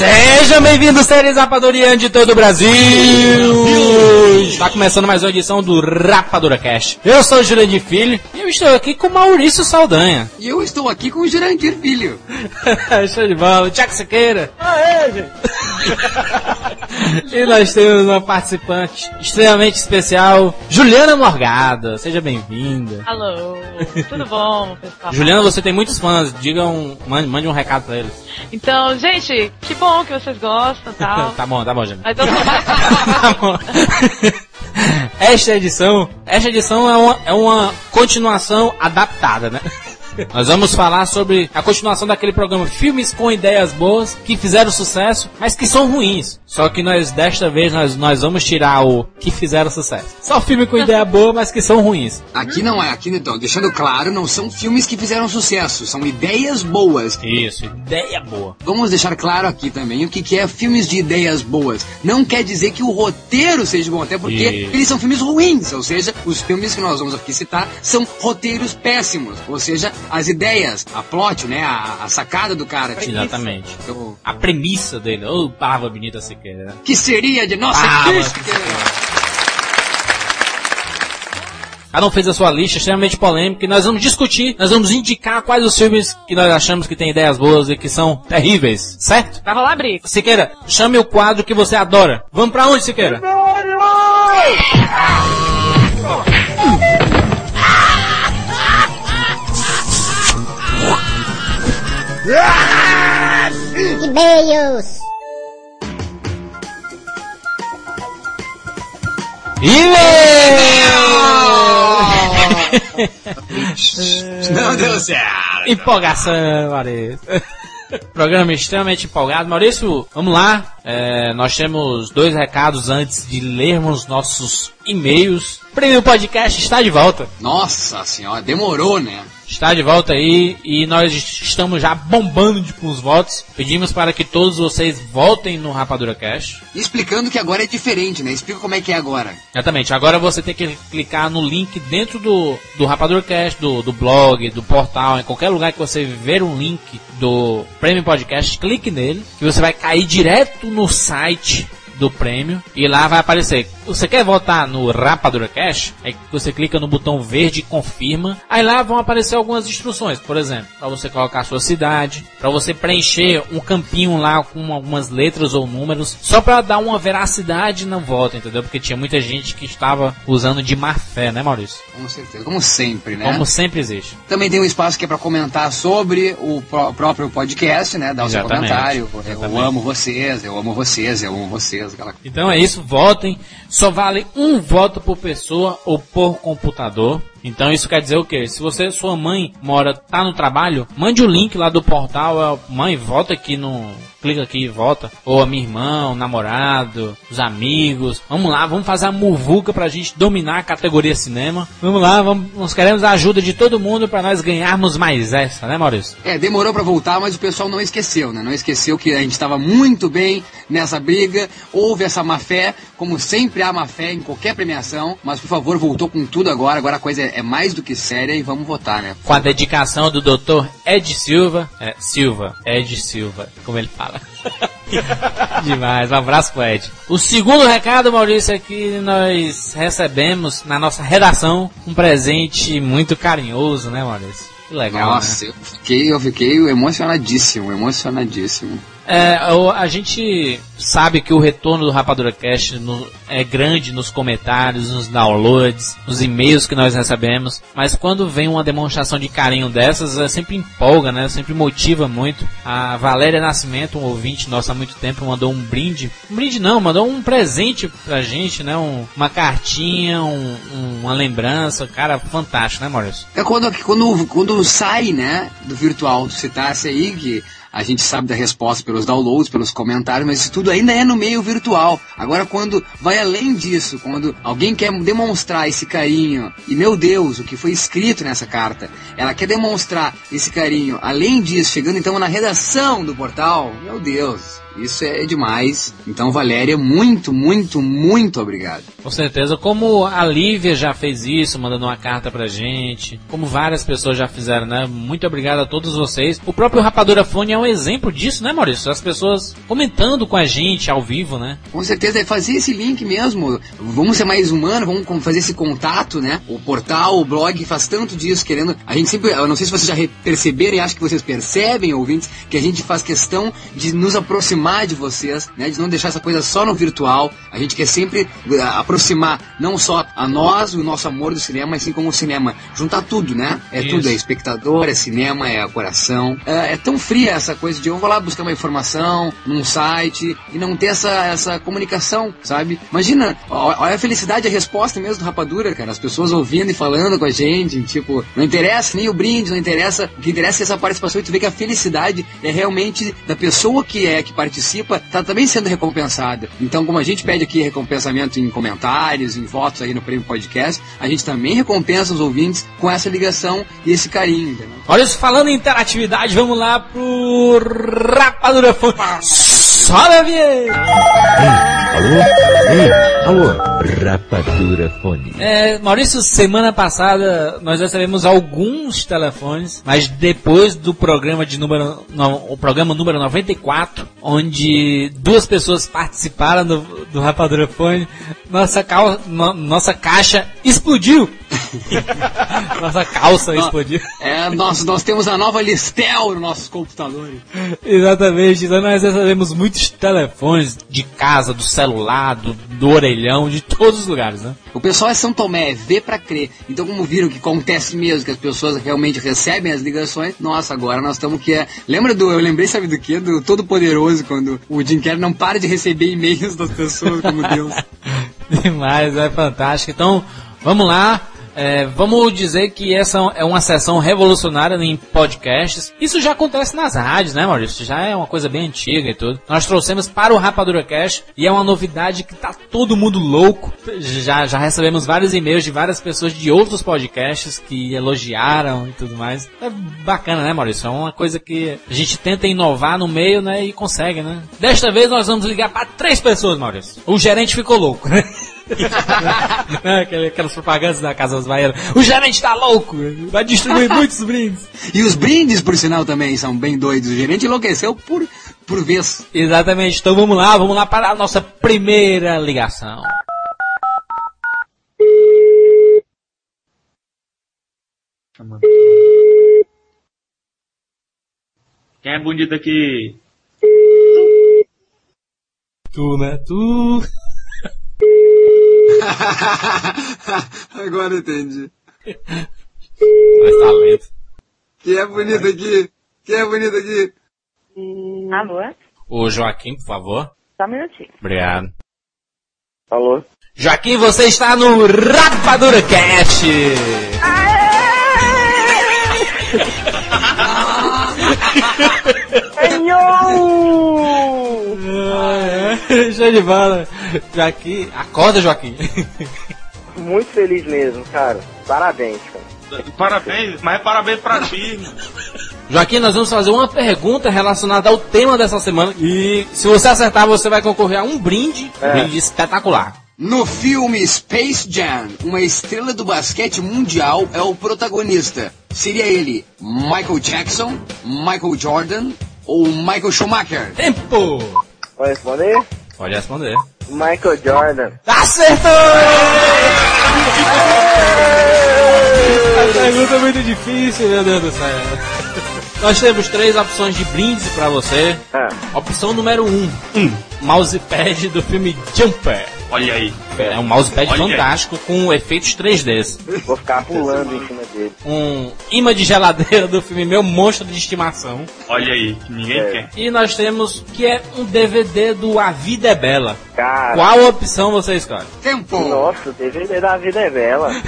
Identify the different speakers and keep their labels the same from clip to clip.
Speaker 1: Sejam bem-vindos, séries rapadurianos de todo o Brasil! Está começando mais uma edição do Rapadura Cast. Eu sou o Jurandir Filho e eu estou aqui com Maurício Saldanha.
Speaker 2: E eu estou aqui com o Jurandir Filho.
Speaker 1: Show de bola, Tiago Sequeira.
Speaker 3: Aê, gente!
Speaker 1: E nós temos uma participante extremamente especial, Juliana Morgado. Seja bem-vinda.
Speaker 3: Alô, tudo bom, pessoal?
Speaker 1: Juliana, você tem muitos fãs. Diga um, mande, mande um recado pra eles.
Speaker 3: Então, gente, que bom que vocês gostam e tal.
Speaker 1: tá bom, tá bom, gente.
Speaker 3: Mas eu sou mais...
Speaker 1: Tá bom. Esta edição, esta edição é uma, é uma continuação adaptada, né? Nós vamos falar sobre a continuação daquele programa Filmes com Ideias Boas que fizeram sucesso, mas que são ruins. Só que nós, desta vez, nós, nós vamos tirar o que fizeram sucesso. Só filme com ideia boa, mas que são ruins.
Speaker 2: Aqui não é, aqui então, deixando claro, não são filmes que fizeram sucesso, são ideias boas.
Speaker 1: Isso, ideia boa.
Speaker 2: Vamos deixar claro aqui também o que, que é filmes de ideias boas. Não quer dizer que o roteiro seja bom, até porque
Speaker 1: Isso.
Speaker 2: eles são filmes ruins, ou seja, os filmes que nós vamos aqui citar são roteiros péssimos, ou seja, as ideias, a plot, né, a, a sacada do cara.
Speaker 1: Exatamente.
Speaker 2: Então,
Speaker 1: A premissa dele, ô, oh, palavra bonita né?
Speaker 2: que seria de nossa
Speaker 1: Ah,
Speaker 2: crítica?
Speaker 1: Cada um fez a sua lista extremamente polêmica e nós vamos discutir, nós vamos indicar quais os filmes que nós achamos que têm ideias boas e que são terríveis, certo?
Speaker 3: Vai rolar briga.
Speaker 1: Siqueira, chame o quadro que você adora. Vamos pra onde, Siqueira?
Speaker 4: E-mails.
Speaker 1: E-mail!
Speaker 2: Não deu certo.
Speaker 1: Empolgação, Maurício. Programa extremamente empolgado. Maurício, vamos lá. É, nós temos dois recados antes de lermos nossos e-mails. O Prêmio Podcast está de volta.
Speaker 2: Nossa senhora, demorou, né?
Speaker 1: Está de volta aí e nós estamos já bombando de- com os votos. Pedimos para que todos vocês voltem no Rapadura Cash.
Speaker 2: Explicando que agora é diferente, né? Explica como é que é agora.
Speaker 1: Exatamente. Agora você tem que clicar no link dentro do, do Rapadura Cast, do, do blog, do portal, em qualquer lugar que você ver um link do Premium Podcast, clique nele, que você vai cair direto no site do prêmio e lá vai aparecer. Você quer votar no Rapadura Cash? Aí você clica no botão verde confirma. Aí lá vão aparecer algumas instruções, por exemplo, para você colocar a sua cidade, para você preencher um campinho lá com algumas letras ou números, só para dar uma veracidade na voto, entendeu? Porque tinha muita gente que estava usando de má fé, né, Maurício?
Speaker 2: Com certeza, como sempre, né?
Speaker 1: Como sempre existe.
Speaker 2: Também tem um espaço que é para comentar sobre o pró- próprio podcast, né? Dar o seu
Speaker 1: Exatamente,
Speaker 2: comentário. Eu amo vocês, eu amo vocês, eu amo vocês. Aquela...
Speaker 1: Então é isso, votem. Só vale um voto por pessoa ou por computador. Então isso quer dizer o quê? Se você, sua mãe mora, tá no trabalho, mande o link lá do portal, é, mãe, volta aqui no, clica aqui e volta. Ou a minha irmã, o namorado, os amigos. Vamos lá, vamos fazer a muvuca pra gente dominar a categoria cinema. Vamos lá, vamos, nós queremos a ajuda de todo mundo pra nós ganharmos mais essa, né Maurício?
Speaker 2: É, demorou para voltar, mas o pessoal não esqueceu, né? Não esqueceu que a gente estava muito bem nessa briga. Houve essa má fé, como sempre há má fé em qualquer premiação. Mas por favor, voltou com tudo agora. Agora a coisa é, é mais do que séria e vamos votar, né?
Speaker 1: Com a dedicação do Dr. Ed Silva. É, Silva, Ed Silva, como ele fala. Demais, um abraço pro Ed. O segundo recado, Maurício, é que nós recebemos na nossa redação um presente muito carinhoso, né, Maurício? Que legal,
Speaker 2: Nossa,
Speaker 1: né?
Speaker 2: eu fiquei, eu fiquei emocionadíssimo, emocionadíssimo.
Speaker 1: É, a gente sabe que o retorno do Rapadura Cast no- é grande nos comentários, nos downloads, nos e-mails que nós recebemos, mas quando vem uma demonstração de carinho dessas, é, sempre empolga, né? Sempre motiva muito. A Valéria Nascimento, um ouvinte nosso há muito tempo, mandou um brinde. Um brinde não, mandou um presente pra gente, né? Um- uma cartinha, um- uma lembrança. Cara, fantástico, né, Maurício?
Speaker 2: É quando, quando, quando sai, né, do virtual, tu citasse aí que a gente sabe da resposta pelos downloads, pelos comentários, mas isso tudo ainda é no meio virtual. Agora, quando vai além disso, quando alguém quer demonstrar esse carinho, e meu Deus, o que foi escrito nessa carta, ela quer demonstrar esse carinho, além disso, chegando então na redação do portal, meu Deus, Isso é demais. Então, Valéria, muito, muito, muito obrigado.
Speaker 1: Com certeza, como a Lívia já fez isso, mandando uma carta pra gente, como várias pessoas já fizeram, né? Muito obrigado a todos vocês. O próprio Rapadura Fone é um exemplo disso, né, Maurício? As pessoas comentando com a gente ao vivo, né?
Speaker 2: Com certeza, é fazer esse link mesmo. Vamos ser mais humanos, vamos fazer esse contato, né? O portal, o blog faz tanto disso, querendo. A gente sempre. Eu não sei se vocês já perceberam e acho que vocês percebem, ouvintes, que a gente faz questão de nos aproximar de vocês, né? De não deixar essa coisa só no virtual. A gente quer sempre eh, aproximar não só a nós, o nosso amor do cinema, mas sim como o cinema. Juntar tudo, né? É
Speaker 1: Isso.
Speaker 2: tudo, é espectador, é cinema, é coração. É, é tão fria essa coisa de eu vou lá buscar uma informação num site e não ter essa, essa comunicação, sabe? Imagina, olha a felicidade, a resposta mesmo do Rapadura, cara. As pessoas ouvindo e falando com a gente, tipo, não interessa nem o brinde, não interessa. O que interessa é essa participação e tu vê que a felicidade é realmente da pessoa que é, que participa, tá também sendo recompensada. Então, como a gente pede aqui recompensamento em comentários, em votos aí no Prêmio Podcast, a gente também recompensa os ouvintes com essa ligação e esse carinho, entendeu?
Speaker 1: Maurício, falando em interatividade, vamos lá pro Rapadura Fone. Sobe a vinheta!
Speaker 5: Alô? Ei, alô? Rapadura Fone.
Speaker 1: É, Maurício, semana passada nós recebemos alguns telefones, mas depois do programa de número no- o programa número 94, onde duas pessoas participaram do, do Rapadura Fone, nossa, cal, no- nossa caixa explodiu. nossa calça explodiu.
Speaker 2: É, nós, nós temos a nova Listel nos nossos computadores.
Speaker 1: Exatamente, então nós recebemos muitos telefones de casa, do celular, do, do orelhão, de todos os lugares, né?
Speaker 2: O pessoal é São Tomé, vê pra crer. Então, como viram que acontece mesmo, que as pessoas realmente recebem as ligações, nossa, agora nós estamos que é. Lembra do. Eu lembrei, sabe do quê? Do Todo Poderoso, quando o Jim Carrey não para de receber e-mails das pessoas, como Deus.
Speaker 1: Demais, é fantástico. Então, vamos lá. É, vamos dizer que essa é uma sessão revolucionária em podcasts. Isso já acontece nas rádios, né, Maurício? Já é uma coisa bem antiga e tudo. Nós trouxemos para o Rapadura Cast e é uma novidade que tá todo mundo louco. Já, já recebemos vários e-mails de várias pessoas de outros podcasts que elogiaram e tudo mais. É bacana, né, Maurício? É uma coisa que a gente tenta inovar no meio, né, e consegue, né? Desta vez nós vamos ligar para três pessoas, Maurício. O gerente ficou louco, né? Aquele- Aquelas propagandas da Casa das Baianas. O gerente tá louco! Vai distribuir muitos brindes.
Speaker 2: E os brindes, por sinal, também são bem doidos. O gerente enlouqueceu por, por vez.
Speaker 1: Exatamente. Então vamos lá, vamos lá para a nossa primeira ligação.
Speaker 6: Quem é bonito aqui?
Speaker 1: Tu, né? Tu.
Speaker 2: Agora entendi.
Speaker 1: Mais talento.
Speaker 2: Quem é bonito aqui? Quem é bonito aqui?
Speaker 3: Alô?
Speaker 1: O Joaquim, por favor.
Speaker 3: Só um minutinho.
Speaker 1: Obrigado.
Speaker 6: Alô?
Speaker 1: Joaquim, você está no Rapadura Cast! Show de bola. Joaquim, acorda, Joaquim.
Speaker 7: Muito feliz mesmo, cara. Parabéns, cara.
Speaker 6: Parabéns, mas é parabéns pra ti.
Speaker 1: Joaquim, nós vamos fazer uma pergunta relacionada ao tema dessa semana. E se você acertar, você vai concorrer a um brinde. Um
Speaker 7: É.
Speaker 1: brinde espetacular.
Speaker 2: No filme Space Jam, uma estrela do basquete mundial é o protagonista. Seria ele Michael Jackson, Michael Jordan ou Michael Schumacher?
Speaker 1: Tempo!
Speaker 7: Pode responder?
Speaker 1: Pode responder.
Speaker 7: Michael Jordan.
Speaker 1: Acertou! A pergunta é muito difícil, meu Deus do céu. Nós temos três opções de brindes pra você.
Speaker 7: Ah,
Speaker 1: Opção número um, mousepad do filme Jumper.
Speaker 6: Olha aí.
Speaker 1: É um mousepad
Speaker 6: Olha aí.
Speaker 1: fantástico com efeitos 3Ds.
Speaker 7: vou ficar pulando em cima dele.
Speaker 1: Um imã de geladeira do filme Meu Monstro de Estimação.
Speaker 6: Olha aí, que ninguém
Speaker 7: É.
Speaker 6: quer.
Speaker 1: E nós temos que é um DVD do A Vida é Bela.
Speaker 7: Cara,
Speaker 1: Qual opção você escolhe?
Speaker 2: Tempo!
Speaker 7: nossa, o DVD da vida é bela.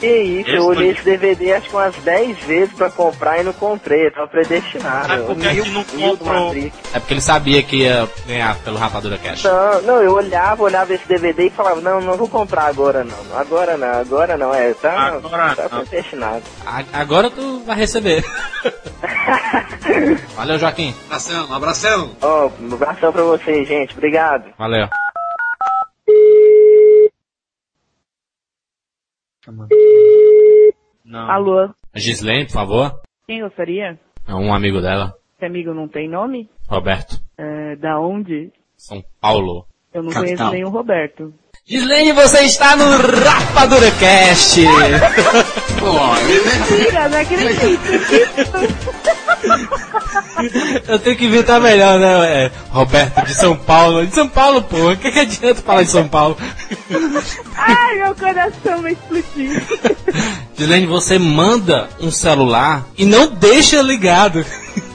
Speaker 7: Que é isso? Eu olhei esse DVD acho que umas 10 vezes pra comprar e não comprei. Eu tava predestinado.
Speaker 6: Mas por que
Speaker 7: Mil-
Speaker 6: não comprou?
Speaker 1: É porque ele sabia que ia ganhar pelo Rapadura Cash.
Speaker 7: Não, não, eu olhava, olhava esse DVD e falava, não, não vou comprar agora não. Agora não, agora não. É, tá,
Speaker 6: Agora
Speaker 7: tá predestinado.
Speaker 1: A- Agora tu vai receber. Valeu, Joaquim.
Speaker 2: Abração, um abração.
Speaker 7: Ó, um abração pra vocês, gente. Obrigado.
Speaker 1: Valeu.
Speaker 6: Não.
Speaker 3: Alô,
Speaker 1: Gislene, por favor.
Speaker 3: quem gostaria?
Speaker 1: É um amigo dela,
Speaker 3: Esse amigo não tem nome?
Speaker 1: Roberto.
Speaker 3: É, da onde?
Speaker 1: São Paulo.
Speaker 3: Eu não
Speaker 2: Capital.
Speaker 3: conheço nenhum Roberto.
Speaker 1: Gislene, você está no Rapadura Cast.
Speaker 2: Pô,
Speaker 3: Mentira, não acredito.
Speaker 1: Eu tenho que inventar melhor, né? É, Roberto de São Paulo. De São Paulo, pô. O que, que adianta falar de São Paulo?
Speaker 3: Ai, meu coração vai explodir.
Speaker 1: Gislene, você manda um celular e não deixa ligado.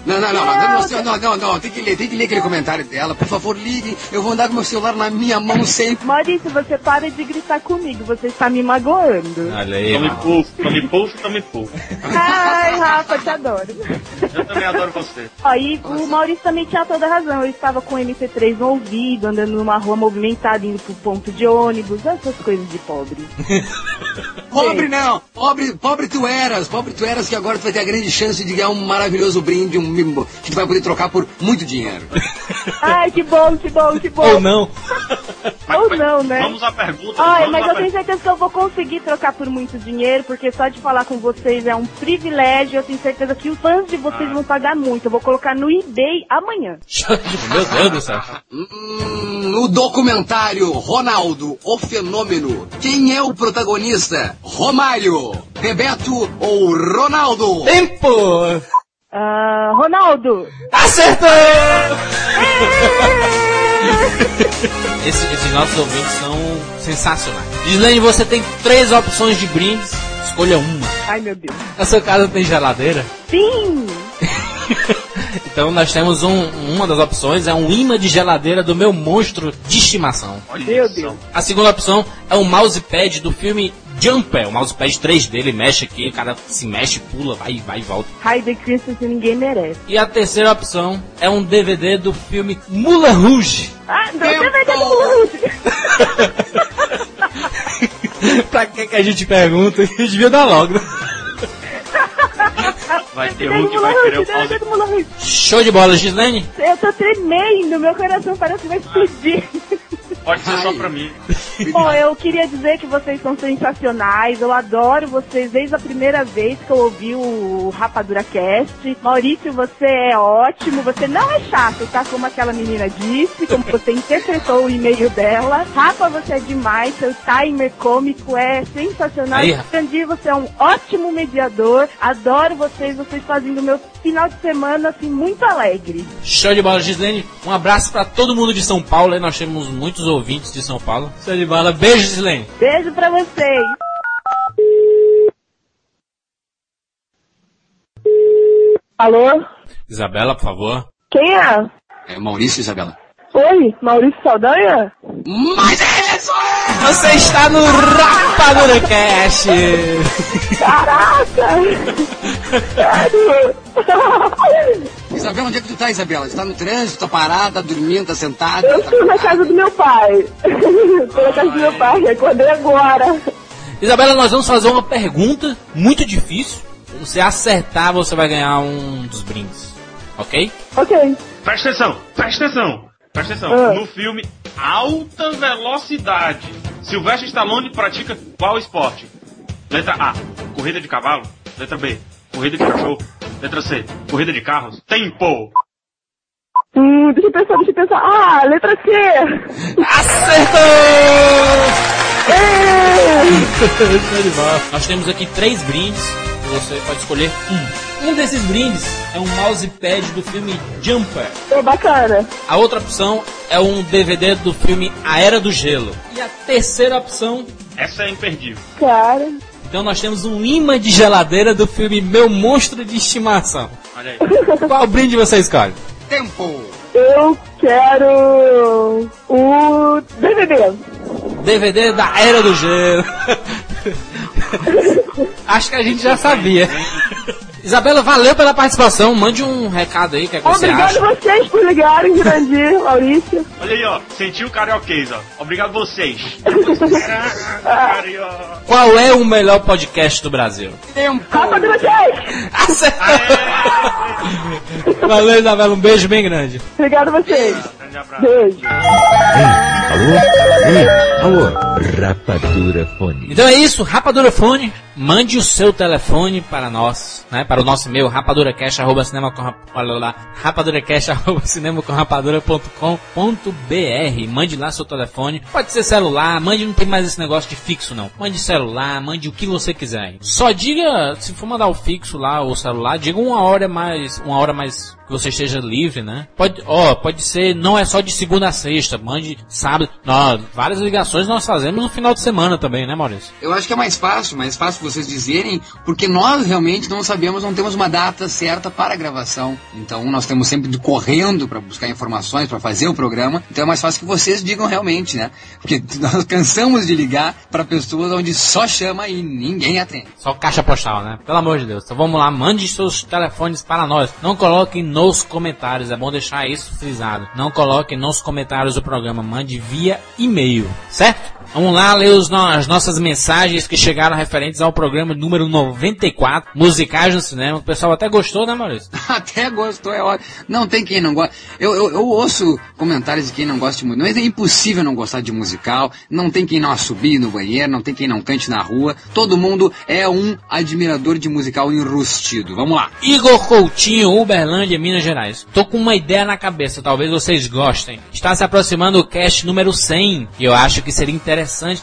Speaker 2: Não, não, não, não, não, não, não, não, tem que ler, tem que ler aquele comentário dela. Por favor, ligue. Eu vou andar com meu celular na minha mão sempre.
Speaker 3: Maurício, você para de gritar comigo, você está me magoando.
Speaker 1: Olha aí,
Speaker 6: Tome pulso, tome pulso, tome pulso.
Speaker 3: Ai, Rafa, te adoro.
Speaker 6: Eu também adoro você.
Speaker 3: Aí o Maurício também tinha toda a razão. Eu estava com o MP3 no ouvido, andando numa rua movimentada, indo pro ponto de ônibus, essas coisas de pobre.
Speaker 2: Pobre não, pobre, pobre tu eras, pobre tu eras que agora tu vai ter a grande chance de ganhar um maravilhoso brinde, um que tu vai poder trocar por muito dinheiro.
Speaker 3: Ai, que bom, que bom, que bom.
Speaker 1: Ou não.
Speaker 3: Ou não, né?
Speaker 6: Vamos à pergunta.
Speaker 3: Ai, mas eu tenho certeza que eu vou conseguir trocar por muito dinheiro, porque só de falar com vocês é um privilégio. Eu tenho certeza que os fãs de vocês vão pagar muito. Eu vou colocar no eBay amanhã.
Speaker 1: Meu Deus do céu.
Speaker 2: Hum, o documentário Ronaldo, o fenômeno. Quem é o protagonista? Romário, Bebeto ou Ronaldo?
Speaker 1: Tempo!
Speaker 3: Ah, Ronaldo!
Speaker 1: Acertou! Esse- esses nossos ouvintes são sensacionais. Gislene, você tem três opções de brindes. Escolha uma.
Speaker 3: Ai, meu Deus.
Speaker 1: Na sua casa tem geladeira?
Speaker 3: Sim!
Speaker 1: Então nós temos um, uma das opções, é um imã de geladeira do meu monstro de estimação.
Speaker 6: Olha
Speaker 3: Meu. Deus.
Speaker 1: A segunda opção é um mousepad do filme Jumper, o mousepad 3D, ele mexe aqui, o cara se mexe, pula, vai, vai e volta.
Speaker 3: Hide Christmas que ninguém merece.
Speaker 1: E a terceira opção é um DVD do filme Moulin Rouge.
Speaker 3: Ah, não, você vai ter Rouge.
Speaker 1: pra que que a gente pergunta? A gente devia dar logo. né?
Speaker 6: Vai ter um que vai querer o mouse.
Speaker 1: Show de bola, Gislene?
Speaker 3: Eu tô tremendo, meu coração parece que vai explodir.
Speaker 6: Pode ser só
Speaker 2: Ai.
Speaker 6: pra mim.
Speaker 3: Bom, eu queria dizer que vocês são sensacionais. Eu adoro vocês desde a primeira vez que eu ouvi o Rapadura Cast. Maurício, você é ótimo. Você não é chato, tá? Como aquela menina disse, como você interpretou o e-mail dela. Rafa, você é demais. Seu timer cômico é sensacional.
Speaker 1: Aí,
Speaker 3: você é um ótimo mediador. Adoro vocês. Vocês fazem do meu final de semana, assim, muito alegre.
Speaker 1: Show de bola, Gislene. Um abraço pra todo mundo de São Paulo, nós temos muitos ouvintes de São Paulo. Show de bola. Beijo, Gislene.
Speaker 3: Beijo pra vocês. Alô?
Speaker 1: Isabela, por favor.
Speaker 3: Quem é?
Speaker 2: É Maurício Isabela.
Speaker 3: Oi, Maurício Saldanha?
Speaker 2: Mas é!
Speaker 1: Você está no Rapadura Cast.
Speaker 3: Caraca! Sério?
Speaker 2: Isabela, onde é que tu tá, Isabela? Tu tá no trânsito, tá parada, dormindo, tá sentada?
Speaker 3: Eu
Speaker 2: tá-
Speaker 3: estou na casa do meu pai. Estou na casa do meu pai, acordei agora.
Speaker 1: Isabela, nós vamos fazer uma pergunta muito difícil. Se você acertar, você vai ganhar um dos brindes. Ok?
Speaker 3: Ok.
Speaker 6: Presta atenção, presta atenção, presta atenção.
Speaker 3: Ah.
Speaker 6: No filme Alta Velocidade, Sylvester Stallone pratica qual esporte? Letra A, corrida de cavalo. Letra B, corrida de cachorro. Letra C, corrida de carros. Tempo!
Speaker 3: Hum, deixa eu pensar, deixa eu pensar. Ah, letra C.
Speaker 1: Acertou!
Speaker 3: É.
Speaker 1: Nós temos aqui três brindes. Você pode escolher um. Um desses brindes é um mousepad do filme Jumper.
Speaker 3: Pô, bacana.
Speaker 1: A outra opção é um DVD do filme A Era do Gelo. E a terceira opção,
Speaker 6: Essa é imperdível.
Speaker 3: Cara.
Speaker 1: então nós temos um imã de geladeira do filme Meu Monstro de Estimação.
Speaker 6: Olha aí.
Speaker 1: Qual brinde você escolhe?
Speaker 2: Tempo!
Speaker 3: Eu quero o DVD.
Speaker 1: DVD da Era do Gelo. Acho que a gente já sabia. Isabela, valeu pela participação. Mande um recado aí, que, é que você
Speaker 3: Obrigado
Speaker 1: acha?
Speaker 3: vocês por ligarem, Jurandir, Maurício.
Speaker 6: Olha aí, ó. Sentiu o carioquês, ó. Obrigado vocês.
Speaker 1: Qual é o melhor podcast do Brasil?
Speaker 3: Rapadura Cast!
Speaker 1: Acertou! Valeu, Isabela. Um beijo bem grande.
Speaker 3: Obrigado vocês.
Speaker 6: Grande abraço.
Speaker 3: Beijo.
Speaker 5: Alô? Ei, alô? Rapadura Fone.
Speaker 1: Então é isso, Rapadura Fone. Mande o seu telefone para nós, né? Para o nosso e-mail, rapaduracast, arroba com. Mande lá seu telefone. Pode ser celular, mande, não tem mais esse negócio de fixo não. Mande celular, mande o que você quiser. Só diga, se for mandar o fixo lá, ou celular, diga uma hora mais, uma hora mais que você esteja livre, né? Pode, ó, pode ser, não é só de segunda a sexta, mande sábado. Não, várias ligações nós fazemos no final de semana também, né, Maurício?
Speaker 2: Eu acho que é mais fácil, mais fácil vocês dizerem, porque nós realmente não sabemos, não temos uma data certa para a gravação. Então nós temos sempre correndo para buscar informações, para fazer o programa. Então é mais fácil que vocês digam realmente, né? Porque nós cansamos de ligar para pessoas onde só chama e ninguém atende.
Speaker 1: Só caixa postal, né? Pelo amor de Deus. Então vamos lá, mande seus telefones para nós. Não coloquem nos comentários, é bom deixar isso frisado. Não coloquem nos comentários do programa, mande via e-mail, certo? Vamos lá ler os as nossas mensagens que chegaram referentes ao programa número 94, Musicais no Cinema. O pessoal até gostou, né, Maurício?
Speaker 2: Até gostou, é ótimo. Não tem quem não gosta. Eu, eu, eu ouço comentários de quem não gosta de música. Mas é impossível não gostar de musical. Não tem quem não assobie no banheiro, não tem quem não cante na rua. Todo mundo é um admirador de musical enrustido. Vamos lá.
Speaker 1: Igor Coutinho, Uberlândia, Minas Gerais. Tô com uma ideia na cabeça, talvez vocês gostem. Está se aproximando o cast número 100 e eu acho que seria interessante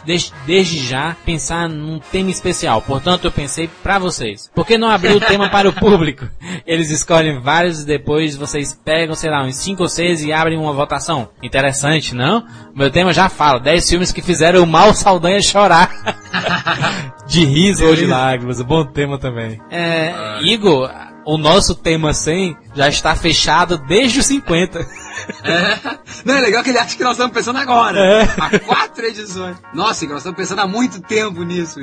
Speaker 1: desde, desde já pensar num tema especial. Portanto, eu pensei pra vocês. Por que não abrir o tema para o público? Eles escolhem vários e depois vocês pegam, sei lá, uns 5 ou 6 e abrem uma votação. Interessante, não? Meu tema já fala, 10 filmes que fizeram o mal Saldanha chorar. de riso ou de lágrimas, bom tema também. É, Igor, o nosso tema 100 já está fechado desde os 50.
Speaker 2: É. Não, é legal que ele acha que nós estamos pensando agora.
Speaker 1: É.
Speaker 2: Há quatro edições. Nossa, nós estamos pensando há muito tempo nisso.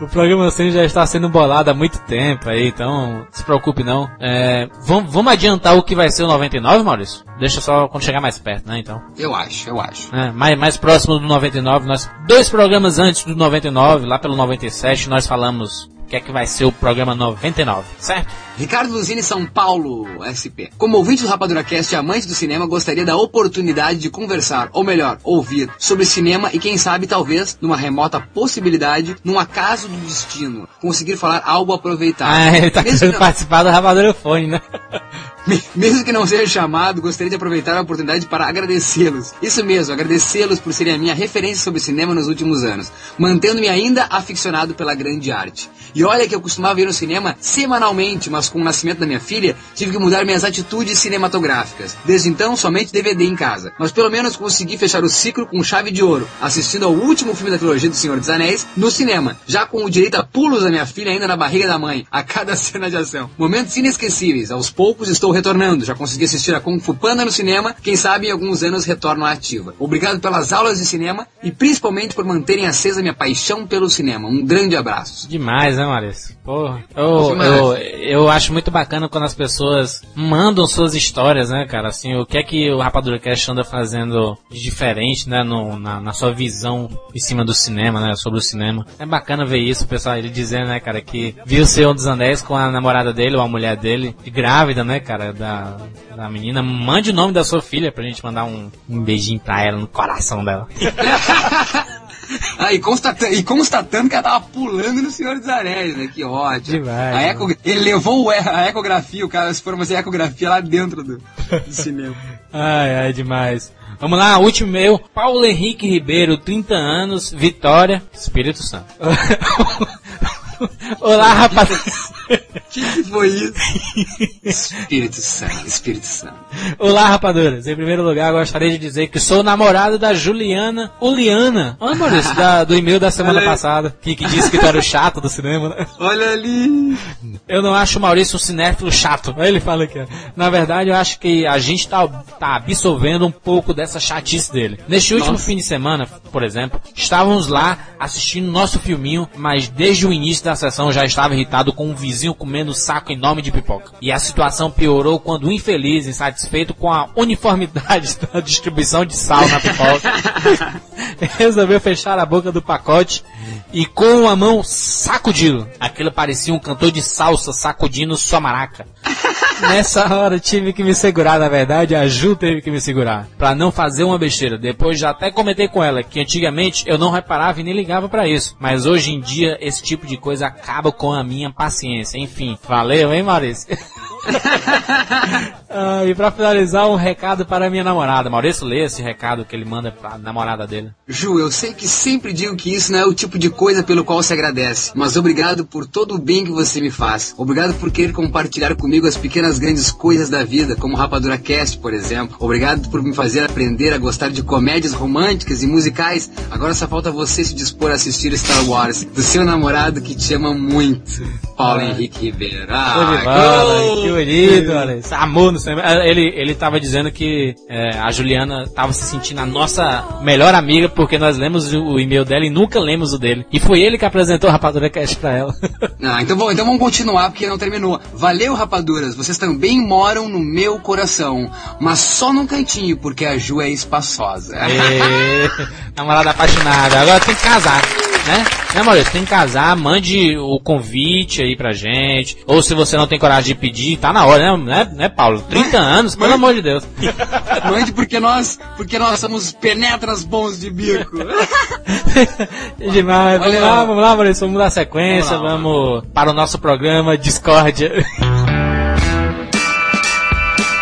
Speaker 1: O programa 100 já está sendo bolado há muito tempo aí, então se preocupe não. É, vamos, vamos adiantar o que vai ser o 99, Maurício? Deixa só quando chegar mais perto, né, então.
Speaker 2: Eu acho, eu acho.
Speaker 1: É, mais, mais próximo do 99, nós dois programas antes do 99, lá pelo 97, nós falamos o que é que vai ser o programa 99, certo?
Speaker 2: Ricardo Luzini, São Paulo, SP. Como ouvinte do Rapadura Cast e amante do cinema, gostaria da oportunidade de conversar, ou melhor, ouvir, sobre cinema e quem sabe, talvez, numa remota possibilidade, num acaso do destino, conseguir falar algo aproveitado.
Speaker 1: Ah, ele tá
Speaker 2: Mesmo
Speaker 1: querendo
Speaker 2: que-
Speaker 1: participar do Rapadura Fone, né?
Speaker 2: Me- Mesmo que não seja chamado, gostaria de aproveitar a oportunidade para agradecê-los. Isso mesmo, agradecê-los por serem a minha referência sobre cinema nos últimos anos, mantendo-me ainda aficionado pela grande arte. E olha que eu costumava ir no cinema semanalmente, mas com o nascimento da minha filha, tive que mudar minhas atitudes cinematográficas. Desde então, somente DVD em casa. Mas pelo menos consegui fechar o ciclo com chave de ouro, assistindo ao último filme da trilogia do Senhor dos Anéis no cinema, já com o direito a pulos da minha filha ainda na barriga da mãe, a cada cena de ação. Momentos inesquecíveis, aos poucos estou retornando, já consegui assistir a Kung Fu Panda no cinema, quem sabe em alguns anos retorno à ativa. Obrigado pelas aulas de cinema e principalmente por manterem acesa minha paixão pelo cinema. Um grande abraço.
Speaker 1: Demais, né, Maurício? Porra, eu,
Speaker 2: Demais.
Speaker 1: eu, eu acho muito bacana quando as pessoas mandam suas histórias, né, cara? Assim, o que é que o Rapadura Cast anda fazendo de diferente, né, no, na, na sua visão em cima do cinema, né, sobre o cinema. É bacana ver isso, o pessoal, ele dizendo, né, cara, que viu o Senhor dos Anéis com a namorada dele, ou a mulher dele, grávida, né, cara, da, da menina. Mande o nome da sua filha pra gente mandar um, um beijinho pra ela, no coração dela.
Speaker 2: Ah, e, constata- e constatando que ela tava pulando no Senhor dos Anéis, né? Que ótimo.
Speaker 1: Demais,
Speaker 2: A eco- Ele levou a ecografia, o cara se for fazer ecografia lá dentro do, do cinema.
Speaker 1: Ai, ai, demais. Vamos lá, último e-mail. Paulo Henrique Ribeiro, 30 anos, Vitória, Espírito Santo. Olá, rapaz.
Speaker 2: Que, que foi isso? Espírito Santo, Espírito Santo.
Speaker 1: Olá, rapaduras. Em primeiro lugar, gostaria de dizer que sou namorado da Juliana Uliana. Olha, Maurício, da- do e-mail da semana
Speaker 2: Olha
Speaker 1: passada. Que, que disse que tu era o chato do cinema, né?
Speaker 2: Olha ali.
Speaker 1: Eu não acho o Maurício um cinéfilo chato. Aí ele fala aqui. ó. Na verdade, eu acho que a gente tá, tá absorvendo um pouco dessa chatice dele. Neste último
Speaker 2: Nossa.
Speaker 1: fim de semana, por exemplo, estávamos lá assistindo nosso filminho, mas desde o início da sessão já estava irritado com um vizinho comendo um saco enorme de pipoca. E a situação piorou quando o infeliz, insatisfeito com a uniformidade da distribuição de sal na pipoca, resolveu fechar a boca do pacote e com a mão sacudiu. Aquilo parecia um cantor de salsa sacudindo sua maraca. Nessa hora tive que me segurar, na verdade, a Ju teve que me segurar. Pra não fazer uma besteira. Depois já até comentei com ela que antigamente eu não reparava e nem ligava pra isso. Mas hoje em dia esse tipo de coisa acaba com a minha paciência. Enfim, valeu, hein, Maurício? Ah, e pra finalizar, um recado para minha namorada. Maurício, lê esse recado que ele manda pra namorada dele.
Speaker 2: Ju, eu sei que sempre digo que isso não é o tipo de coisa pelo qual se agradece, mas obrigado por todo o bem que você me faz. Obrigado por querer compartilhar comigo as pequenas grandes coisas da vida, como Rapadura Cast, por exemplo. Obrigado por me fazer aprender a gostar de comédias românticas e musicais. Agora só falta você se dispor a assistir Star Wars, do seu namorado que te ama muito. Paulo Henrique Ribeiro. Ah,
Speaker 1: que bonito. Amor no cinema. Ah, Ele, ele tava dizendo que é, a Juliana tava se sentindo a nossa melhor amiga porque nós lemos o e-mail dela e nunca lemos o dele. E foi ele que apresentou o Rapadura Cast pra ela.
Speaker 2: Ah, então, bom, então vamos continuar porque não terminou. Valeu, rapaduras, vocês também moram no meu coração, mas só num cantinho, porque a Ju é espaçosa.
Speaker 1: Ê, namorada apaixonada. Agora tem que casar, né? Né, Maurício? Tem que casar, mande o convite aí pra gente. Ou se você não tem coragem de pedir, tá na hora, né, né, né Paulo? 30 anos, pelo amor de Deus.
Speaker 2: Mande porque nós, porque nós somos penetras bons de bico.
Speaker 1: Demais. Vamos lá, vamos lá, Maurício. Vamos dar sequência.
Speaker 2: Vamos lá,
Speaker 1: Vamos, para o nosso programa Discórdia.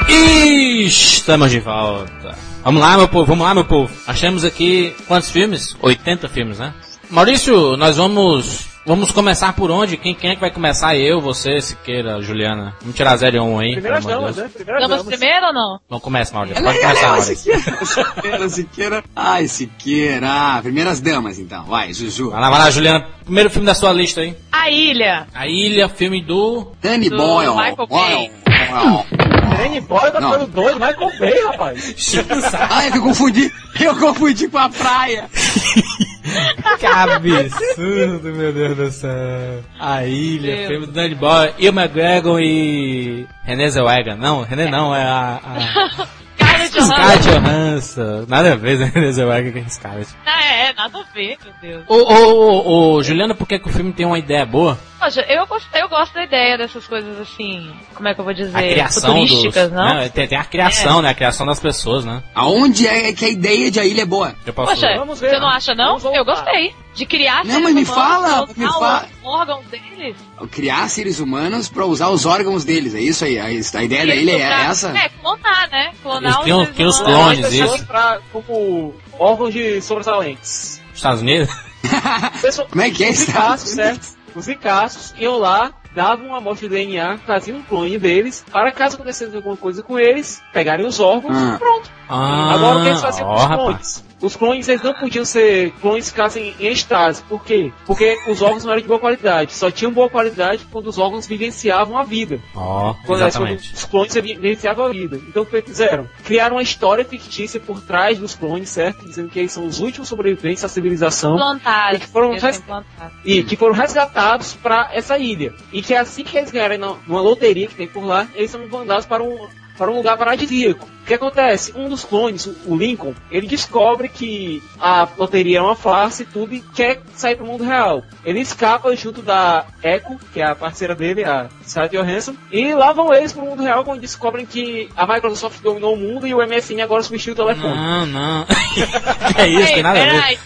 Speaker 1: Estamos de volta. Vamos lá, meu povo, vamos lá, meu povo. Temos aqui quantos filmes? 80 filmes, né? Maurício, nós vamos. Vamos começar por onde? Quem, quem é que vai começar? Eu, você, Siqueira, Juliana. Vamos tirar 0 e 1 aí.
Speaker 8: Primeiras damas, né? Primeiras
Speaker 9: Vamos
Speaker 8: damas.
Speaker 9: primeiro ou não?
Speaker 1: Vamos começar, Maurício. Pode começar, Maurício.
Speaker 2: Siqueira, Siqueira. Ai, Siqueira. Ah, primeiras damas, então. Vai, Juju.
Speaker 1: Vai lá, vai lá, Juliana. Primeiro filme da sua lista aí.
Speaker 9: A Ilha.
Speaker 1: A Ilha, filme do.
Speaker 2: Danny
Speaker 9: Do
Speaker 2: Boyle.
Speaker 9: Michael
Speaker 2: Boyle.
Speaker 9: Bay.
Speaker 2: Boyle.
Speaker 8: Danny Boyle tá
Speaker 2: Não.
Speaker 8: ficando doido, Michael Bay, rapaz.
Speaker 2: Ai, eu confundi. Eu confundi com a praia.
Speaker 1: Que absurdo, meu Deus do céu. A Ilha,
Speaker 9: Meu.
Speaker 1: filme do Danny Boy, Ian McGregor e René Zellweger. Não, René não, é a... a...
Speaker 9: Scarlett Johansson.
Speaker 1: Nada a ver, né? René Zellweger com Scarlett.
Speaker 9: É, é, nada a ver, meu Deus.
Speaker 1: Ô, ô, ô, ô, Juliana, por que, que o filme tem uma ideia boa?
Speaker 9: Eu gosto, eu gosto da ideia dessas coisas assim, como é que eu vou dizer?
Speaker 1: A criação
Speaker 9: Futurísticas,
Speaker 1: dos...
Speaker 9: não?
Speaker 1: tem, tem a criação, né? A criação das pessoas, né?
Speaker 2: Aonde é que a ideia de a ilha é boa?
Speaker 1: Eu posso...
Speaker 9: Poxa,
Speaker 8: Vamos ver,
Speaker 9: você não
Speaker 8: né?
Speaker 9: acha não? Eu gostei. De criar
Speaker 2: Não,
Speaker 9: seres
Speaker 2: mas me
Speaker 9: humanos,
Speaker 2: fala, me
Speaker 9: usar
Speaker 2: fala.
Speaker 9: os órgãos deles.
Speaker 2: Criar seres humanos pra usar os órgãos deles. É isso aí. A, a ideia da ilha é essa?
Speaker 9: É, clonar, né? Clonar
Speaker 1: Eles criam-
Speaker 9: os seres
Speaker 1: criam os
Speaker 9: humanos.
Speaker 1: clones, isso.
Speaker 8: pra- como órgãos de sobressalentes.
Speaker 1: Estados Unidos?
Speaker 2: Como é que é
Speaker 8: Os
Speaker 2: isso?
Speaker 8: Os ricaços iam lá, davam uma amostra de DNA, faziam um clone deles, para caso acontecesse alguma coisa com eles, pegarem os órgãos
Speaker 2: Ah.
Speaker 8: e pronto.
Speaker 1: Ah,
Speaker 8: Agora o que eles faziam com
Speaker 1: ó,
Speaker 8: os
Speaker 1: rapaz.
Speaker 8: Os clones eles não podiam ser clones que ficassem em estase. Por quê? Porque os órgãos não eram de boa qualidade. Só tinham boa qualidade quando os órgãos vivenciavam a vida.
Speaker 1: Ó,
Speaker 8: Quando,
Speaker 1: exatamente.
Speaker 8: quando os clones vivenciavam a vida. Então o que eles fizeram? Criaram uma história fictícia por trás dos clones, certo? Dizendo que eles são os últimos sobreviventes da civilização.
Speaker 9: Implantados.
Speaker 8: E que foram res-. E que foram resgatados para essa ilha. E que assim que eles ganharem na- numa loteria que tem por lá, eles são mandados para um, para um lugar paradisíaco. O que acontece? Um dos clones, o- Lincoln, ele descobre que a loteria é uma farsa e tudo e quer sair para o mundo real. Ele escapa junto da Echo, que é a parceira dele, a Scarlett Johansson, e lá vão eles para o mundo real quando descobrem que a Microsoft dominou o mundo e o MSN agora substituiu o telefone.
Speaker 1: Não, não. é isso, tem nada a ver.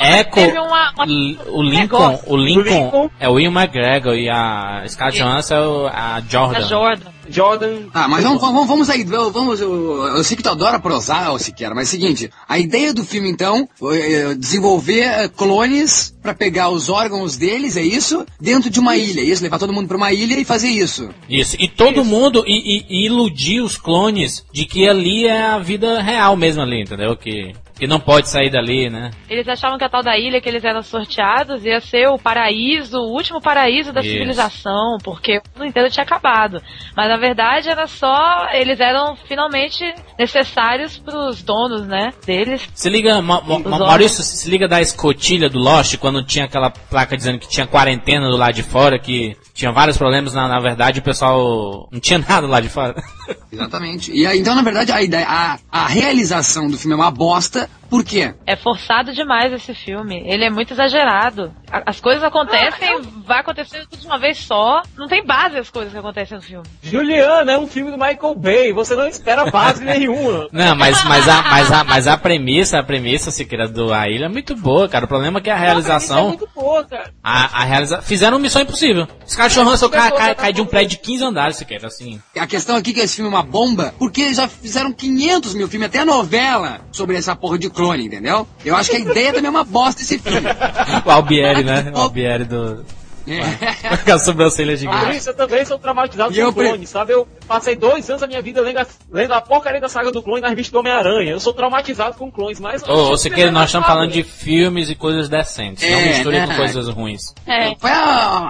Speaker 1: Echo,
Speaker 9: uma- uma-
Speaker 1: o Lincoln, o Lincoln,
Speaker 8: O Lincoln.
Speaker 1: é o Ian McGregor e a Scarlett. Johansson é a Jordan.
Speaker 9: A Jordan.
Speaker 8: Jordan.
Speaker 2: Ah, mas vamos, vamos, vamos aí, vamos, eu, eu sei que tu adora prosar, ô Siqueira, mas é o seguinte, a ideia do filme então, foi eh, desenvolver eh, clones pra pegar os órgãos deles, é isso? Dentro de uma ilha, é isso? Levar todo mundo pra uma ilha e fazer isso.
Speaker 1: Isso, e todo mundo e, e- e iludir os clones de que ali é a vida real mesmo ali, entendeu? Que, que não pode sair dali, né?
Speaker 9: Eles achavam que a tal da ilha que eles eram sorteados ia ser o paraíso, o último paraíso da
Speaker 1: Isso.
Speaker 9: civilização, porque o mundo inteiro tinha acabado. Mas na verdade era só. Eles eram finalmente necessários pros donos, né? Deles.
Speaker 1: Se liga, Ma- Ma- Ma-. Maurício, se liga da escotilha do Lost, quando tinha aquela placa dizendo que tinha quarentena do lado de fora, que tinha vários problemas, na, na verdade o pessoal não tinha nada lá de fora.
Speaker 2: Exatamente. E aí, então, na verdade, a, ideia, a, a realização do filme é uma bosta. Por quê?
Speaker 9: É forçado demais esse filme. Ele é muito exagerado. A- As coisas acontecem, vai acontecendo tudo de uma vez só. Não tem base as coisas que acontecem no filme.
Speaker 8: Juliana é um filme do Michael Bay, você não espera base nenhuma.
Speaker 1: Não, mas, mas, a, mas, a, mas a premissa, a premissa, Siqueira, do A Ilha é muito boa, cara. O problema é que a
Speaker 8: é
Speaker 1: realização.
Speaker 8: muito boa, cara.
Speaker 1: A, a realiza... Fizeram Missão Impossível. Os caras Johansson cai, cai, cai de um prédio de 15 andares, Siqueira, assim.
Speaker 2: A questão aqui é que esse filme é uma bomba, porque já fizeram 500 mil filmes, até novela, sobre essa porra de clone, entendeu? Eu acho que a ideia também é uma bosta desse filme.
Speaker 1: O Albieri, né? O Albieri do.
Speaker 2: É.
Speaker 1: Com a sobrancelha gigante.
Speaker 8: isso eu também sou traumatizado
Speaker 2: E
Speaker 8: com clone, sabe? Eu passei dois anos da minha vida lendo a, lendo a porcaria da saga do clone nas revistas do Homem-Aranha. Eu sou traumatizado com clones, mas...
Speaker 1: Ô, ô Siqueira, nós estamos falando de filmes e coisas decentes. não
Speaker 2: É,
Speaker 1: misture
Speaker 2: né?
Speaker 1: com coisas ruins.
Speaker 9: É.
Speaker 2: Foi a,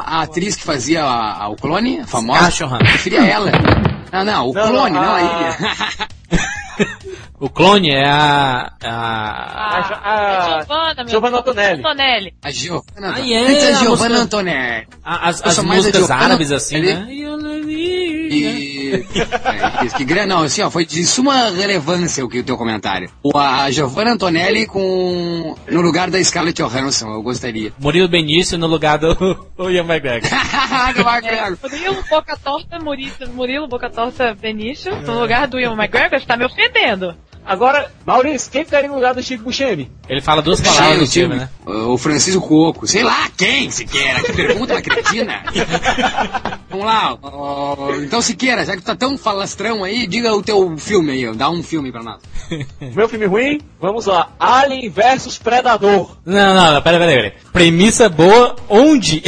Speaker 2: a atriz que fazia a- a- o clone, a famosa?
Speaker 1: Johansson.
Speaker 2: Eu preferia ela. Não, não, o
Speaker 8: Não,
Speaker 2: clone,
Speaker 8: não,
Speaker 2: não, a
Speaker 8: a-
Speaker 2: ilha.
Speaker 1: O clone é a. a...
Speaker 9: Ah,
Speaker 8: a-
Speaker 9: Giovanna, meu
Speaker 8: Giovanna. Antonelli.
Speaker 9: Antonelli.
Speaker 2: A Giovanna.
Speaker 1: Ah, é,
Speaker 2: Antes
Speaker 1: a
Speaker 2: a Giovanna
Speaker 1: música-
Speaker 2: Antonelli.
Speaker 1: a- as as
Speaker 2: a
Speaker 1: músicas árabes, assim, né?
Speaker 2: E. é, isso, que grande, não, assim, ó, foi de suma relevância o que o teu comentário. O, a Giovanna Antonelli com. no lugar da Scarlett Johansson, eu gostaria.
Speaker 1: Murilo Benício no lugar do o Ian McGregor.
Speaker 2: Do Mark Gregor.
Speaker 9: Murilo Boca Torta, Murilo, Murilo Boca Torta Benício, no lugar do Ian McGregor, você tá me ofendendo.
Speaker 8: Agora, Maurício, quem ficaria no lugar do Chico Buscemi?
Speaker 1: Ele fala duas palavras no filme, né?
Speaker 2: O Francisco Coco. Sei lá quem, Siqueira. Que pergunta uma cretina. Vamos lá. ó, então, Siqueira, já que tu tá tão falastrão aí, diga o teu filme aí. ó, Dá um filme pra nós.
Speaker 8: Meu filme ruim? Vamos lá. Alien versus Predador.
Speaker 1: Não, não, não, pera, pera, pera. Premissa boa, onde?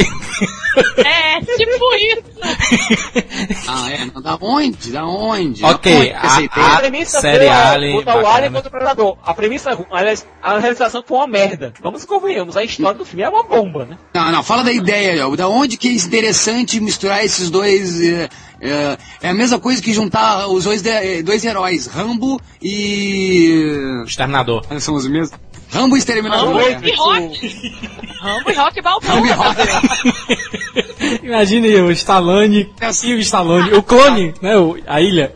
Speaker 9: É, tipo isso.
Speaker 2: Ah, é? Não, da onde? Da onde?
Speaker 1: Ok,
Speaker 2: Da onde
Speaker 1: a-
Speaker 2: ideia?
Speaker 1: a-
Speaker 8: premissa
Speaker 1: série
Speaker 8: é
Speaker 1: Alien,
Speaker 8: botar o. Alien contra o Predador. A premissa, aliás, a realização foi uma merda. Vamos convenhamos, a história do filme é uma bomba, né?
Speaker 2: Não, não, fala da ideia, ó. da onde que é interessante misturar esses dois. É, é, é a mesma coisa que juntar os dois, de- dois heróis, Rambo e.
Speaker 1: Exterminador.
Speaker 2: São os mesmos? Rambo e Exterminador.
Speaker 8: Rambo
Speaker 2: é.
Speaker 9: E Rock. Rambo e Rock Balboa.
Speaker 2: Rambo e Rock.
Speaker 1: Imagine o Stallone e o Stallone, o clone, né? o- a ilha.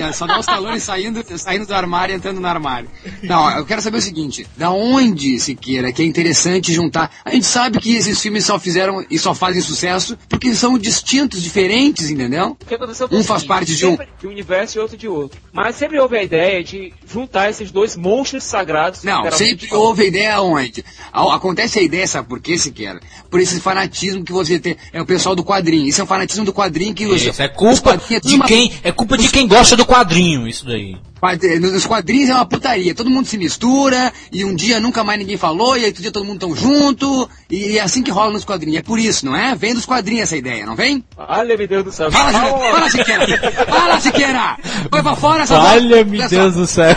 Speaker 2: Não, só dar os talões saindo, saindo do armário e entrando no armário. Não, eu quero saber o seguinte: da onde, Siqueira, que é interessante juntar. A gente sabe que esses filmes só fizeram e só fazem sucesso porque são distintos, diferentes, entendeu?
Speaker 8: O que aconteceu
Speaker 2: Um
Speaker 8: o
Speaker 2: faz parte de um.
Speaker 8: De um universo e outro de outro. Mas sempre houve a ideia de juntar esses dois monstros sagrados.
Speaker 2: Não, sempre houve a ideia aonde? Ao- Acontece a ideia, sabe por quê, Siqueira? Por esse fanatismo que você tem. É o pessoal do quadrinho. Isso é um fanatismo do quadrinho que
Speaker 1: Isso, é culpa de quem, é culpa de quem gosta do quadrinho, isso daí.
Speaker 2: Quadri- Nos quadrinhos é uma putaria, todo mundo se mistura, e um dia nunca mais ninguém falou, e aí outro dia todo mundo tão junto, e é assim que rola nos quadrinhos. É por isso, não é? Vem dos quadrinhos essa ideia, não vem?
Speaker 8: Olha, meu Deus do céu.
Speaker 2: Fala, Siqueira! Fala, Siqueira! Fala, Siqueira! Foi pra fora essa Olha só.
Speaker 1: Deus do céu.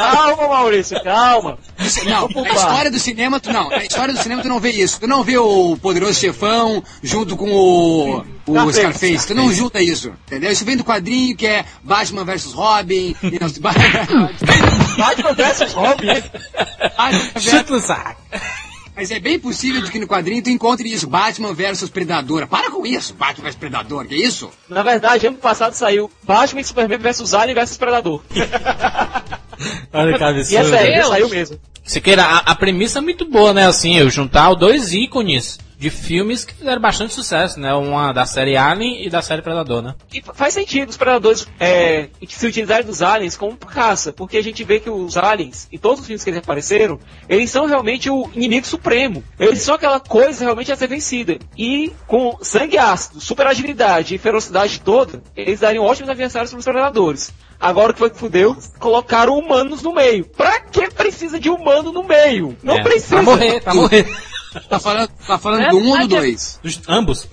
Speaker 8: Calma, Maurício, calma.
Speaker 2: Não, na
Speaker 8: pulpar.
Speaker 2: história do cinema, tu não. Na história do cinema tu não vê isso. Tu não vê o poderoso chefão junto com o. O
Speaker 8: Scarface.
Speaker 2: Tu não junta isso, entendeu? Isso vem do quadrinho que é Batman versus Robin, e não,
Speaker 8: Batman versus Robin.
Speaker 1: Chuta no saco.
Speaker 2: Mas é bem possível de que no quadrinho tu encontre isso, Batman versus Predador. Para com isso, Batman versus Predador, que é isso?
Speaker 8: Na verdade, ano passado saiu Batman e Superman versus Alien versus Predador.
Speaker 1: Olha que
Speaker 8: E é sério, saiu mesmo.
Speaker 1: Siqueira, a, a premissa é muito boa, né? Assim, eu juntar dois ícones de filmes que fizeram bastante sucesso, né? Uma da série Alien e da série Predador, né?
Speaker 8: E fa- faz sentido os predadores é, se utilizarem dos aliens como caça, porque a gente vê que os aliens, em todos os filmes que eles apareceram, eles são realmente o inimigo supremo. Eles são aquela coisa realmente a ser vencida. E com sangue ácido, super agilidade e ferocidade toda, eles dariam ótimos adversários para os predadores. Agora o que foi que fudeu? Colocaram humanos no meio. Pra que precisa de humano no meio? Não
Speaker 1: É,
Speaker 8: precisa.
Speaker 1: Pra morrer, pra morrer.
Speaker 2: Tá falando, tá falando
Speaker 9: É,
Speaker 2: do um ou do dois?
Speaker 1: Dos, ambos.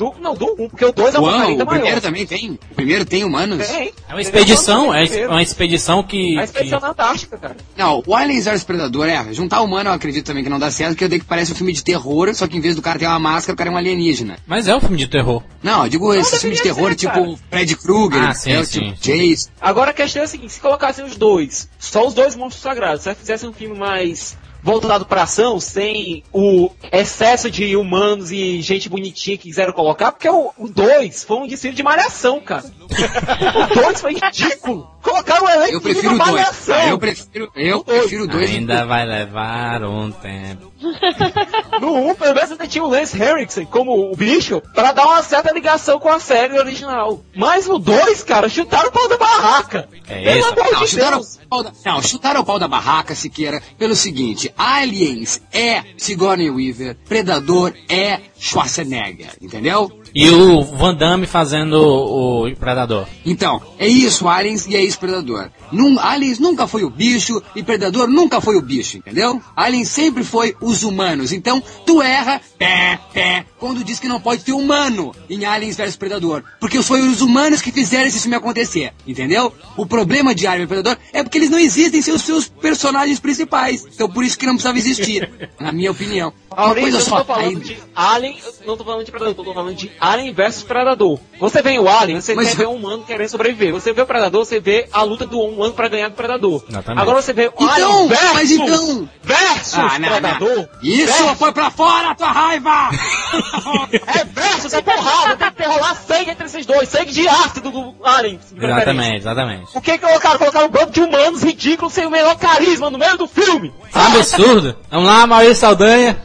Speaker 8: Do, não, do 1, porque o 2 é uma
Speaker 2: Uau,
Speaker 8: ainda
Speaker 2: o primeiro
Speaker 8: maior.
Speaker 2: também tem? O primeiro tem humanos?
Speaker 8: Tem.
Speaker 1: É uma expedição, é
Speaker 8: Primeiro.
Speaker 1: uma expedição que.
Speaker 8: A expedição
Speaker 1: que-
Speaker 8: na Antártica, cara.
Speaker 2: Não, o Aliens vs Predador é. Juntar humano eu acredito também que não dá certo, porque eu dei que parece um filme de terror, só que em vez do cara ter uma máscara, o cara é um alienígena.
Speaker 1: Mas é um filme de terror.
Speaker 2: Não, eu digo esses filmes de
Speaker 8: deveria
Speaker 2: terror,
Speaker 8: ser,
Speaker 2: tipo
Speaker 8: cara.
Speaker 2: Fred Krueger,
Speaker 1: Ah, sim,
Speaker 2: é,
Speaker 1: sim,
Speaker 2: tipo
Speaker 1: sim.
Speaker 2: Jace.
Speaker 8: Agora a questão é a seguinte, se colocassem os dois, só os dois monstros sagrados, se fizessem um filme mais voltado pra ação, sem o excesso de humanos e gente bonitinha que quiseram colocar, porque o 2 foi um desfile de malhação, cara. o 2 foi ridículo. Colocaram o elenco
Speaker 2: Eu
Speaker 8: de
Speaker 2: prefiro dois.
Speaker 8: malhação.
Speaker 2: Eu prefiro, eu prefiro o dois.
Speaker 1: Ainda vai levar um tempo.
Speaker 8: No 1, um, pelo menos ainda tinha o Lance Henriksen como o bicho, pra dar uma certa ligação com a série original. Mas no 2, cara, chutaram o pau da barraca.
Speaker 1: É
Speaker 8: Pelo
Speaker 1: isso,
Speaker 8: amor
Speaker 2: Não,
Speaker 8: de
Speaker 2: chutaram
Speaker 8: Deus.
Speaker 2: o pau da, não, chutaram o pau da barraca, Siqueira, pelo seguinte, Aliens é Sigourney Weaver, Predador é Schwarzenegger, entendeu?
Speaker 1: E o Van Damme fazendo o Predador.
Speaker 2: Então, é isso, Aliens e é isso, Predador. Num, Aliens nunca foi o bicho e Predador nunca foi o bicho, entendeu? Aliens sempre foi os humanos. Então, tu erra, pé, pé, quando diz que não pode ter humano em Aliens vs Predador. Porque foi os humanos que fizeram esse filme acontecer, entendeu? O problema de Alien vs Predador é porque eles não existem sem os seus personagens principais. Então, por isso que não precisava existir, na minha opinião. Uma coisa
Speaker 8: eu
Speaker 2: só,
Speaker 8: não tô falando
Speaker 2: aí-
Speaker 8: de Alien, não tô falando de Predador, eu tô falando de Alien versus Predador. Você vê o Alien, você
Speaker 2: Mas-
Speaker 8: quer ver um humano querendo sobreviver. Você vê o Predador, você vê a luta do humano pra ganhar do Predador.
Speaker 1: Exatamente.
Speaker 8: Agora você vê o
Speaker 2: Então,
Speaker 8: Alien versus,
Speaker 2: mas então-
Speaker 8: versus
Speaker 2: Ah, não,
Speaker 8: Predador.
Speaker 2: não. Isso,
Speaker 8: versus,
Speaker 2: foi pra fora a tua raiva!
Speaker 8: é versus, é porrada, tem que rolar sangue entre esses dois, sangue de ácido do Alien. de preferência.
Speaker 1: Exatamente, exatamente.
Speaker 8: O que colocaram? Colocaram um bando de humanos ridículos sem o menor carisma no meio do filme.
Speaker 1: Um absurdo. Vamos lá, Maurício Saldanha.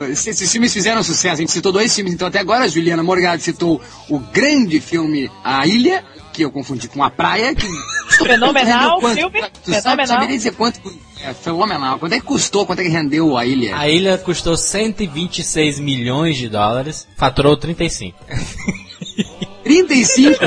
Speaker 2: Esses filmes fizeram sucesso. A gente citou dois filmes, então até agora a Juliana Morgado citou o grande filme A Ilha, que eu confundi com A Praia, que...
Speaker 3: Fenomenal
Speaker 2: Quanto-
Speaker 3: filme,
Speaker 2: Tu sabe,
Speaker 3: fenomenal.
Speaker 2: saberia dizer quanto... É fenomenal. Quanto é que custou, quanto é que rendeu A Ilha?
Speaker 1: A ilha custou 126 milhões de dólares, faturou 35.
Speaker 2: 35?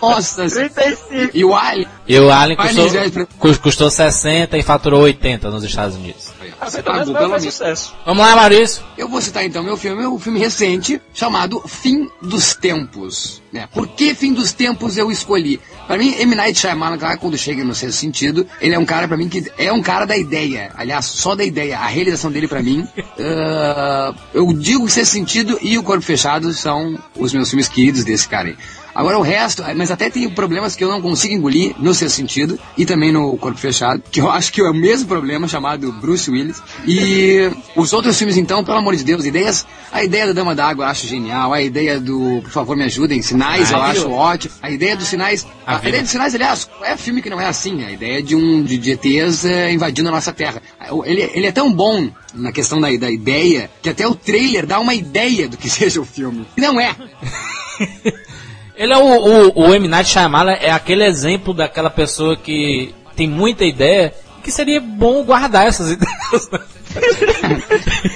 Speaker 2: Nossa,
Speaker 8: 35.
Speaker 2: e o Alien?
Speaker 1: E o Alien custou, custou 60 e faturou 80 nos Estados Unidos.
Speaker 8: Pelo fazer
Speaker 2: menos.
Speaker 8: sucesso.
Speaker 1: Vamos lá, Maurício.
Speaker 2: Eu vou citar então meu filme, um filme recente chamado Fim dos Tempos. Né? Por que Fim dos Tempos eu escolhi? Pra mim, M. Night Shyamalan, claro, quando chega no sexto sentido, ele é um cara pra mim que é um cara da ideia. Aliás, só da ideia. A realização dele pra mim, ah, eu digo sexto sentido e o Corpo Fechado são os meus filmes queridos desse cara aí. Agora o resto, mas até tem problemas que eu não consigo engolir no seu sentido e também no Corpo Fechado, que eu acho que é o mesmo problema chamado Bruce Willis. E os outros filmes então, pelo amor de Deus, ideias, a ideia da Dama d'Água eu acho genial, a ideia do, por favor me ajudem, Sinais eu acho ótimo, a ideia dos Sinais, a,
Speaker 1: A
Speaker 2: a ideia dos Sinais, aliás, é filme que não é assim, a ideia de um de, de ETs eh, invadindo a nossa Terra. Ele, ele é tão bom na questão da, da ideia que até o trailer dá uma ideia do que seja o filme. E não é.
Speaker 1: Ele é o, o, o M. Night Shyamalan é aquele exemplo daquela pessoa que tem muita ideia que seria bom guardar essas ideias.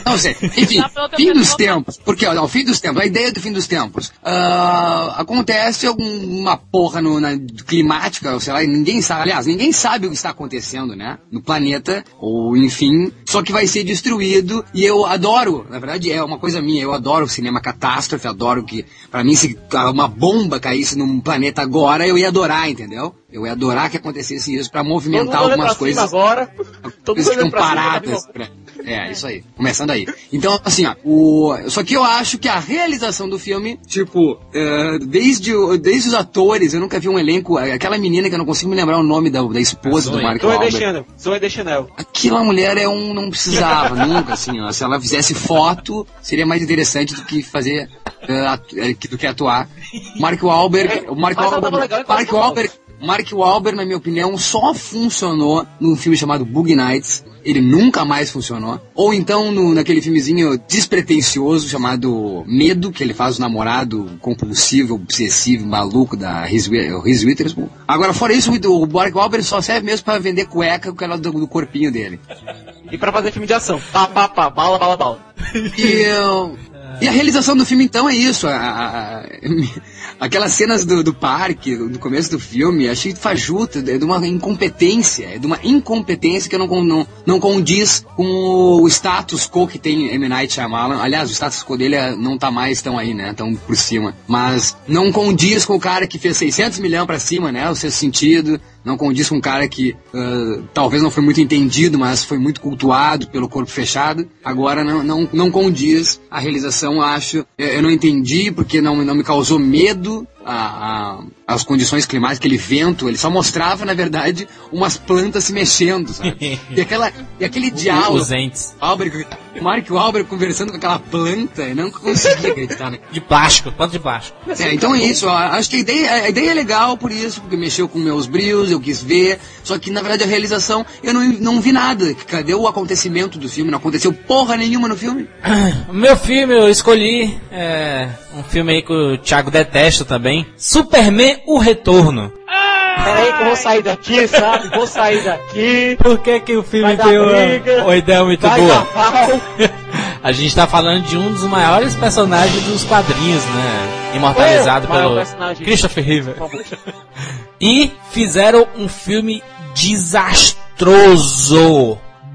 Speaker 2: Não sei. Enfim, fim dos tempos. Porque, ó, o fim dos tempos, a ideia do fim dos tempos. ah, acontece alguma porra no, na climática, ou sei lá, e ninguém sabe. Aliás, ninguém sabe o que está acontecendo, né? No planeta, ou enfim, só que vai ser destruído. E eu adoro, na verdade, é uma coisa minha, eu adoro o cinema catástrofe, adoro que, pra mim, se uma bomba caísse num planeta agora, eu ia adorar, entendeu? Eu ia adorar que acontecesse isso pra
Speaker 8: Todo
Speaker 2: movimentar algumas coisas
Speaker 8: agora. Todo
Speaker 2: coisas ficam
Speaker 8: olhando pra cima.
Speaker 2: Pra- É, isso aí. Começando aí. Então, assim, ó, o... só que eu acho que a realização do filme, tipo, é, desde, desde os atores, eu nunca vi um elenco, aquela menina que eu não consigo me lembrar o nome da, da esposa do
Speaker 1: Zoe.
Speaker 2: Mark
Speaker 8: Zoe
Speaker 2: Wahlberg.
Speaker 8: Deschanel. Zoe Deschanel.
Speaker 2: Aquela mulher é um, não precisava nunca, assim, ó, se ela fizesse foto, seria mais interessante do que fazer, é, atu- é, do que atuar. Mark Wahlberg, o Mark Wahlberg,
Speaker 8: legal
Speaker 2: Mark Wahlberg, Mark Wahlberg, na minha opinião, só funcionou num filme chamado Boogie Nights. Ele nunca mais funcionou. Ou então no, naquele filmezinho despretensioso chamado Medo, que ele faz o namorado compulsivo, obsessivo, maluco da Reese Wi- Reese Witherspoon. Agora, fora isso, o Mark Wahlberg só serve mesmo pra vender cueca com ela do, do corpinho dele.
Speaker 8: E pra fazer filme de ação. Pá, pá, pá, bala, bala, bala.
Speaker 2: E eu... E a realização do filme, então, é isso. A, a- a- aquelas cenas do, do parque, do começo do filme, achei fajuta, é de uma incompetência, é de uma incompetência que não, não, não condiz com o status quo que tem M. Night Shyamalan. Aliás, o status quo dele é- não tá mais tão aí, né? Tão por cima. Mas não condiz com o cara que fez 600 milhões pra cima, né? O seu sentido. Não condiz com um cara que ah, talvez não foi muito entendido, mas foi muito cultuado pelo corpo fechado. Agora não, não, não condiz. A realização, acho, eu, eu não entendi porque não, não me causou medo. A, a- as condições climáticas, aquele vento, ele só mostrava, na verdade, umas plantas se mexendo, sabe? E, aquela, e aquele diálogo.
Speaker 1: Os entes.
Speaker 2: Albert, Mark Albert conversando com aquela planta, eu não conseguia acreditar, né?
Speaker 1: De plástico, planta de plástico.
Speaker 2: É, então é isso, ó, acho que a ideia, a ideia é legal por isso, porque mexeu com meus brios, eu quis ver, só que na verdade a realização, eu não, não vi nada. Cadê o acontecimento do filme? Não aconteceu porra nenhuma no filme.
Speaker 1: O meu filme eu escolhi é, um filme aí que o Thiago detesta também. Superman O Retorno.
Speaker 8: Peraí que eu vou sair daqui, sabe? Vou sair daqui.
Speaker 1: Por que, que o filme tem uma, ideia muito boa? A gente tá falando de um dos maiores personagens dos quadrinhos, né? Imortalizado pelo. Christopher Reeve. E fizeram um filme desastroso.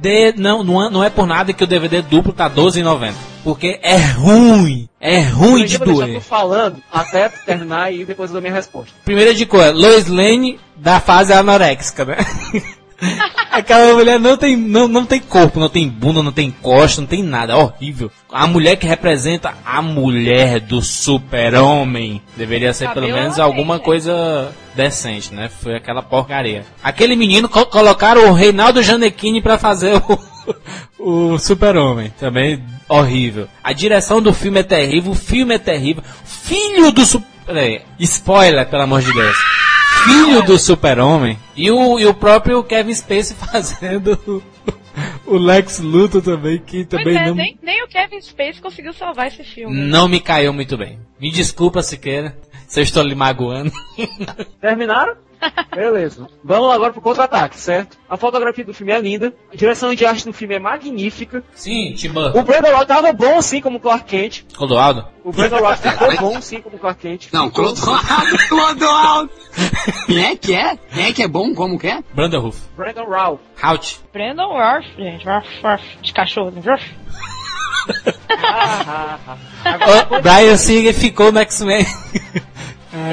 Speaker 1: De, não, não, é, não é por nada que o DVD duplo tá R$12,90. Porque é ruim. É ruim de
Speaker 8: Eu
Speaker 1: doer.
Speaker 8: tu falando até terminar e depois eu dou minha resposta.
Speaker 1: Primeira de coisa, Lois Lane da fase anoréxica, né? Aquela mulher não tem, não, não tem corpo, não tem bunda, não tem costa, não tem nada. É horrível. A mulher que representa a mulher do super-homem deveria ser pelo menos
Speaker 9: ok,
Speaker 1: alguma coisa decente, né? Foi aquela porcaria. Aquele menino co- colocaram o Reinaldo Janequini pra fazer o, o super-homem. Também horrível. A direção do filme é terrível, o filme é terrível. Filho do super... Spoiler, pelo amor de Deus filho do super-homem e o, e o próprio Kevin Spacey fazendo o, Lex Luthor também, que
Speaker 9: Pois
Speaker 1: também
Speaker 9: é,
Speaker 1: não,
Speaker 9: nem, nem o Kevin Space conseguiu salvar esse filme.
Speaker 1: não me caiu muito bem. Me desculpa, Siqueira, se eu estou lhe magoando.
Speaker 8: Terminaram? Beleza. Vamos agora pro contra-ataque, certo? A fotografia do filme é linda, a direção de arte do filme é magnífica.
Speaker 1: Sim, Tim
Speaker 8: O. Brandon Rock tava bom sim como Clark Kent.
Speaker 1: Clodoaldo?
Speaker 8: O Brandon Rock ficou bom sim como Clark Kent.
Speaker 2: Não, Clodoaldo, Clodoaldo. Quem é que é? Quem é que é bom? Como que é?
Speaker 1: Brandon Ruff.
Speaker 8: Brandon Ralph.
Speaker 1: Hout.
Speaker 9: Brandon Worth, gente. Worth, Worth, de cachorro. Worth.
Speaker 8: Ah, ah, ah.
Speaker 1: O Brian Singer ficou no X-Men.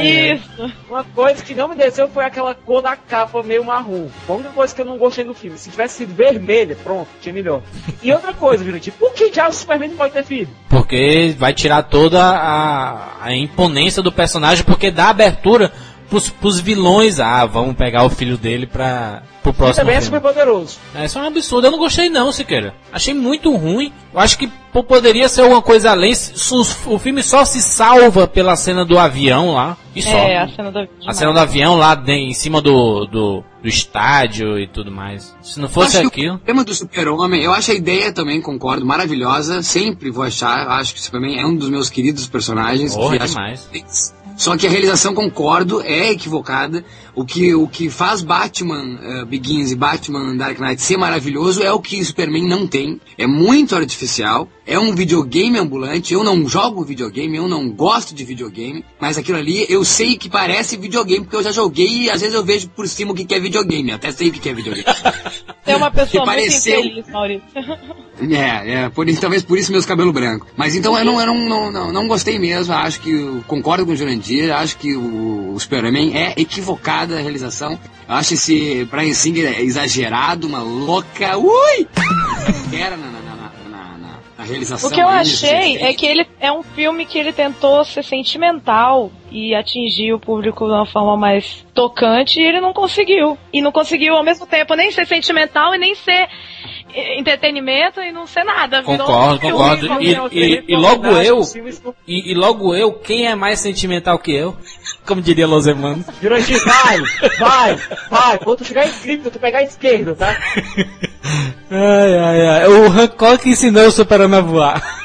Speaker 9: Isso.
Speaker 8: Uma coisa que não me desceu foi aquela cor da capa meio marrom. Foi a única coisa que eu não gostei do filme. Se tivesse sido vermelha, pronto, tinha melhor. E outra coisa, Virante, por que já o Superman não pode ter filho?
Speaker 1: Porque vai tirar toda a, a imponência do personagem, porque dá abertura pros, pros vilões. Ah, vamos pegar o filho dele pra, pro próximo
Speaker 8: também é
Speaker 1: filme.
Speaker 8: super poderoso.
Speaker 1: É, Isso é um absurdo. Eu não gostei não, Siqueira. Achei muito ruim. Eu acho que pô, poderia ser alguma coisa além. Se O, filme só se salva pela cena do avião lá. E só.
Speaker 9: É, a cena do
Speaker 1: A cena do avião lá de- em cima do, do, do estádio e tudo mais. Se não fosse
Speaker 2: acho
Speaker 1: aquilo.
Speaker 2: o tema do super-homem, eu acho a ideia também, concordo, maravilhosa. Sempre vou achar, acho que o Superman é um dos meus queridos personagens.
Speaker 1: Porra,
Speaker 2: que acho-
Speaker 1: demais.
Speaker 2: Só que a realização, concordo, é equivocada. O que, o que faz Batman eh, Begins e Batman Dark Knight ser maravilhoso é o que Superman não tem. É muito artificial. É um videogame ambulante. Eu não jogo videogame, eu não gosto de videogame. Mas aquilo ali eu sei que parece videogame, porque eu já joguei e às vezes eu vejo por cima o que é videogame. Eu até sei o que é videogame.
Speaker 9: Você é uma pessoa
Speaker 2: Que
Speaker 9: muito
Speaker 2: pareceu-
Speaker 9: infeliz, Maurício.
Speaker 2: É, é, por, talvez por isso meus cabelos brancos. Mas então eu não, eu não, não, não, não gostei mesmo, acho que, concordo com o Jurandir, acho que o, o Superman é equivocada a realização. Eu acho esse Brian Singer exagerado, uma louca, ui! Era na, na, na, realização.
Speaker 9: O que eu achei é que ele é um filme que ele tentou ser sentimental e atingir o público de uma forma mais tocante e ele não conseguiu. E não conseguiu ao mesmo tempo nem ser sentimental e nem ser eh, entretenimento e não ser nada. Virou
Speaker 1: Concordo,
Speaker 9: um filme
Speaker 1: concordo. E, e- e logo eu, e, e logo eu, quem é mais sentimental que eu? Como diria Los Hermanos.
Speaker 8: Jurandir, vai, vai, vai. Quando tu chegar em tu pegar a esquerda, tá?
Speaker 1: Ai, ai, ai. O Hancock ensinou o Super-Homem a voar.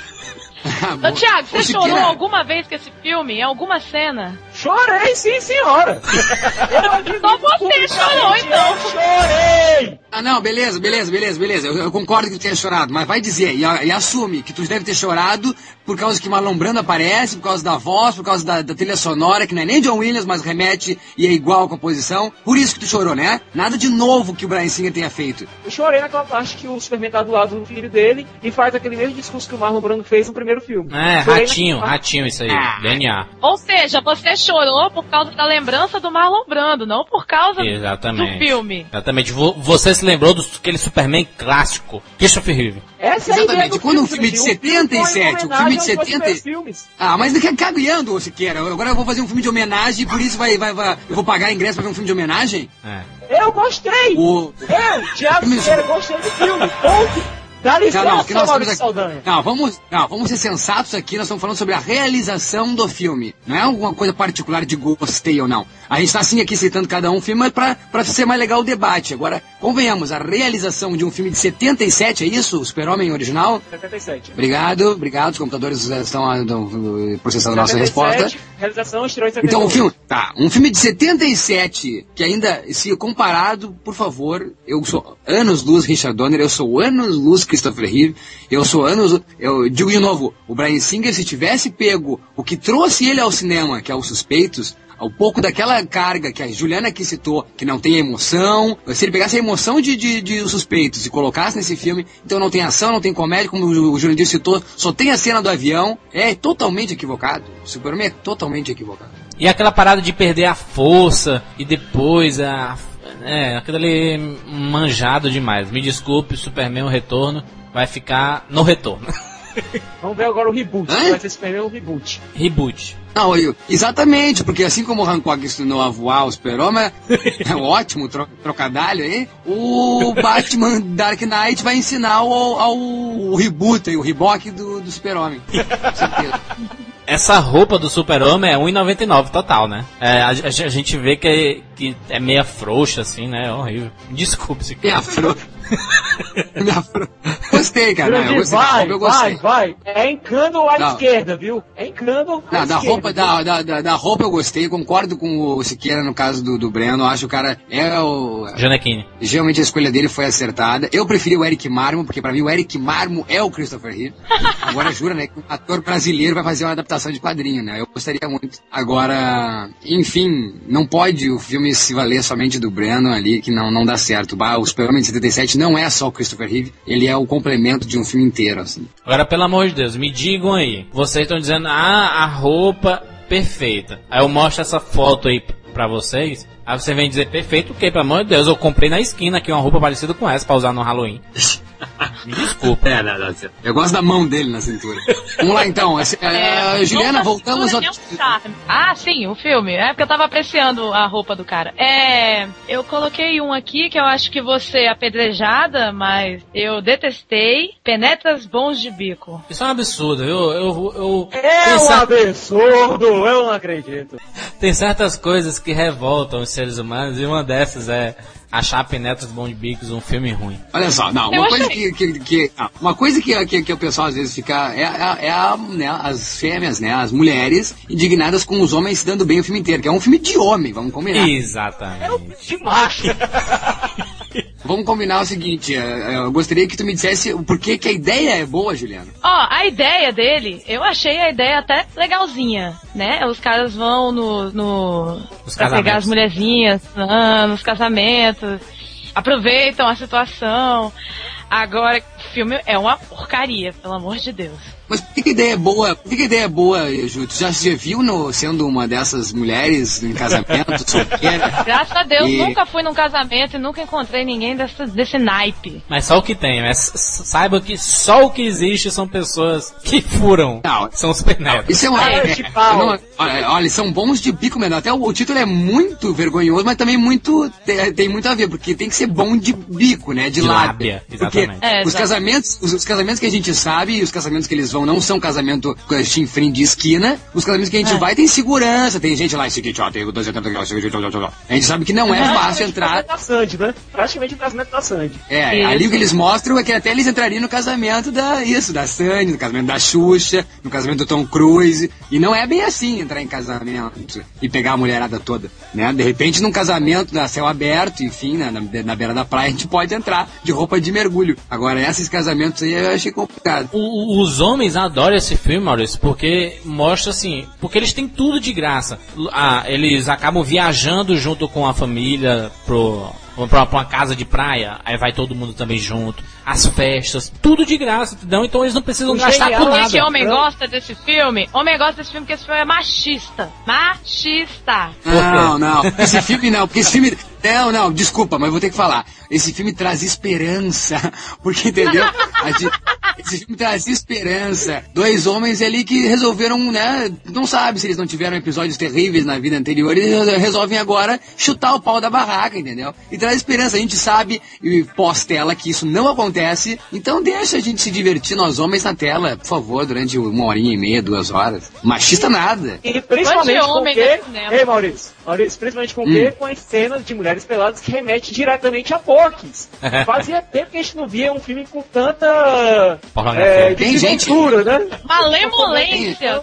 Speaker 9: Ô, Thiago, você chorou alguma vez com esse filme? Em alguma cena?
Speaker 8: Chorei, sim, senhora.
Speaker 9: Só você chorou, então.
Speaker 8: Eu chorei.
Speaker 2: Ah, não, beleza, beleza, beleza, beleza. Eu, eu concordo que tu tenha chorado, mas vai dizer e, e assume que tu deve ter chorado por causa que Marlon Brando aparece, por causa da voz, por causa da, da trilha sonora, que não é nem John Williams, mas remete e é igual a composição. Por isso que tu chorou, né? Nada de novo que o Brian Singer tenha feito.
Speaker 8: Eu chorei naquela parte que o Superman tá do lado do filho dele e faz aquele mesmo discurso que o Marlon Brando fez no primeiro filme.
Speaker 1: É,
Speaker 8: Chorei
Speaker 1: ratinho,
Speaker 8: naquela-
Speaker 1: ratinho isso aí, DNA.
Speaker 9: Ou seja, você chorou por causa da lembrança do Marlon Brando, não por causa
Speaker 1: Exatamente.
Speaker 9: do filme.
Speaker 1: Exatamente. Vo- Você se lembrou do aquele Superman clássico, Christopher Reeve.
Speaker 8: Essa é a ideia
Speaker 2: Exatamente.
Speaker 8: do
Speaker 2: Quando um
Speaker 8: filme,
Speaker 2: filme de.
Speaker 8: Um filme
Speaker 2: 77,
Speaker 8: com
Speaker 2: um filme de
Speaker 8: homenagem aos dois
Speaker 2: 70
Speaker 8: primeiros filmes.
Speaker 2: Ah, mas a cagando, ô Siqueira. Agora eu vou fazer um filme de homenagem e por isso vai, vai, vai, eu vou pagar ingresso pra ver um filme de homenagem?
Speaker 1: É.
Speaker 8: Eu gostei!
Speaker 2: O...
Speaker 8: Eu, Thiago
Speaker 2: Filme-
Speaker 8: Siqueira, gostei do filme. Ponto. Dá licença,
Speaker 2: Não, não, nós
Speaker 8: Maurício
Speaker 2: aqui.
Speaker 8: Saldanha.
Speaker 2: Não, vamos, não, vamos ser sensatos aqui, nós estamos falando sobre a realização do filme. Não é alguma coisa particular de gostei ou não. A gente está assim aqui citando cada um filme, pra ser mais legal o debate. Agora, convenhamos, a realização de um filme de 77, é isso? O Super-Homem original?
Speaker 8: 77.
Speaker 2: Obrigado, obrigado, os computadores estão ah, eh, processando a nossa
Speaker 8: 77,
Speaker 2: resposta.
Speaker 8: Realização estreou em 78.
Speaker 2: Então, o filme, tá, um filme de 77, que ainda, se comparado, por favor, eu sou anos luz Richard Donner, eu sou anos luz Christopher Reeve, eu sou anos, eu digo de novo, o Brian Singer, se tivesse pego o que trouxe ele ao cinema, que é os Suspeitos, um pouco daquela carga que a Juliana aqui citou, que não tem emoção, se ele pegasse a emoção de, de, de Os Suspeitos e colocasse nesse filme, então não tem ação, não tem comédia, como o o Jurandir citou, só tem a cena do avião, é totalmente equivocado. O Superman é totalmente equivocado.
Speaker 1: E aquela parada de perder a força e depois a. É, aquilo ali manjado demais. Me desculpe, Superman o retorno vai ficar no retorno.
Speaker 8: Vamos ver agora o reboot.
Speaker 2: Hã?
Speaker 8: Vai ser Superman o reboot.
Speaker 1: Reboot.
Speaker 2: Não, eu- exatamente, porque assim como o Hancock ensinou a voar o super-homem, é um ótimo tro trocadilho aí, o Batman Dark Knight vai ensinar ao, ao, o reboot, aí, o reboque do, do super-homem. Com certeza.
Speaker 1: Essa roupa do super-homem é 1,99 total, né? É, a, a- a gente vê que é, que é meia frouxa, assim, né? É horrível. Desculpe se
Speaker 2: Me afro. Gostei, cara.
Speaker 8: Jurandir,
Speaker 2: eu gostei. da
Speaker 8: vai,
Speaker 2: roupa, eu
Speaker 8: vai,
Speaker 2: gostei.
Speaker 8: vai. É em cano à
Speaker 2: Não.
Speaker 8: esquerda, viu? É em cano à
Speaker 2: Não, da
Speaker 8: esquerda.
Speaker 2: roupa, da, da, da, da roupa eu gostei, concordo com o Siqueira no caso do, do Breno, acho que o cara é o...
Speaker 1: Janequine.
Speaker 2: Geralmente a escolha dele foi acertada. Eu preferi o Eric Marmo, porque pra mim o Eric Marmo é o Christopher Reeve. Agora jura, né, que um ator brasileiro vai fazer uma adaptação de quadrinho, né? Eu gostaria muito. Agora, enfim, não pode o filme se valer somente do Breno ali, que não, não dá certo. Bah, o Superman de 77 não é só o Christopher Reeve, ele é o complemento de um filme inteiro, assim.
Speaker 1: Agora, pelo amor de Deus, me digam aí. Vocês estão dizendo, ah, a roupa perfeita. Aí eu mostro essa foto aí pra vocês. Aí você vem dizer, perfeito o quê? Pelo amor de Deus, eu comprei na esquina aqui uma roupa parecida com essa pra usar no Halloween. Me desculpa.
Speaker 2: É, não, não, eu gosto da mão dele na cintura. Vamos lá então. Esse- é, Juliana,
Speaker 9: Roupa
Speaker 2: voltamos ao.
Speaker 9: é. Ah, sim, o filme. É porque eu tava apreciando a roupa do cara. É. Eu coloquei um aqui que eu acho que você é apedrejada, mas eu detestei. Penetras bons de bico.
Speaker 1: Isso é um absurdo, eu, eu, eu
Speaker 8: É um absurdo, eu não acredito.
Speaker 1: tem certas coisas que revoltam os seres humanos e uma dessas é achar Penetras Bom de Bicos um filme ruim.
Speaker 2: Olha só, não,
Speaker 9: Eu
Speaker 2: uma coisa
Speaker 9: achei.
Speaker 2: que, que, que- ah, uma coisa que, que, que o pessoal às vezes fica é, é, é a, né, as fêmeas, né, as mulheres indignadas com os homens se dando bem o filme inteiro, que é um filme de homem, vamos combinar.
Speaker 1: Exatamente.
Speaker 8: De macho.
Speaker 2: Vamos combinar o seguinte, eh, eu gostaria que tu me dissesse o porquê que a ideia é boa, Juliana.
Speaker 9: Ó, a ideia dele, eu achei a ideia até legalzinha, né? Os caras vão no. no
Speaker 1: Os
Speaker 9: pra pegar as mulherzinhas ah, nos casamentos, aproveitam a situação. Agora, o filme é uma porcaria, pelo amor de Deus.
Speaker 2: Mas por que, ideia é boa? Por que, ideia é boa, Ju? Tu já se viu no, sendo uma dessas mulheres em casamento, solteira?
Speaker 9: Graças a Deus,
Speaker 2: E-
Speaker 9: nunca fui num casamento e nunca encontrei ninguém dessa, desse naipe.
Speaker 1: Mas só o que tem, mas saiba que só o que existe são pessoas que furam.
Speaker 2: Não.
Speaker 1: São os Penetras.
Speaker 2: Isso é uma. É-
Speaker 8: de pau.
Speaker 2: não, olha, olha, são bons de bico menor. Até o, o título é muito vergonhoso, mas também muito. Tem, tem muito a ver, porque tem que ser bom de bico, né? De,
Speaker 1: De
Speaker 2: lábia.
Speaker 1: lábia,
Speaker 2: Porque
Speaker 1: exatamente.
Speaker 9: É,
Speaker 2: os casamentos, os, os casamentos que a gente sabe e os casamentos que eles vão não são casamento com chinfrim de esquina. Os casamentos que a gente vai tem segurança, tem gente lá, seguinte, ó, tem 200 aqui, ó, ó, ó. A gente sabe que não é fácil entrar.
Speaker 8: Da Sandy, né? Praticamente o casamento da Sandy.
Speaker 2: É,
Speaker 9: Isso.
Speaker 2: ali o que eles mostram é que até eles entrariam no casamento da isso, da Sandy, no casamento da Xuxa, no casamento do Tom Cruise. E não é bem assim entrar em casamento e pegar a mulherada toda, né? De repente, num casamento na céu aberto, enfim, na, na, na beira da praia, a gente pode entrar de roupa de mergulho. Agora, esses casamentos aí eu achei complicado.
Speaker 1: O- os homens adoram esse filme, Maurício, porque mostra assim, porque eles têm tudo de graça. Ah, eles acabam viajando junto com a família pro pra, pra uma casa de praia, aí vai todo mundo também junto. As festas, tudo de graça, entendeu? Então eles não precisam
Speaker 8: O
Speaker 1: gastar
Speaker 8: genial
Speaker 1: por
Speaker 8: é
Speaker 1: nada.
Speaker 9: que homem gosta desse filme? Homem gosta desse filme porque esse filme é machista. Machista.
Speaker 2: Não, não. Esse filme não, porque esse filme. Não, não, desculpa, mas vou ter que falar. Esse filme traz esperança. Porque, entendeu? A gente- esse filme traz esperança. Dois homens ali que resolveram, né? Não sabe se eles não tiveram episódios terríveis na vida anterior, eles resolvem agora chutar o pau da barraca, entendeu? E traz esperança. A gente sabe, e pós-tela, que isso não acontece. Então deixa a gente se divertir, nós homens, na tela, por favor, durante uma horinha e meia, duas horas. Machista nada.
Speaker 8: E principalmente
Speaker 9: homem
Speaker 8: quê?
Speaker 9: no cinema?
Speaker 8: Ei, Maurício. Maurício, principalmente com o quê? Com as cenas de mulheres peladas que remete diretamente a porques. Fazia tempo que a gente não via um filme com tanta
Speaker 1: Pornografia.
Speaker 8: é,
Speaker 2: Tem gente-
Speaker 8: desenvoltura, né?
Speaker 9: Malemolência.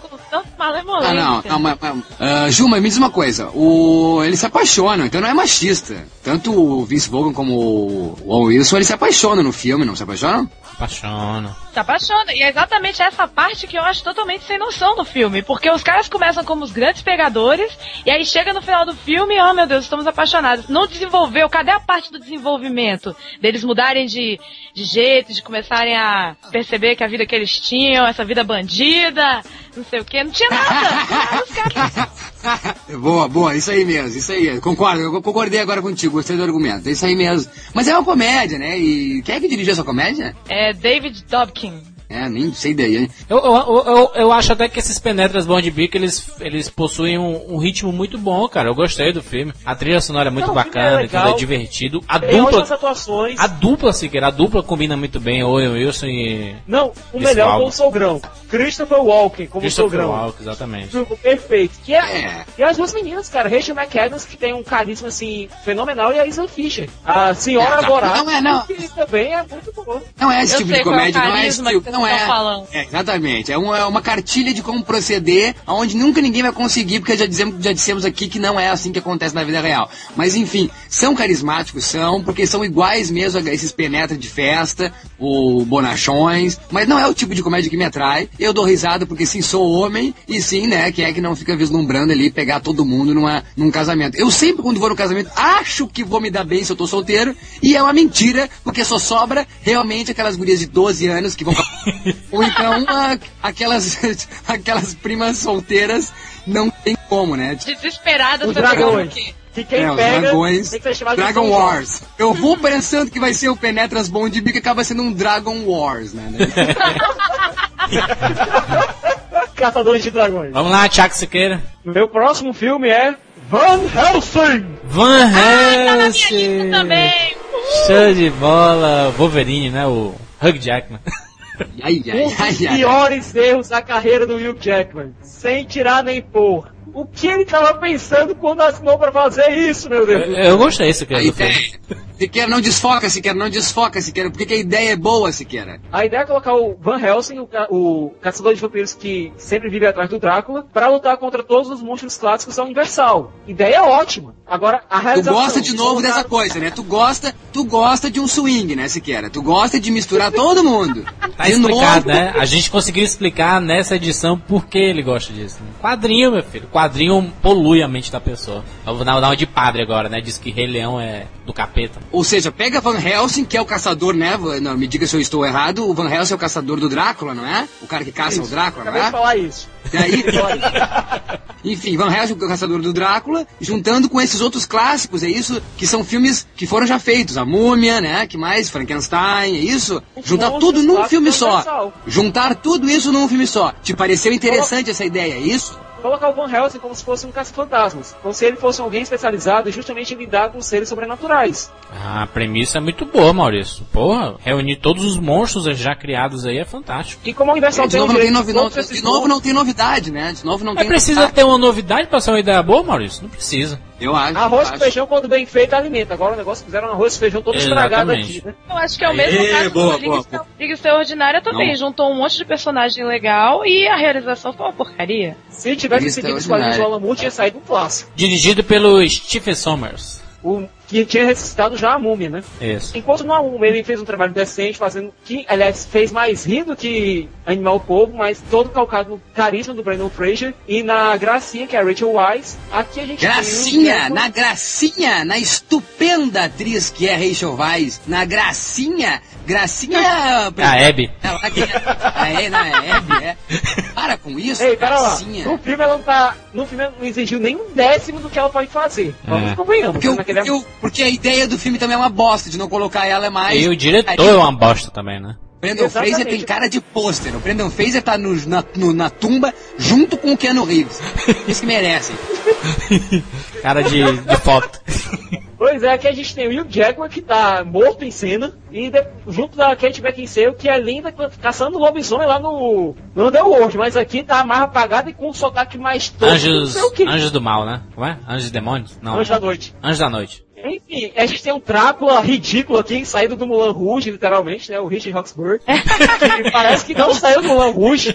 Speaker 9: Malemolência.
Speaker 2: Ah, não, não, mas, mas, ah, Ju, mas me diz uma coisa, o, eles se apaixonam, então não é machista. Tanto o Vince Vaughn como o Owen Wilson, eles se apaixonam no filme, não se apaixonam?
Speaker 1: Apaixona.
Speaker 9: Se apaixona. E é exatamente essa parte que eu acho totalmente sem noção no filme. Porque os caras começam como os grandes pegadores, e aí chega no final do filme, oh meu Deus, estamos apaixonados. Não desenvolveu, cadê a parte do desenvolvimento? Deles mudarem de, de jeito, de começarem a perceber que a vida que eles tinham, essa vida bandida, não sei o que, não tinha nada. Caras
Speaker 2: boa, boa, isso aí mesmo, isso aí. Concordo, eu concordei agora contigo, gostei do argumento, é isso aí mesmo. Mas é uma comédia, né? E quem é que dirigiu essa comédia?
Speaker 9: É David Dobkin. working.
Speaker 2: É, nem sei daí, hein?
Speaker 1: Eu, eu, eu, eu- acho até que esses penetras Bond Beak, eles, eles possuem um, um ritmo muito bom, cara. Eu gostei do filme. A trilha sonora é muito
Speaker 8: Não, é
Speaker 1: bacana,
Speaker 8: legal.
Speaker 1: tudo é divertido. A
Speaker 8: Tem
Speaker 1: dupla,
Speaker 8: atuações.
Speaker 1: a dupla, Siqueira, a dupla combina muito bem, Owen Wilson e
Speaker 8: Não, o melhor foi o Sogrão. Christopher Walken como
Speaker 1: Christopher
Speaker 8: Sogrão.
Speaker 1: Walken, exatamente.
Speaker 8: Perfeito. Que é,
Speaker 2: É.
Speaker 8: E as duas meninas, cara, Rachel McAdams, que tem um carisma assim fenomenal, e a Isa Fisher. A senhora
Speaker 2: É,
Speaker 8: Borat,
Speaker 2: não é, não.
Speaker 8: que também é muito boa.
Speaker 2: Não é esse
Speaker 9: Eu
Speaker 2: tipo de
Speaker 9: é
Speaker 2: comédia, não é esse tipo,
Speaker 9: que
Speaker 2: não
Speaker 9: vocês
Speaker 2: é.
Speaker 9: falando.
Speaker 2: É, exatamente. É uma, é uma cartilha de como proceder, onde nunca ninguém vai conseguir, porque já dizemos, já dissemos aqui que não é assim que acontece na vida real. Mas enfim, são carismáticos, são, porque são iguais mesmo a esses penetra de festa, o bonachões, mas não é o tipo de comédia que me atrai. Eu dou risada porque sim, sou homem, e sim, né, que é que não fica vislumbrando ali pegar todo mundo numa, num casamento. Eu sempre, quando vou no casamento, acho que vou me dar bem se eu tô solteiro, e é uma mentira, porque só sobra realmente aquelas gurias de 12 anos que vão. Ou então a- aquelas, aquelas primas solteiras não tem como, né?
Speaker 9: Desesperadas
Speaker 8: Os dragões. Que quem
Speaker 2: É, os
Speaker 8: pega
Speaker 2: dragões.
Speaker 8: tem que ser chamado de
Speaker 2: Dragon Wars. Eu vou pensando que vai ser o Penetras Bond Bica, acaba sendo um Dragon Wars, né?
Speaker 8: Caçadores de dragões.
Speaker 1: Vamos lá, Tiago Siqueira.
Speaker 8: Meu próximo filme é Van Helsing.
Speaker 1: Van
Speaker 9: Ah, tá na minha
Speaker 1: Helsing.
Speaker 9: lista também.
Speaker 1: Show de bola. Wolverine, né? O Hugh Jackman.
Speaker 2: Ai,
Speaker 8: Um
Speaker 2: ai,
Speaker 8: dos
Speaker 2: ai,
Speaker 8: piores erros da carreira do Hugh Jackman. Sem tirar nem pôr. O que ele tava pensando quando assinou pra fazer isso, meu Deus?
Speaker 1: Eu, eu gostei,
Speaker 2: A
Speaker 1: do filme.
Speaker 2: ideia. Siqueira não desfoca, Siqueira, não desfoca, Siqueira, porque que a ideia é boa, Siqueira.
Speaker 8: A ideia é colocar o Van Helsing, o, ca- o caçador de vampiros que sempre vive atrás do Drácula, pra lutar contra todos os monstros clássicos da Universal. Ideia ótima. Agora, a
Speaker 2: Tu
Speaker 8: realização...
Speaker 2: gosta de novo dessa coisa, né? Tu gosta, tu gosta de um swing, né, Siqueira? Tu gosta de misturar todo mundo.
Speaker 1: Tá
Speaker 2: de
Speaker 1: explicado,
Speaker 2: novo,
Speaker 1: né? A gente conseguiu explicar nessa edição por que ele gosta disso. né? Quadrinho, meu filho. Quadrinho polui a mente da pessoa. Eu vou dar uma de padre agora, né? Diz que Rei Leão é do capeta.
Speaker 2: Ou seja, pega Van Helsing, que é o caçador, né? Não, me diga se eu estou errado. O Van Helsing é o caçador do Drácula, não é? O cara que caça o Drácula, não
Speaker 8: Acabei de
Speaker 2: é?
Speaker 8: falar isso.
Speaker 2: E aí, enfim, Van Helsing, o caçador do Drácula, juntando com esses outros clássicos, é isso? Que são filmes que foram já feitos. A Múmia, né? Que mais? Frankenstein, é isso?
Speaker 8: Os
Speaker 2: Juntar
Speaker 8: monstros
Speaker 2: tudo num filme só. Juntar tudo isso num filme só. Te pareceu interessante essa ideia, é isso?
Speaker 8: Colocar o Van Helsing como se fosse um caça-fantasmas. Como se ele fosse alguém especializado justamente em lidar com seres sobrenaturais.
Speaker 1: Ah, a premissa é muito boa, Maurício. Porra, reunir todos os monstros já criados aí é fantástico.
Speaker 8: E como a Universal
Speaker 2: De
Speaker 8: tem o
Speaker 2: novo, não tem,
Speaker 8: direito
Speaker 2: novi
Speaker 8: de
Speaker 2: de novo não tem novidade, né? De novo não
Speaker 1: Mas
Speaker 2: tem
Speaker 1: precisa
Speaker 2: novidade.
Speaker 1: ter uma novidade pra ser uma ideia boa, Maurício? Não precisa.
Speaker 2: Eu acho.
Speaker 8: Arroz com feijão, quando bem feito, alimenta. Agora o negócio fizeram um arroz com feijão todo estragado
Speaker 1: Exatamente.
Speaker 8: aqui, né?
Speaker 9: Eu acho que é o
Speaker 2: Aê,
Speaker 9: mesmo caso
Speaker 2: boa,
Speaker 9: do Liga,
Speaker 2: boa,
Speaker 9: Extra- Liga Extraordinária também.
Speaker 2: Não.
Speaker 9: Juntou um monte de personagem legal e a realização foi uma porcaria.
Speaker 8: Se tivesse seguido os quadrinhos do. Alan Moore, tinha saído um clássico.
Speaker 1: Dirigido pelo Stephen Sommers.
Speaker 8: O que tinha ressuscitado já a múmia, né?
Speaker 1: Isso.
Speaker 8: Enquanto no A1 ele fez um trabalho decente, fazendo que, aliás, fez mais rir do que Animal Povo, mas todo calcado no carisma do Brandon Fraser e na gracinha, que é a Rachel Weisz. Aqui a gente tem
Speaker 2: Gracinha,
Speaker 8: um-
Speaker 2: na gracinha, na estupenda atriz que é Rachel Weisz, na gracinha, gracinha...
Speaker 1: A Abby.
Speaker 2: Ela que é, é, não, é Abby, é. Para com isso,
Speaker 8: Ei, pera lá.
Speaker 2: gracinha.
Speaker 8: No filme ela não tá. No filme ela não exigiu nem um décimo do que ela pode fazer. Vamos
Speaker 1: É.
Speaker 8: convenhamos.
Speaker 2: Porque,
Speaker 8: né?
Speaker 2: o-
Speaker 8: Naquele-
Speaker 2: porque, o- porque a ideia do filme também é uma bosta, de não colocar ela mais...
Speaker 1: E o diretor é uma bosta também, né?
Speaker 2: Brandon
Speaker 8: Exatamente.
Speaker 2: Fraser tem cara de pôster. O Brandon Fraser tá no- na, no- na tumba junto com o Keanu Reeves. Isso que merecem.
Speaker 1: Cara de, de foto.
Speaker 8: Pois é, aqui a gente tem o Hugh Jackman que tá morto em cena. E de- junto da Kate Beckinsale, que é linda caçando lobisomem lá no, no Underworld. Mas aqui tá mais apagada e com um sotaque mais não
Speaker 1: Anjos, anjos do mal, né? Como é? Anjos e demônios? Não.
Speaker 8: Anjos da noite.
Speaker 1: Anjos da noite.
Speaker 8: Enfim, a gente tem um Drácula ridículo aqui, saído do Mulan Rouge, literalmente, né? O Richard Roxburgh. que parece que não saiu do Mulan Rouge.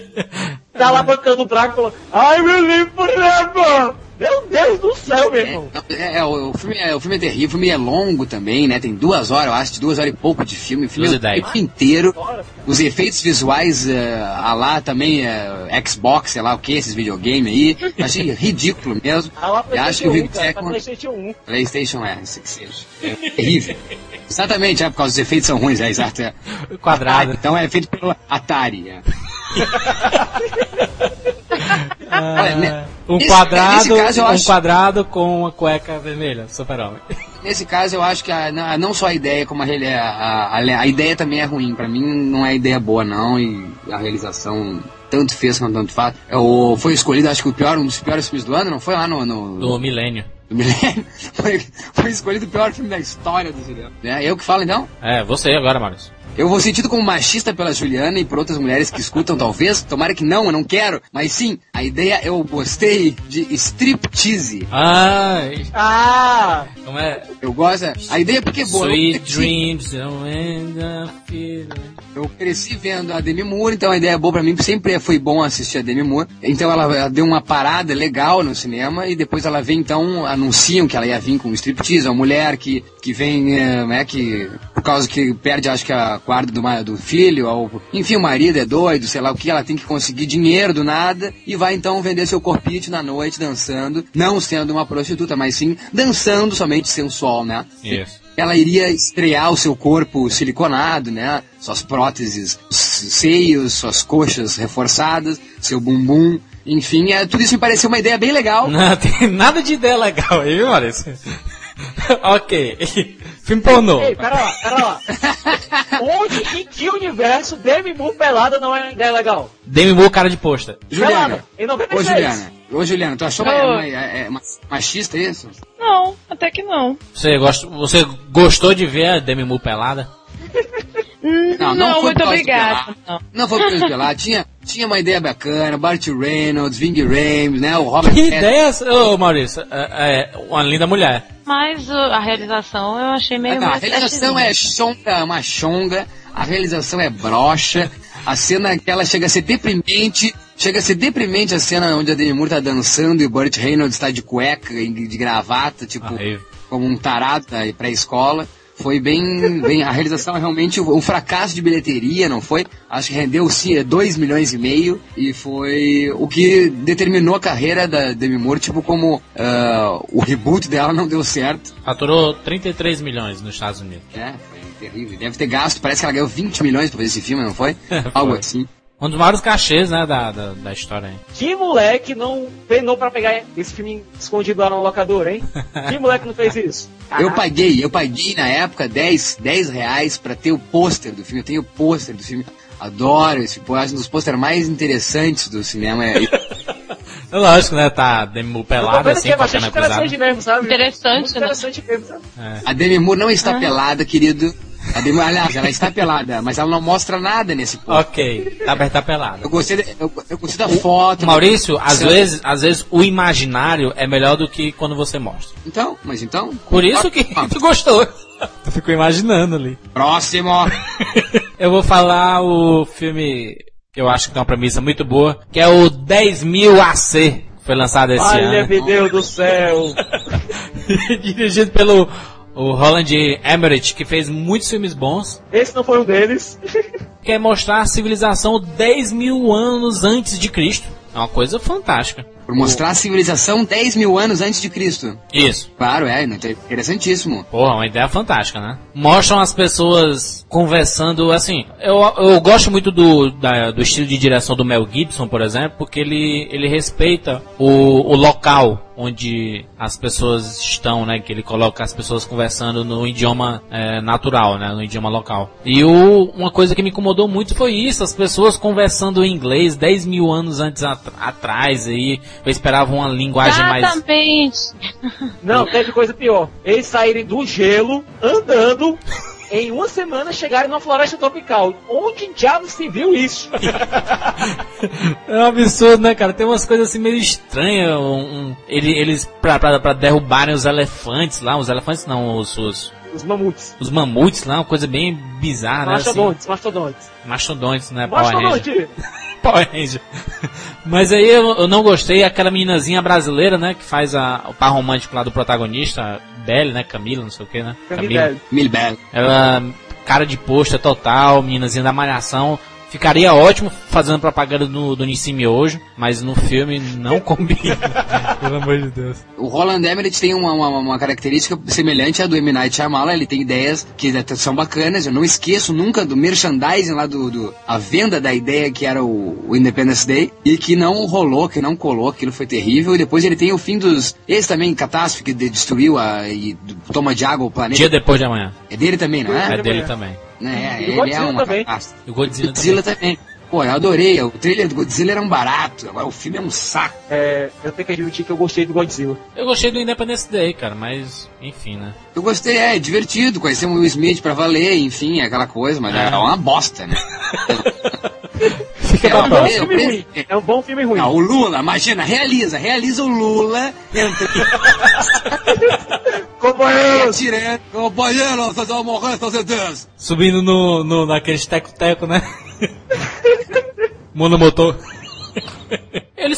Speaker 8: Tá lá bancando o Drácula. I will live forever! Meu Deus do céu, meu irmão.
Speaker 2: É, é, o, o filme é, o filme é terrível, o filme é longo também, né? Tem duas horas, eu acho, de duas horas e pouco de filme. O filme é o inteiro. Os efeitos visuais, é, a lá também, é, Xbox, sei lá o que, esses videogames aí. Eu achei ridículo mesmo.
Speaker 8: Ah, lá
Speaker 2: Eu acho que o
Speaker 8: PlayStation 1,
Speaker 2: Hugh
Speaker 8: cara,
Speaker 2: Jackman...
Speaker 8: PlayStation 1.
Speaker 2: PlayStation é, isso que seja. É terrível. Exatamente, é por causa dos efeitos são ruins, é exato. É.
Speaker 1: Quadrado.
Speaker 2: Então é feito pelo Atari. É. Olha, né,
Speaker 1: Um
Speaker 2: nesse-
Speaker 1: quadrado,
Speaker 2: nesse eu
Speaker 1: um
Speaker 2: acho-
Speaker 1: quadrado com uma cueca vermelha, super-homem.
Speaker 2: Nesse caso, eu acho que a- não, só a ideia, como a, a, a, a ideia também é ruim. Pra mim, não é ideia boa, não. E a realização, tanto fez quanto tanto faz. É, o, foi escolhido, acho que o pior, um dos piores filmes do ano, não foi lá no. no
Speaker 1: Do milênio.
Speaker 2: do milênio? Foi, foi escolhido o pior filme da história do cinema. É, eu que falo então?
Speaker 1: É, você agora, Maurício.
Speaker 2: Eu vou sentido como machista pela Juliana e por outras mulheres que escutam, talvez. Tomara que não, eu não quero. Mas sim, a ideia eu gostei de striptease.
Speaker 1: Ai,
Speaker 8: Ah!
Speaker 1: como é?
Speaker 2: Eu gosto. A ideia é porque é boa.
Speaker 1: Sweet dreams, when the feeling-
Speaker 2: Eu cresci vendo a Demi Moore, então a ideia é boa pra mim, sempre foi bom assistir a Demi Moore. Então ela, ela deu uma parada legal no cinema e depois ela vem então, anunciam que ela ia vir com um striptease, uma mulher que, que vem, é, né, que por causa que perde acho que a guarda do, do filho, ou, enfim, o marido é doido, sei lá o que, ela tem que conseguir dinheiro do nada e vai então vender seu corpite na noite dançando, não sendo uma prostituta, mas sim dançando somente sensual, né?
Speaker 1: Isso.
Speaker 2: ela iria estrear o seu corpo siliconado, né? Suas próteses, os seios, suas coxas reforçadas, seu bumbum, enfim, é, tudo isso me pareceu uma ideia bem legal.
Speaker 1: Não tem nada de ideia legal aí, Maurício? ok. Filme pornô.
Speaker 8: Ei, pera lá, pera lá. Onde, em que universo Demi Moore pelada não é ideia legal?
Speaker 1: Demi Moore, cara de posta.
Speaker 2: Juliana,
Speaker 8: Pelada, em 96.
Speaker 2: ô Juliana, ô Juliana, tu achou uma, uma- é- é uma- machista isso?
Speaker 9: Não, até que não.
Speaker 1: Você, gost... Você gostou de ver a Demi Moore pelada?
Speaker 9: Hum,
Speaker 2: Não,
Speaker 9: Não,
Speaker 2: não foi
Speaker 9: muito obrigada. Não.
Speaker 2: Não foi por isso lá, tinha, tinha uma ideia bacana, Bart Reynolds, Ving Rhames, né, o Robert
Speaker 1: Que ideia, ô Maurício? É, é uma linda mulher.
Speaker 9: Mas uh, a realização eu achei meio
Speaker 2: Ah, não, a
Speaker 9: mais
Speaker 2: realização é chonga, uma chonga, a realização é broxa, a cena que ela chega a ser deprimente, chega a ser deprimente a cena onde a Demi Moore tá dançando e o Burt Reynolds tá de cueca e de gravata, tipo, como um tarado da pré-escola. Foi bem, bem, a realização é realmente um fracasso de bilheteria, não foi? Acho que rendeu sim 2 milhões e meio e foi o que determinou a carreira da Demi Moore, tipo como ah, o reboot dela não deu certo.
Speaker 1: Faturou 33 milhões nos Estados Unidos.
Speaker 2: É, foi terrível. Deve ter gasto, parece que ela ganhou 20 milhões pra fazer esse filme, não foi? Algo assim.
Speaker 1: Um dos maiores cachês, né, da, da, da história aí.
Speaker 8: Que moleque não penou pra pegar esse filme escondido lá no locador, hein? Que moleque não fez isso?
Speaker 2: Eu paguei, eu paguei na época 10, 10 reais pra ter o pôster do filme. Eu tenho o pôster do filme. Adoro esse pôster, acho um dos pôster mais interessantes do cinema. É,
Speaker 1: Lógico, né? Tá Demi Moore pelada assim,
Speaker 8: é
Speaker 1: com a
Speaker 8: bastante
Speaker 1: perna cruzada.
Speaker 8: interessante mesmo, sabe?
Speaker 9: Interessante,
Speaker 8: Muito
Speaker 9: né?
Speaker 8: interessante mesmo, sabe?
Speaker 2: A Demi Moore não está pelada, querido. A Demi, aliás, ela está pelada, mas ela não mostra nada nesse ponto.
Speaker 1: Ok, tá, tá pelada.
Speaker 2: Eu gostei, da- eu, eu gostei da foto.
Speaker 1: Maurício, às vezes, às vezes o imaginário é melhor do que quando você mostra.
Speaker 2: Então, mas então.
Speaker 1: Por isso que
Speaker 2: Ah,
Speaker 1: tu gostou. Tu ficou imaginando ali.
Speaker 2: Próximo!
Speaker 1: Eu vou falar o filme que eu acho que tem uma premissa muito boa, que é o 10.000 AC, que foi lançado esse
Speaker 8: Olha,
Speaker 1: ano.
Speaker 8: meu Deus do céu.
Speaker 1: Dirigido pelo o Roland Emmerich, que fez muitos filmes bons.
Speaker 8: Esse não foi um deles.
Speaker 1: Quer mostrar a civilização 10 mil anos antes de Cristo. É uma coisa fantástica.
Speaker 2: Por mostrar a civilização 10 mil anos antes de Cristo.
Speaker 1: Isso.
Speaker 2: Claro, é, interessantíssimo.
Speaker 1: Porra, uma ideia fantástica, né? Mostram as pessoas conversando, assim, eu, eu gosto muito do, da- do estilo de direção do Mel Gibson, por exemplo, porque ele, ele respeita o, o local onde as pessoas estão, né? Que ele coloca as pessoas conversando no idioma eh, natural, né? No idioma local. E o, uma coisa que me incomodou muito foi isso, as pessoas conversando em inglês 10 mil anos antes at- atrás, aí eu esperava uma linguagem mais...
Speaker 9: Exatamente.
Speaker 8: Não, teve coisa pior. Eles saírem do gelo, andando, em uma semana chegarem numa floresta tropical. Onde diabos se viu isso?
Speaker 1: É um absurdo, né, cara? Tem umas coisas assim meio estranhas. Um, um- ele- eles, pra, pra, pra derrubarem os elefantes lá, os elefantes não, os, os,
Speaker 8: Os mamutes.
Speaker 1: os mamutes lá, uma coisa bem bizarra, né? Assim,
Speaker 8: Mastodontes, mastodontes.
Speaker 1: mastodontes, né?
Speaker 8: Mastodonte!
Speaker 1: Power Ranger. Mas aí eu, eu não gostei, aquela meninazinha brasileira, né? Que faz a, o par romântico lá do protagonista, Belle, né? Camila, não sei o que, né?
Speaker 8: Camila.
Speaker 2: Milbel.
Speaker 1: Ela, cara de posta total, meninazinha da malhação. Ficaria ótimo fazendo propaganda do, do Nissim Miojo, mas no filme não combina. Pelo amor de Deus.
Speaker 2: O Roland Emmerich tem uma, uma, uma característica semelhante à do M. Night Shyamalan, ele tem ideias que são bacanas, eu não esqueço nunca do merchandising lá do, do a venda da ideia que era o, o Independence Day, e que não rolou, que não colou, aquilo foi terrível, e depois ele tem o fim dos, esse também, catástrofe, que de- destruiu a, e toma de água o planeta.
Speaker 1: Dia depois de amanhã.
Speaker 2: É dele também, não é?
Speaker 1: É dele também.
Speaker 2: É,
Speaker 8: E o
Speaker 2: ele é
Speaker 8: Godzilla
Speaker 2: uma
Speaker 8: também.
Speaker 1: o Godzilla,
Speaker 2: Godzilla também. Pô, eu adorei, o trailer do Godzilla era um barato, agora o filme é um saco.
Speaker 8: É, eu tenho que admitir que eu gostei do Godzilla.
Speaker 1: Eu gostei do Independence Day, cara, mas enfim, né?
Speaker 2: Eu gostei, é divertido, conhecer o Will Smith pra valer, enfim, aquela coisa, mas é,
Speaker 1: É.
Speaker 2: uma bosta, né? É,
Speaker 8: um bom filme
Speaker 2: penso-
Speaker 8: ruim. É um bom filme ruim.
Speaker 2: Ah, o Lula, imagina, realiza, realiza o Lula
Speaker 8: Companheiros!
Speaker 2: atirando, companheiro, vocês vão morrer, seus idiotas.
Speaker 1: Subindo no, no, naqueles teco-teco, né? Monomotor.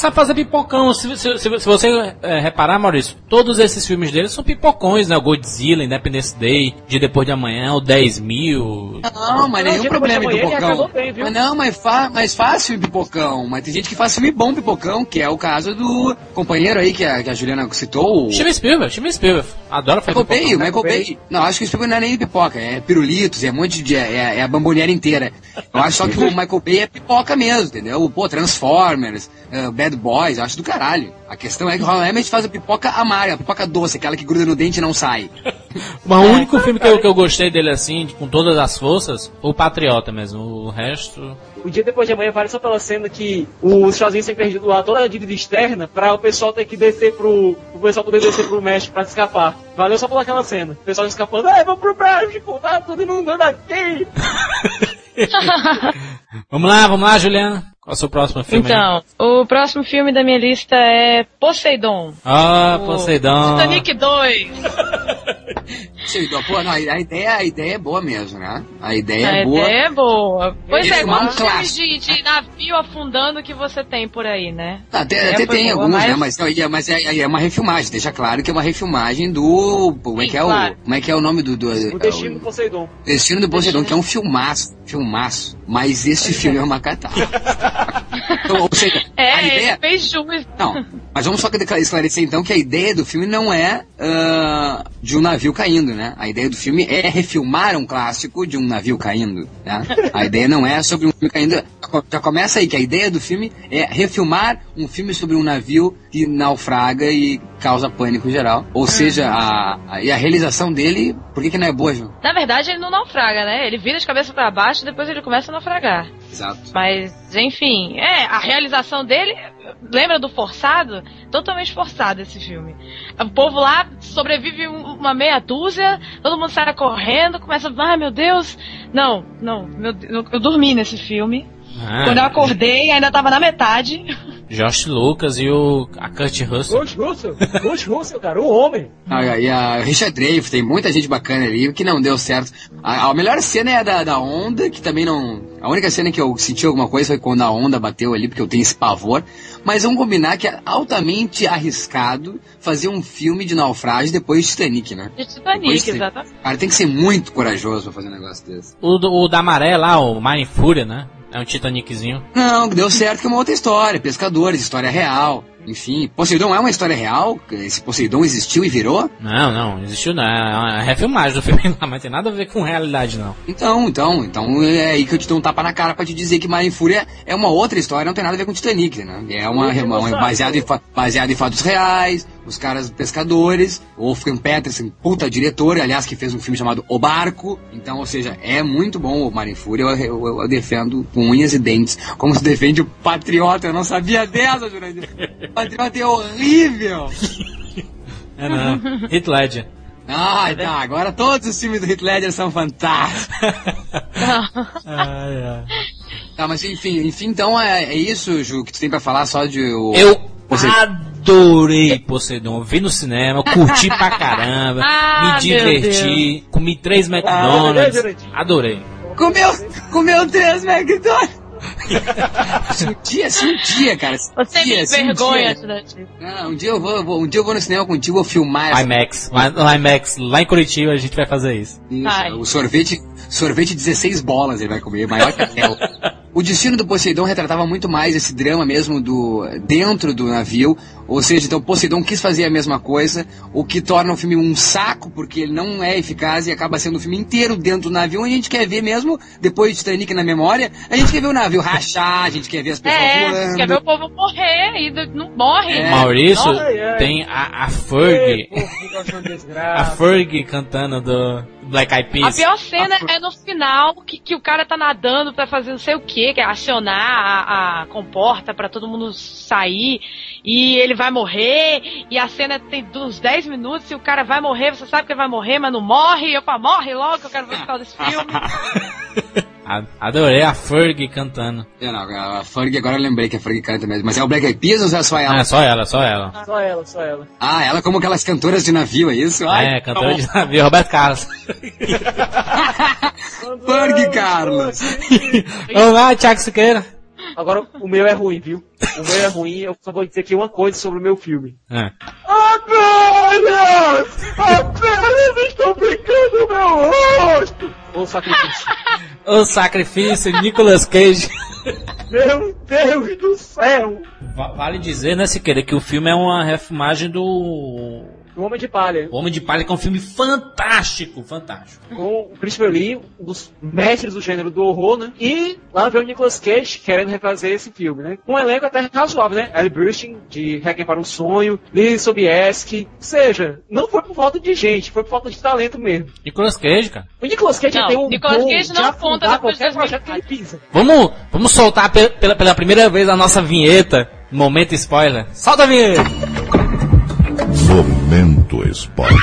Speaker 1: Sabe fazer pipocão. Se, se- se- você é, reparar, Maurício, todos esses filmes dele são pipocões, né? O Godzilla, Independence Day, Dia Depois de Amanhã, o 10 mil.
Speaker 2: Não, mas nenhum problema em pipocão.
Speaker 8: bem, viu?
Speaker 2: Mas não, mas, fa mas faz filme pipocão. Mas tem gente que faz filme bom pipocão, que é o caso do companheiro aí que a, que a Juliana citou. o-
Speaker 1: Steven Spielberg, Steven Spielberg. Adoro fazer
Speaker 2: Michael Bay, o
Speaker 1: pipocão.
Speaker 2: Michael
Speaker 8: Michael
Speaker 2: Bay. Não, acho que isso não é nem pipoca, é pirulitos, é um monte de. É, é a bambonera inteira. Eu acho só que o Michael Bay é pipoca mesmo, entendeu? Pô, Transformers, eh, Bad Boys, eu acho do caralho. A questão é que o Roland Emmerich faz a pipoca amarga, a pipoca doce, aquela que gruda no dente e não sai.
Speaker 1: Mas o único filme que eu, que eu gostei dele assim, com todas as forças, o Patriota mesmo. O resto.
Speaker 8: O dia depois de amanhã vale só pela cena que os sozinhos têm perdido lá toda a dívida externa pra o pessoal ter que descer pro. O pessoal poder descer pro México pra escapar. Valeu só pela aquela cena. O pessoal escapando, é, vamos pro México, tá todo mundo aqui.
Speaker 1: Vamos lá, vamos lá, Juliana. Qual é o seu próximo filme? aí?
Speaker 9: Então, o próximo filme da minha lista é Poseidon.
Speaker 1: Ah,
Speaker 9: O
Speaker 1: Poseidon.
Speaker 9: Titanic 2.
Speaker 2: Sim, então, pô, não, a a ideia, a ideia é boa mesmo, né? A ideia
Speaker 9: a
Speaker 2: é boa.
Speaker 9: ideia é boa. Pois
Speaker 2: Ele
Speaker 9: é,
Speaker 2: é um
Speaker 9: quantos filmes
Speaker 2: clássico,
Speaker 9: de, de navio afundando que você tem por aí, né?
Speaker 2: Ah, Até,
Speaker 9: É,
Speaker 2: até tem
Speaker 9: boa,
Speaker 2: alguns,
Speaker 9: mas-
Speaker 2: né? Mas, não, é- mas é, é uma refilmagem, deixa claro que é uma refilmagem do. Como é
Speaker 9: Sim,
Speaker 2: que é o.
Speaker 9: claro.
Speaker 2: Como é que é o nome do. do
Speaker 8: O destino do Poseidon.
Speaker 2: Destino do Poseidon, que é um filmaço, filmaço. Mas esse filme é uma catástrofe. então, ou seja,
Speaker 9: É,
Speaker 2: a
Speaker 9: ele
Speaker 2: ideia.
Speaker 9: fez jus.
Speaker 2: Não, mas vamos só esclarecer então que a ideia do filme não é ah, de um navio caindo, né? A ideia do filme é refilmar um clássico de um navio caindo, né? A ideia não é sobre um filme caindo. Já co- Já começa aí que a ideia do filme é refilmar um filme sobre um navio que naufraga e causa pânico geral. Ou seja, a, a- e a realização dele, por que, que não é boa, João?
Speaker 9: Na verdade, ele não naufraga, né? Ele vira de cabeça pra baixo e depois ele começa a naufragar.
Speaker 2: Exato.
Speaker 9: Mas, enfim, é, a realização dele, lembra do Forçado? Totalmente forçado esse filme. O povo lá sobrevive um- uma meia dúzia, todo mundo sai correndo, começa, ai meu Deus. Não, não, meu eu dormi nesse filme.
Speaker 1: Ah,
Speaker 9: Quando eu acordei, ainda tava na metade.
Speaker 1: Josh Lucas e o a Kurt Russell.
Speaker 8: Ghost Russell, Ghost Russell, cara, o homem.
Speaker 2: Ah, e a Richard Dreyfuss, tem muita gente bacana ali que não deu certo. A, a melhor cena é a da, da onda, que também não. A única cena que eu senti alguma coisa foi quando a onda bateu ali, porque eu tenho esse pavor. Mas vamos combinar que é altamente arriscado fazer um filme de naufrágio depois de Titanic, né?
Speaker 9: De
Speaker 2: Depois
Speaker 9: Titanic,
Speaker 2: de-
Speaker 9: exatamente.
Speaker 2: Cara, tem que ser muito corajoso pra fazer um negócio desse.
Speaker 1: O, do- o da maré lá, o Mine Fúria, né? É um Titaniczinho.
Speaker 2: Não, deu certo que é uma outra história. Pescadores, história real. Enfim, Poseidon é uma história real? Esse Poseidon existiu e virou?
Speaker 1: Não, não, existiu não. É uma refilmagem do filme lá, mas tem nada a ver com realidade, não.
Speaker 2: Então, então, então é aí que eu te dou um tapa na cara pra te dizer que Mar em Fúria é uma outra história, não tem nada a ver com Titanic, né? É uma, uma, uma baseada em, baseada em fatos reais, os caras pescadores, o Wolfgang Petersen, puta diretor, aliás, que fez um filme chamado O Barco. Então, ou seja, é muito bom o Mar em Fúria, eu, eu- eu defendo com unhas e dentes, como se defende o Patriota, eu não sabia dessa, Jurandir. O Patriota é horrível!
Speaker 1: É não. Heath Ledger.
Speaker 2: Ah, tá, agora todos os filmes do Heath Ledger são fantásticos.
Speaker 1: Ai, ai.
Speaker 2: Tá, mas enfim, enfim, então é, é isso, Ju, que tu tem pra falar só de o.
Speaker 1: Eu
Speaker 2: Você-
Speaker 1: adorei Poseidon. Vi no cinema, curti pra caramba,
Speaker 9: Ah,
Speaker 1: me diverti, comi três
Speaker 8: Ah,
Speaker 1: McDonald's.
Speaker 8: Jurandir.
Speaker 1: Adorei.
Speaker 2: Comeu, comeu três McDonald's! Se um dia, se um dia, cara. se um
Speaker 9: Você
Speaker 2: dia,
Speaker 9: me
Speaker 2: um
Speaker 9: vergonha,
Speaker 2: dia-
Speaker 9: Jurandir.
Speaker 2: Não, um dia eu vou, eu vou- um dia eu vou no cinema contigo, vou filmar essa.
Speaker 1: IMAX. Lá- IMAX, lá em Curitiba, a gente vai fazer isso.
Speaker 2: Isso, o sorvete, sorvete 16 bolas ele vai comer, maior que a tela. O destino do Poseidon retratava muito mais esse drama mesmo do dentro do navio, ou seja, então Poseidon quis fazer a mesma coisa, o que torna o filme um saco porque ele não é eficaz e acaba sendo o filme inteiro dentro do navio. onde A gente quer ver mesmo depois de Titanic na memória, a gente quer ver o navio rachar, a gente quer ver as pessoas
Speaker 9: É,
Speaker 2: voando.
Speaker 9: quer ver o povo morrer e não morre.
Speaker 2: É.
Speaker 1: Maurício
Speaker 8: Ai, ai.
Speaker 1: tem a, a Ferg. A. Ferg cantando do Black Eyed
Speaker 9: A
Speaker 1: Peas.
Speaker 9: pior cena é no final, que, que o cara tá nadando pra fazer não sei o que, que é acionar a, a comporta pra todo mundo sair, e ele vai morrer, e a cena tem uns 10 minutos, e o cara vai morrer, você sabe que ele vai morrer, mas não morre, e eu falo, morre logo, que eu quero ver o final desse filme.
Speaker 1: Adorei a Ferg cantando.
Speaker 2: É, não, a Ferg, agora eu lembrei que a Ferg canta mesmo, mas é o Black Eyed Peas ou é só ela?
Speaker 1: Ah, só ela, só ela.
Speaker 8: Só ela, só ela.
Speaker 2: Ah, ela como aquelas cantoras de navio, é isso? Ai,
Speaker 1: É, cantora de navio, Roberto Carlos.
Speaker 2: Ferg, Carlos!
Speaker 1: Vamos lá, Thiago Siqueira.
Speaker 8: Agora, o meu é ruim, viu? O meu é ruim, eu só vou dizer aqui uma coisa sobre o meu filme.
Speaker 1: É.
Speaker 8: Apenas! Apenas estão brincando meu rosto! Ô sacrifício.
Speaker 1: O sacrifício, Nicolas Cage.
Speaker 8: Meu Deus do céu!
Speaker 1: Va- Vale dizer, né, Siqueira, que o filme é uma refilmagem do
Speaker 8: O Homem de Palha.
Speaker 1: O Homem de Palha, que é um filme fantástico, fantástico.
Speaker 8: Com o Christopher Lee, um dos mestres do gênero do horror, né? E lá vem o Nicolas Cage querendo refazer esse filme, né? Com um elenco até razoável, né? Ellie Burstyn, de Requiem para um Sonho, Lily Sobieski. Ou seja, não foi por falta de gente, foi por falta de talento mesmo.
Speaker 1: Nicolas Cage, cara.
Speaker 8: O Nicolas Cage
Speaker 9: Não,
Speaker 8: tem um
Speaker 9: Nicolas Cage
Speaker 8: de
Speaker 9: não conta
Speaker 8: qualquer
Speaker 9: de
Speaker 8: projeto que ele pisa.
Speaker 1: Vamos, vamos soltar pe- pela, pela primeira vez a nossa vinheta. Momento spoiler. Solta a vinheta!
Speaker 10: Momento spoiler.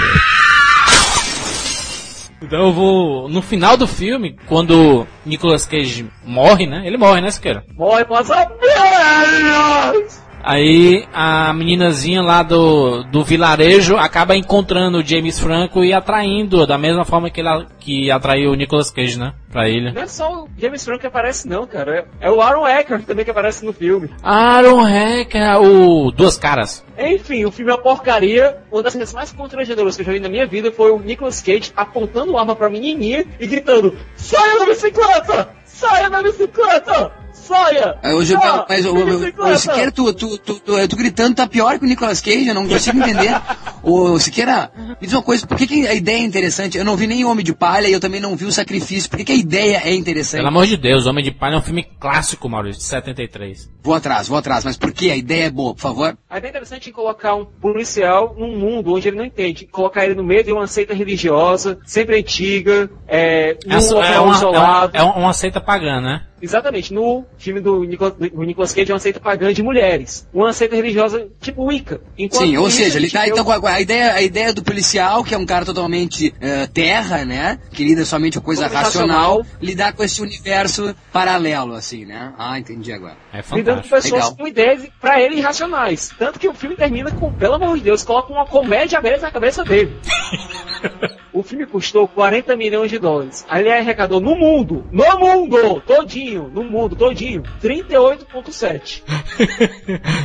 Speaker 1: Então eu vou. No final do filme, quando Nicolas Cage morre, né? Ele morre, né, Siqueira?
Speaker 8: Morre as abelhas!
Speaker 1: Aí a meninazinha lá do, do vilarejo acaba encontrando o James Franco e atraindo da mesma forma que ele que atraiu o Nicolas Cage, né? Pra ilha.
Speaker 8: Não é só o James Franco que aparece, não, cara. É, é o Aaron Eckhart também que aparece no filme.
Speaker 1: Aaron Hacker, o Duas Caras.
Speaker 8: Enfim, o filme é uma porcaria. Uma das coisas mais constrangedoras que eu já vi na minha vida foi o Nicolas Cage apontando arma pra menininha e gritando: Saia da bicicleta! Saia da bicicleta! Saia!
Speaker 2: Aí Hoje,
Speaker 8: Ah,
Speaker 2: mas o,
Speaker 8: de
Speaker 2: o, o
Speaker 8: bicicleta!"
Speaker 2: Siqueira, tu, tu, tu, tu, tu gritando tá pior que o Nicolas Cage, eu não consigo entender. o Siqueira, me diz uma coisa, por que, que a ideia é interessante? Eu não vi nem o Homem de Palha e eu também não vi o Sacrifício. Por que, que a ideia é interessante?
Speaker 1: Pelo amor de Deus, Homem de Palha é um filme clássico, Maurício, de 73.
Speaker 2: Vou atrás, vou atrás. Mas por quê? A ideia é boa, por favor.
Speaker 8: A ideia interessante é colocar um policial num mundo onde ele não entende. Colocar ele no meio de uma seita religiosa, sempre antiga, é, num
Speaker 1: É,
Speaker 8: local
Speaker 1: é, uma, é, uma, é uma seita pagã, né?
Speaker 8: Exatamente, no filme do Nicolas, do Nicolas Cage é uma seita pagã de mulheres. Uma seita religiosa tipo Wicca. Enquanto
Speaker 2: Sim, ou seja, ele tá,
Speaker 8: vê
Speaker 2: então,
Speaker 8: o-
Speaker 2: com a, a ideia, a ideia do policial, que é um cara totalmente eh, terra, né? Que lida somente com coisa racional,
Speaker 8: racional.
Speaker 2: lidar com esse universo paralelo, assim, né? Ah, entendi agora.
Speaker 1: É
Speaker 8: lidando com
Speaker 1: fantástico.
Speaker 8: pessoas
Speaker 2: Legal.
Speaker 8: com ideias pra ele irracionais. Tanto que o filme termina com, pelo amor de Deus, coloca uma comédia aberta na cabeça dele. o filme custou 40 milhões de dólares. Ele arrecadou no mundo, no mundo, todinho, no mundo, todinho, 38,7.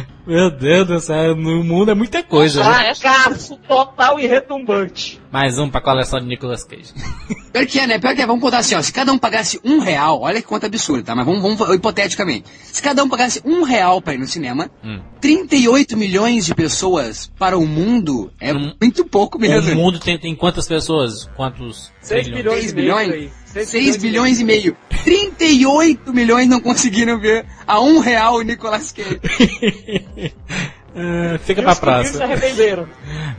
Speaker 1: Meu Deus do céu, no mundo é muita coisa. né?
Speaker 8: Fracasso total e retumbante.
Speaker 1: Mais um pra coleção de Nicolas Cage.
Speaker 2: Pior que é, né? Pior que é, vamos botar assim, ó. Se cada um pagasse um real, olha que conta absurda, tá? Mas vamos, vamos hipoteticamente. Se cada um pagasse um real pra ir no cinema,
Speaker 1: Hum.
Speaker 2: 38 milhões de pessoas para o mundo é
Speaker 1: Hum.
Speaker 2: muito pouco
Speaker 1: O
Speaker 2: mesmo.
Speaker 1: mundo tem, tem quantas pessoas? Quantos
Speaker 8: 6
Speaker 1: trilhões?
Speaker 8: bilhões
Speaker 2: 6
Speaker 8: e meio. por aí.
Speaker 2: bilhões?
Speaker 8: Seis
Speaker 2: 6 bilhões e meio. 38 milhões não conseguiram ver a um real o Nicolas Cage.
Speaker 1: Ah, fica
Speaker 8: E
Speaker 1: pra
Speaker 8: se arrependeram.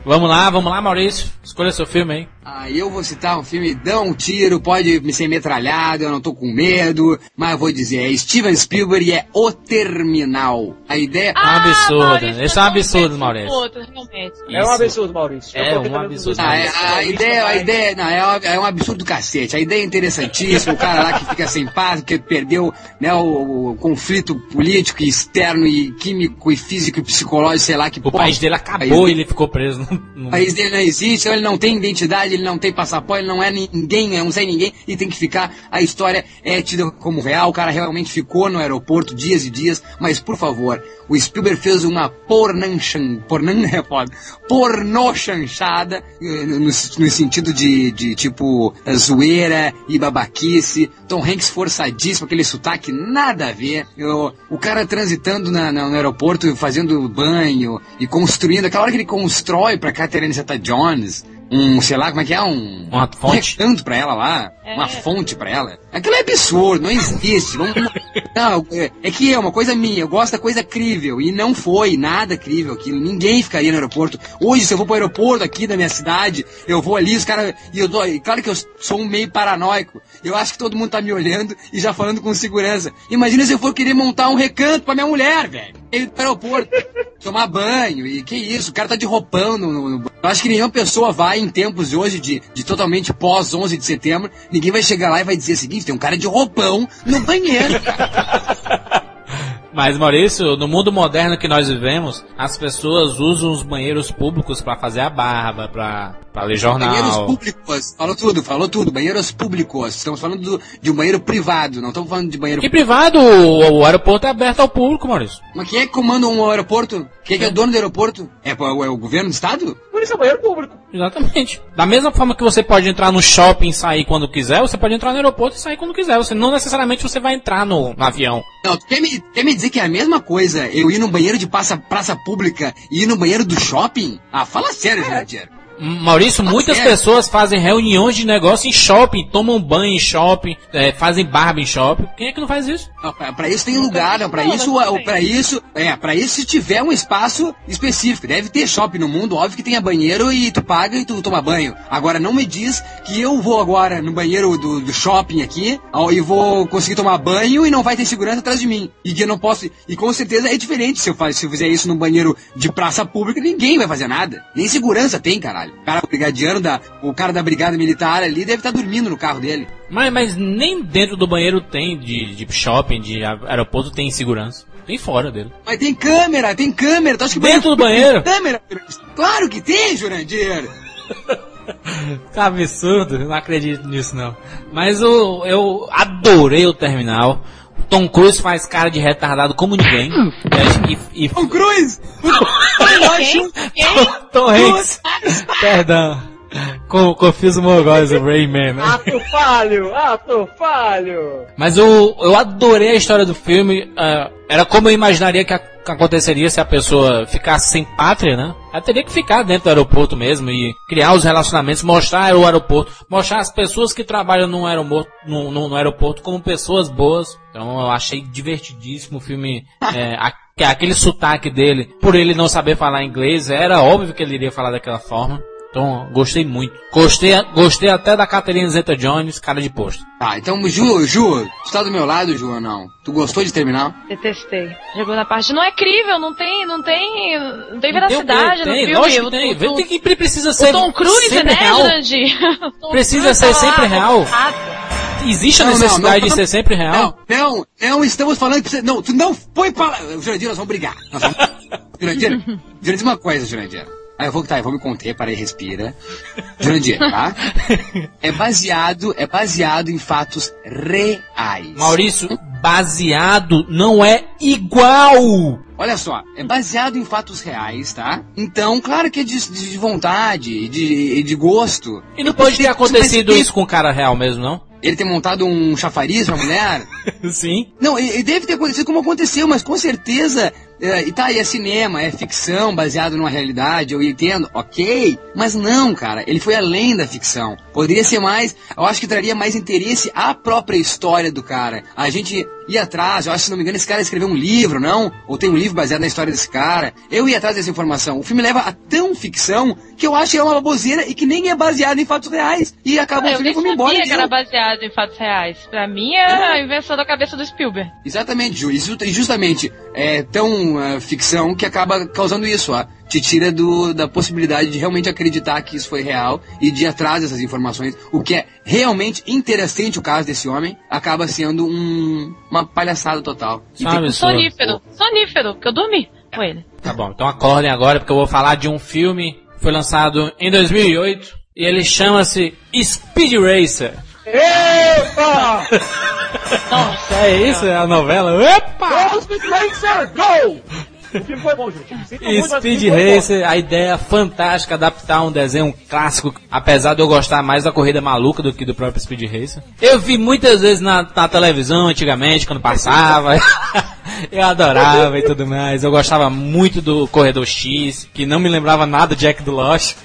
Speaker 1: Vamos lá, vamos lá, Maurício. Escolha seu filme aí.
Speaker 2: Ah, eu vou citar um filme, dá um tiro, pode me ser metralhado, eu não tô com medo, mas eu vou dizer, é Steven Spielberg e é O Terminal. A ideia...
Speaker 1: um absurdo.
Speaker 9: Maurício,
Speaker 1: Esse é um absurdo, Maurício.
Speaker 9: outro.
Speaker 8: É um absurdo, Maurício.
Speaker 1: É um absurdo.
Speaker 2: Ah, é- a, ideia, a ideia, não, é, um- é um absurdo do cacete. A ideia é interessantíssima, o cara lá que fica sem paz, que perdeu né, o, o conflito político e externo e químico e físico e psicológico, sei lá que
Speaker 1: O
Speaker 2: porra.
Speaker 1: país dele acabou e ele ficou preso. No, no-
Speaker 2: O país dele não existe, então ele não tem identidade, ele não tem passaporte, ele não é ninguém, é um sem ninguém, e tem que ficar. A história é tida como real, o cara realmente ficou no aeroporto dias e dias, mas por favor, o Spielberg fez uma pornanchan, pornan é foda, eh, no, no sentido de, de tipo zoeira e babaquice, Tom Hanks forçadíssimo, aquele sotaque nada a ver, Eu- o cara transitando na- na- no aeroporto, fazendo banho e construindo, aquela hora que ele constrói pra Catherine Zeta-Jones, um, sei lá, como é que é, um...
Speaker 1: Uma
Speaker 2: um
Speaker 1: fonte.
Speaker 2: recanto pra ela lá, uma fonte pra ela. Aquilo é absurdo, não existe. Vamos- não, é, é que é uma coisa minha, eu gosto da coisa crível, e não foi nada crível aquilo, ninguém ficaria no aeroporto. Hoje, se eu vou pro aeroporto aqui da minha cidade, eu vou ali, os caras, e eu dou, e claro que eu sou um meio paranoico, eu acho que todo mundo tá me olhando e já falando com segurança. Imagina se eu for querer montar um recanto pra minha mulher, velho. Ir pro aeroporto, tomar banho, e que isso, o cara tá de roupão no, no- no- Eu acho que nenhuma pessoa vai em tempos de hoje de, de totalmente pós 11 de setembro, ninguém vai chegar lá e vai dizer o seguinte, tem um cara de roupão no banheiro.
Speaker 1: Mas, Maurício, no mundo moderno que nós vivemos, as pessoas usam os banheiros públicos pra fazer a barba, pra, pra ler
Speaker 2: Banheiros
Speaker 1: jornal.
Speaker 2: públicos, falou tudo, falou tudo, banheiros públicos. Estamos falando do- de um banheiro privado, não estamos falando de banheiro
Speaker 1: Que privado, o, o aeroporto é aberto ao público, Maurício.
Speaker 2: Mas quem é que comanda um aeroporto? Quem é que é o dono do aeroporto? É, o- é o governo do estado?
Speaker 8: Por isso é banheiro público.
Speaker 1: Exatamente. Da mesma forma que você pode entrar no shopping e sair quando quiser, você pode entrar no aeroporto e sair quando quiser. Você não necessariamente você vai entrar no, no avião.
Speaker 2: Não, tu quer me, quer me dizer que é a mesma coisa eu ir no banheiro de praça, praça pública e ir no banheiro do shopping? Ah, fala sério, Jurandir.
Speaker 1: Maurício, muitas
Speaker 2: sério?
Speaker 1: pessoas fazem reuniões de negócio em shopping, tomam banho em shopping, é, fazem barba em shopping. Quem é que não faz isso?
Speaker 2: Pra isso tem lugar, não, pra isso, pra isso, é, pra isso se tiver um espaço específico, deve ter shopping no mundo, óbvio que tenha banheiro e tu paga e tu toma banho. Agora não me diz que eu vou agora no banheiro do, do shopping aqui ó, e vou conseguir tomar banho e não vai ter segurança atrás de mim. E que eu não posso, e com certeza é diferente se eu, faz, se eu fizer isso no banheiro de praça pública, ninguém vai fazer nada. Nem segurança tem, caralho. O cara, o brigadiano da, o cara da brigada militar ali deve estar dormindo no carro dele.
Speaker 1: Mas, mas nem dentro do banheiro tem, de, de shopping, de aeroporto, tem segurança. Tem fora dele.
Speaker 2: Mas tem câmera, tem câmera. Tu acha que
Speaker 1: Dentro do
Speaker 2: banheiro
Speaker 1: banheiro?
Speaker 2: tem câmera? Claro que tem, Jurandir.
Speaker 1: Tá absurdo, eu não acredito nisso não. Mas o, eu adorei o terminal. O Tom Cruise faz cara de retardado como ninguém. E, e,
Speaker 2: Tom Cruise!
Speaker 9: Quem? Quem?
Speaker 1: Tom Hanks. Perdão. Com, confio o Mogóis, o Rayman, né?
Speaker 8: Ato falho, ato falho.
Speaker 1: Mas eu, eu adorei a história do filme. ah, era como eu imaginaria que, a- que aconteceria se a pessoa ficasse sem pátria, né? Ela teria que ficar dentro do aeroporto mesmo e criar os relacionamentos, mostrar o aeroporto, mostrar as pessoas que trabalham no aeroporto, no, no- no aeroporto como pessoas boas. Então eu achei divertidíssimo o filme. é, a- que aquele sotaque dele, por ele não saber falar inglês, era óbvio que ele iria falar daquela forma. Então, gostei muito. Gostei, gostei até da Catherine Zeta-Jones, cara de posto.
Speaker 2: Tá, então, Ju, Ju, tu tá do meu lado, Ju, ou não? Tu gostou de terminar?
Speaker 9: Detestei. Chegou na parte. Não é crível, não tem, não tem, não tem veracidade
Speaker 1: Tem,
Speaker 9: no
Speaker 1: tem,
Speaker 9: filme.
Speaker 1: lógico
Speaker 9: O-
Speaker 1: que tem.
Speaker 9: o- o-
Speaker 1: tem que precisa
Speaker 9: O
Speaker 1: ser
Speaker 9: Tom Cruise,
Speaker 1: sempre
Speaker 9: né,
Speaker 1: real.
Speaker 9: O
Speaker 1: Precisa
Speaker 9: Cruise
Speaker 1: ser
Speaker 9: tá
Speaker 1: sempre
Speaker 9: lá,
Speaker 1: real. Existe a
Speaker 2: Não, não,
Speaker 1: necessidade
Speaker 2: não,
Speaker 1: de ser sempre real?
Speaker 2: Não, não, não estamos falando que precisa. Não, tu não põe pra. Jurandir, nós vamos brigar. Nós vamos... Jurandir, Jurandir, uma coisa, Jurandir. Aí eu vou, tá, eu vou me conter, para aí, respira. Jurandir, tá? É baseado, é baseado em fatos reais.
Speaker 1: Maurício, baseado não é igual.
Speaker 2: Olha só, é baseado em fatos reais, tá? Então, claro que é de, de vontade, de, de gosto.
Speaker 1: E não pode ter acontecido isso com o cara real mesmo, não?
Speaker 2: Ele ter montado um chafariz pra mulher?
Speaker 1: Sim.
Speaker 2: Não, e, e deve ter acontecido como aconteceu, mas com certeza. É, e tá, e é cinema, é ficção baseado numa realidade, eu entendo, ok. Mas não, cara, ele foi além da ficção. Poderia ser mais. Eu acho que traria mais interesse à própria história do cara. A gente ia atrás, eu acho que se não me engano, esse cara escreveu um livro, não? Ou tem um livro baseado na história desse cara. Eu ia atrás dessa informação. O filme leva a tão ficção que eu acho que é uma baboseira e que nem é baseado em fatos reais. E acabou o
Speaker 9: Eu
Speaker 2: filme
Speaker 9: nem
Speaker 2: e vamos embora.
Speaker 9: sabia que era baseado em fatos reais. Pra mim é a invenção da cabeça do Spielberg.
Speaker 2: Exatamente, ju- e justamente é tão ah, ficção que acaba causando isso, ó. Te tira do, da possibilidade de realmente acreditar que isso foi real e de ir atrás dessas informações. O que é realmente interessante o caso desse homem acaba sendo um, uma palhaçada total.
Speaker 1: Sabe,
Speaker 9: Sonífero. Sonífero, porque eu dormi com ele.
Speaker 1: Tá bom, então acordem agora porque eu vou falar de um filme que foi lançado em 2008 e ele chama-se Speed Racer.
Speaker 8: Epa!
Speaker 1: É isso, é a novela? Epa!
Speaker 8: Go, Speed Racer, go! O filme foi bom, gente.
Speaker 1: Speed. Racer, a ideia fantástica, adaptar um desenho clássico, apesar de eu gostar mais da corrida maluca do que do próprio Speed Racer. Eu vi muitas vezes na, na televisão antigamente, quando passava. eu adorava e tudo mais. Eu gostava muito do Corredor X, que não me lembrava nada de Jack do Lost.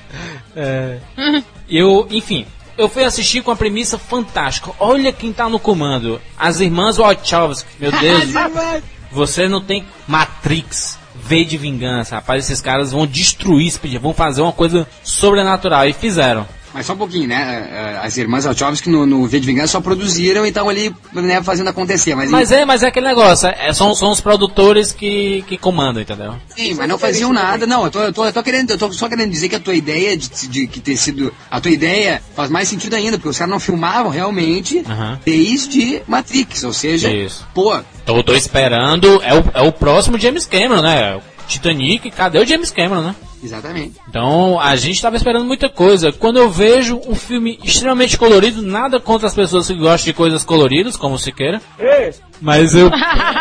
Speaker 1: É, eu, enfim, eu fui assistir com a premissa fantástica. Olha quem tá no comando. As irmãs Wachowski. Meu Deus. Você não tem Matrix. V de vingança, rapaz. Esses caras vão destruir Speed, vão fazer uma coisa sobrenatural. E fizeram.
Speaker 2: Mas só um pouquinho, né? Eh, As irmãs Wachowski no, no V de Vingança só produziram e estão ali né, fazendo acontecer. Mas,
Speaker 1: Mas é, mas é aquele negócio. É, são, são os produtores que, que comandam, entendeu?
Speaker 2: Sim, mas não faziam nada, não. Eu tô, eu tô, eu tô querendo, eu tô só querendo dizer que a tua ideia de, de que ter sido. A tua ideia faz mais sentido ainda, porque os caras não filmavam realmente
Speaker 1: Aham.
Speaker 2: desde Matrix, ou seja,
Speaker 1: Isso.
Speaker 2: pô,
Speaker 1: Tô, tô esperando. É o, é o próximo James Cameron, né? Titanic, cadê o James Cameron, né?
Speaker 2: Exatamente.
Speaker 1: Então, a gente tava esperando muita coisa. Quando eu vejo um filme extremamente colorido, nada contra as pessoas que gostam de coisas coloridas, como o Siqueira.
Speaker 8: Ei,
Speaker 1: Mas eu,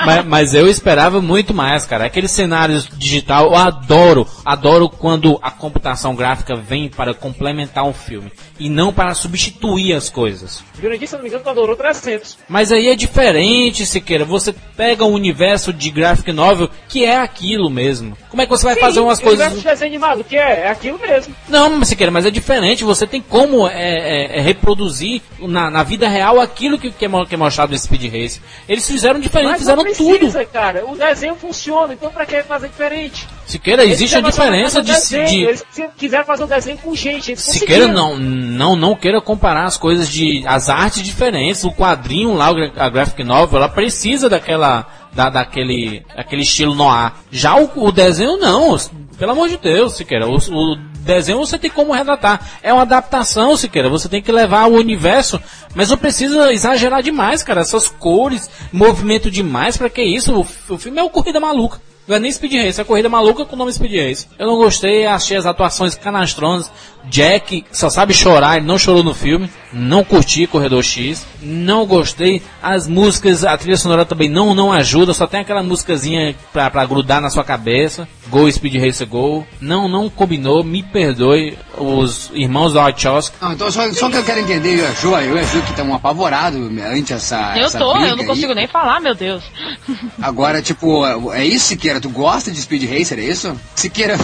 Speaker 1: mas, mas eu esperava muito mais, cara. Aqueles cenários digital, eu adoro, adoro quando a computação gráfica vem para complementar um filme e não para substituir as coisas.
Speaker 8: Jurandir, se não me engano, adorou 300.
Speaker 1: Mas aí é diferente, Siqueira. Você pega um universo de graphic novel que é aquilo mesmo. Como é que você vai fazer umas
Speaker 8: Sim,
Speaker 1: coisas?
Speaker 8: universo de desenho animado, que é? É aquilo mesmo.
Speaker 1: Não, Siqueira, mas é diferente. Você tem como é, é, é, reproduzir na, na vida real aquilo que, que, é, que é mostrado no Speed Race. Eles fizeram diferente,
Speaker 8: Mas
Speaker 1: fizeram
Speaker 8: não
Speaker 1: tudo.
Speaker 8: precisa, cara. O desenho funciona, então pra que fazer diferente?
Speaker 1: Siqueira, existe a diferença de,
Speaker 8: desenho,
Speaker 1: de,
Speaker 8: Eles quiseram fazer um desenho com gente. Eles
Speaker 1: Siqueira não, não, não queira comparar as coisas de. as artes diferentes. O quadrinho lá, a graphic novel, ela precisa daquela. Da, daquele, aquele estilo noir. Já o, o desenho não, pelo amor de Deus, Siqueira. O, o desenho você tem como retratar. É uma adaptação, Siqueira. Você tem que levar o universo, mas não precisa exagerar demais, cara. Essas cores, movimento demais, pra que isso? O, o filme é o Corrida Maluca. Não é nem Speed Race, é Corrida Maluca com o nome Speed Race. Eu não gostei, achei as atuações canastronas. Jack só sabe chorar, ele não chorou no filme. Não curti Corredor X. Não gostei. As músicas, a trilha sonora também não, não ajuda. Só tem aquela músicazinha pra, pra grudar na sua cabeça. Go Speed Racer Go. Não, não combinou. Me perdoe os irmãos da Wachowski.
Speaker 2: Não, então só, só que eu quero entender, eu e a Ju, eu e a Ju que estão apavorados ante essa.
Speaker 9: Eu
Speaker 2: essa
Speaker 9: tô,
Speaker 2: briga
Speaker 9: eu não consigo
Speaker 2: aí.
Speaker 9: nem falar, meu Deus.
Speaker 2: Agora, tipo, é isso que era. Siqueira, tu gosta de Speed Racer, é isso? Siqueira,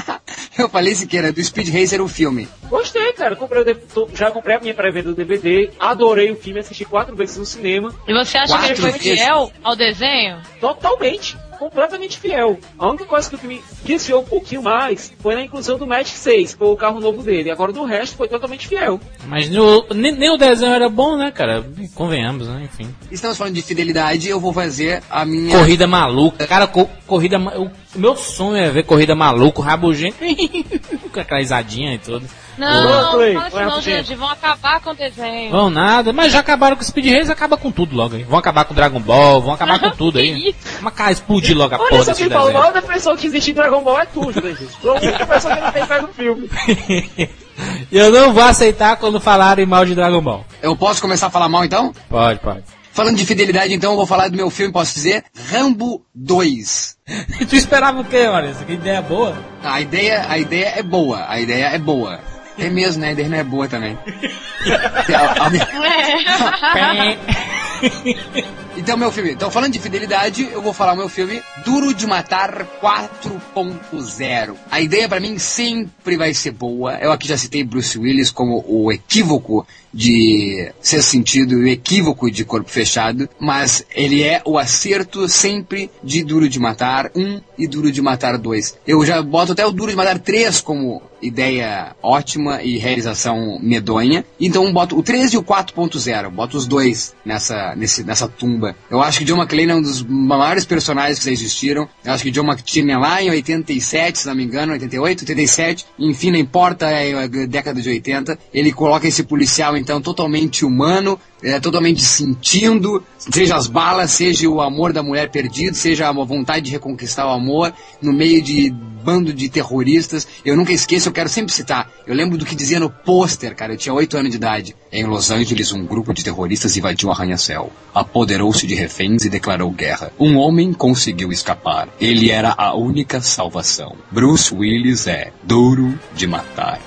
Speaker 2: eu falei Siqueira, do Speed Racer o filme.
Speaker 8: Gostei, cara. Comprei já comprei a minha pré-venda do DVD. Adorei o filme, assisti quatro vezes no cinema.
Speaker 9: E você acha que ele
Speaker 2: Quatro
Speaker 9: foi fiel ao desenho?
Speaker 8: Totalmente. Completamente fiel. A única coisa que o filme desviou um pouquinho mais foi na inclusão do Match 6, que foi o carro novo dele. Agora do resto foi totalmente fiel.
Speaker 1: Mas no- nem, nem o desenho era bom, né, cara? Convenhamos, né? Enfim.
Speaker 2: Estamos falando de fidelidade, eu vou fazer a minha...
Speaker 1: Corrida maluca. Cara, co- corrida. O o meu sonho é ver corrida maluca, rabugento. com aquela risadinha e tudo.
Speaker 9: Não,
Speaker 8: Boa,
Speaker 9: não fala não, gente. Vão acabar com o desenho.
Speaker 1: Vão nada, mas já acabaram com o Speed Race, acaba com tudo logo aí. Vão acabar com Dragon Ball, vão acabar com tudo aí.
Speaker 9: Que?
Speaker 1: Vamos acabar, explodir logo a
Speaker 8: Olha
Speaker 1: porra
Speaker 8: só
Speaker 1: desse
Speaker 8: quem fala, o
Speaker 1: desenho.
Speaker 8: maior defensor que existe em Dragon Ball é tu, né, gente? A única pessoa que não tem fé no filme.
Speaker 1: Eu não vou aceitar quando falarem mal de Dragon Ball.
Speaker 2: Eu posso começar a falar mal então?
Speaker 1: Pode, pode.
Speaker 2: Falando de fidelidade, então, eu vou falar do meu filme, posso dizer? Rambo 2.
Speaker 1: tu esperava o quê, olha? Essa ideia boa?
Speaker 2: A ideia, a ideia é boa, a ideia é boa. É mesmo, né? A não é boa também. A- Então, meu filme. Então, falando de fidelidade, eu vou falar o meu filme Duro de Matar 4.0. A ideia pra mim sempre vai ser boa. Eu aqui já citei Bruce Willis como o equívoco de ser sentido o equívoco de corpo fechado, mas ele é o acerto sempre de Duro de Matar 1 e Duro de Matar 2. Eu já boto até o Duro de Matar 3 como ideia ótima e realização medonha. Então boto o 3 e o 4.0, boto os dois nessa, nesse, nessa tumba. Eu acho que John McClane é um dos maiores personagens que já existiram. Eu acho que John McClane é lá em 87, se não me engano, 88, 87, enfim, não importa, é a década de 80. Ele coloca esse policial, então, totalmente humano, é, totalmente sentindo, seja as balas, seja o amor da mulher perdido, seja a vontade de reconquistar o amor, no meio de bando de terroristas. Eu nunca esqueço, eu quero sempre citar. Eu lembro do que dizia no pôster, cara, eu tinha 8 anos de idade. Em Los Angeles, um grupo de terroristas invadiu um arranha-céu, apoderou-se de reféns e declarou guerra. Um homem conseguiu escapar. Ele era a única salvação. Bruce Willis é duro de matar.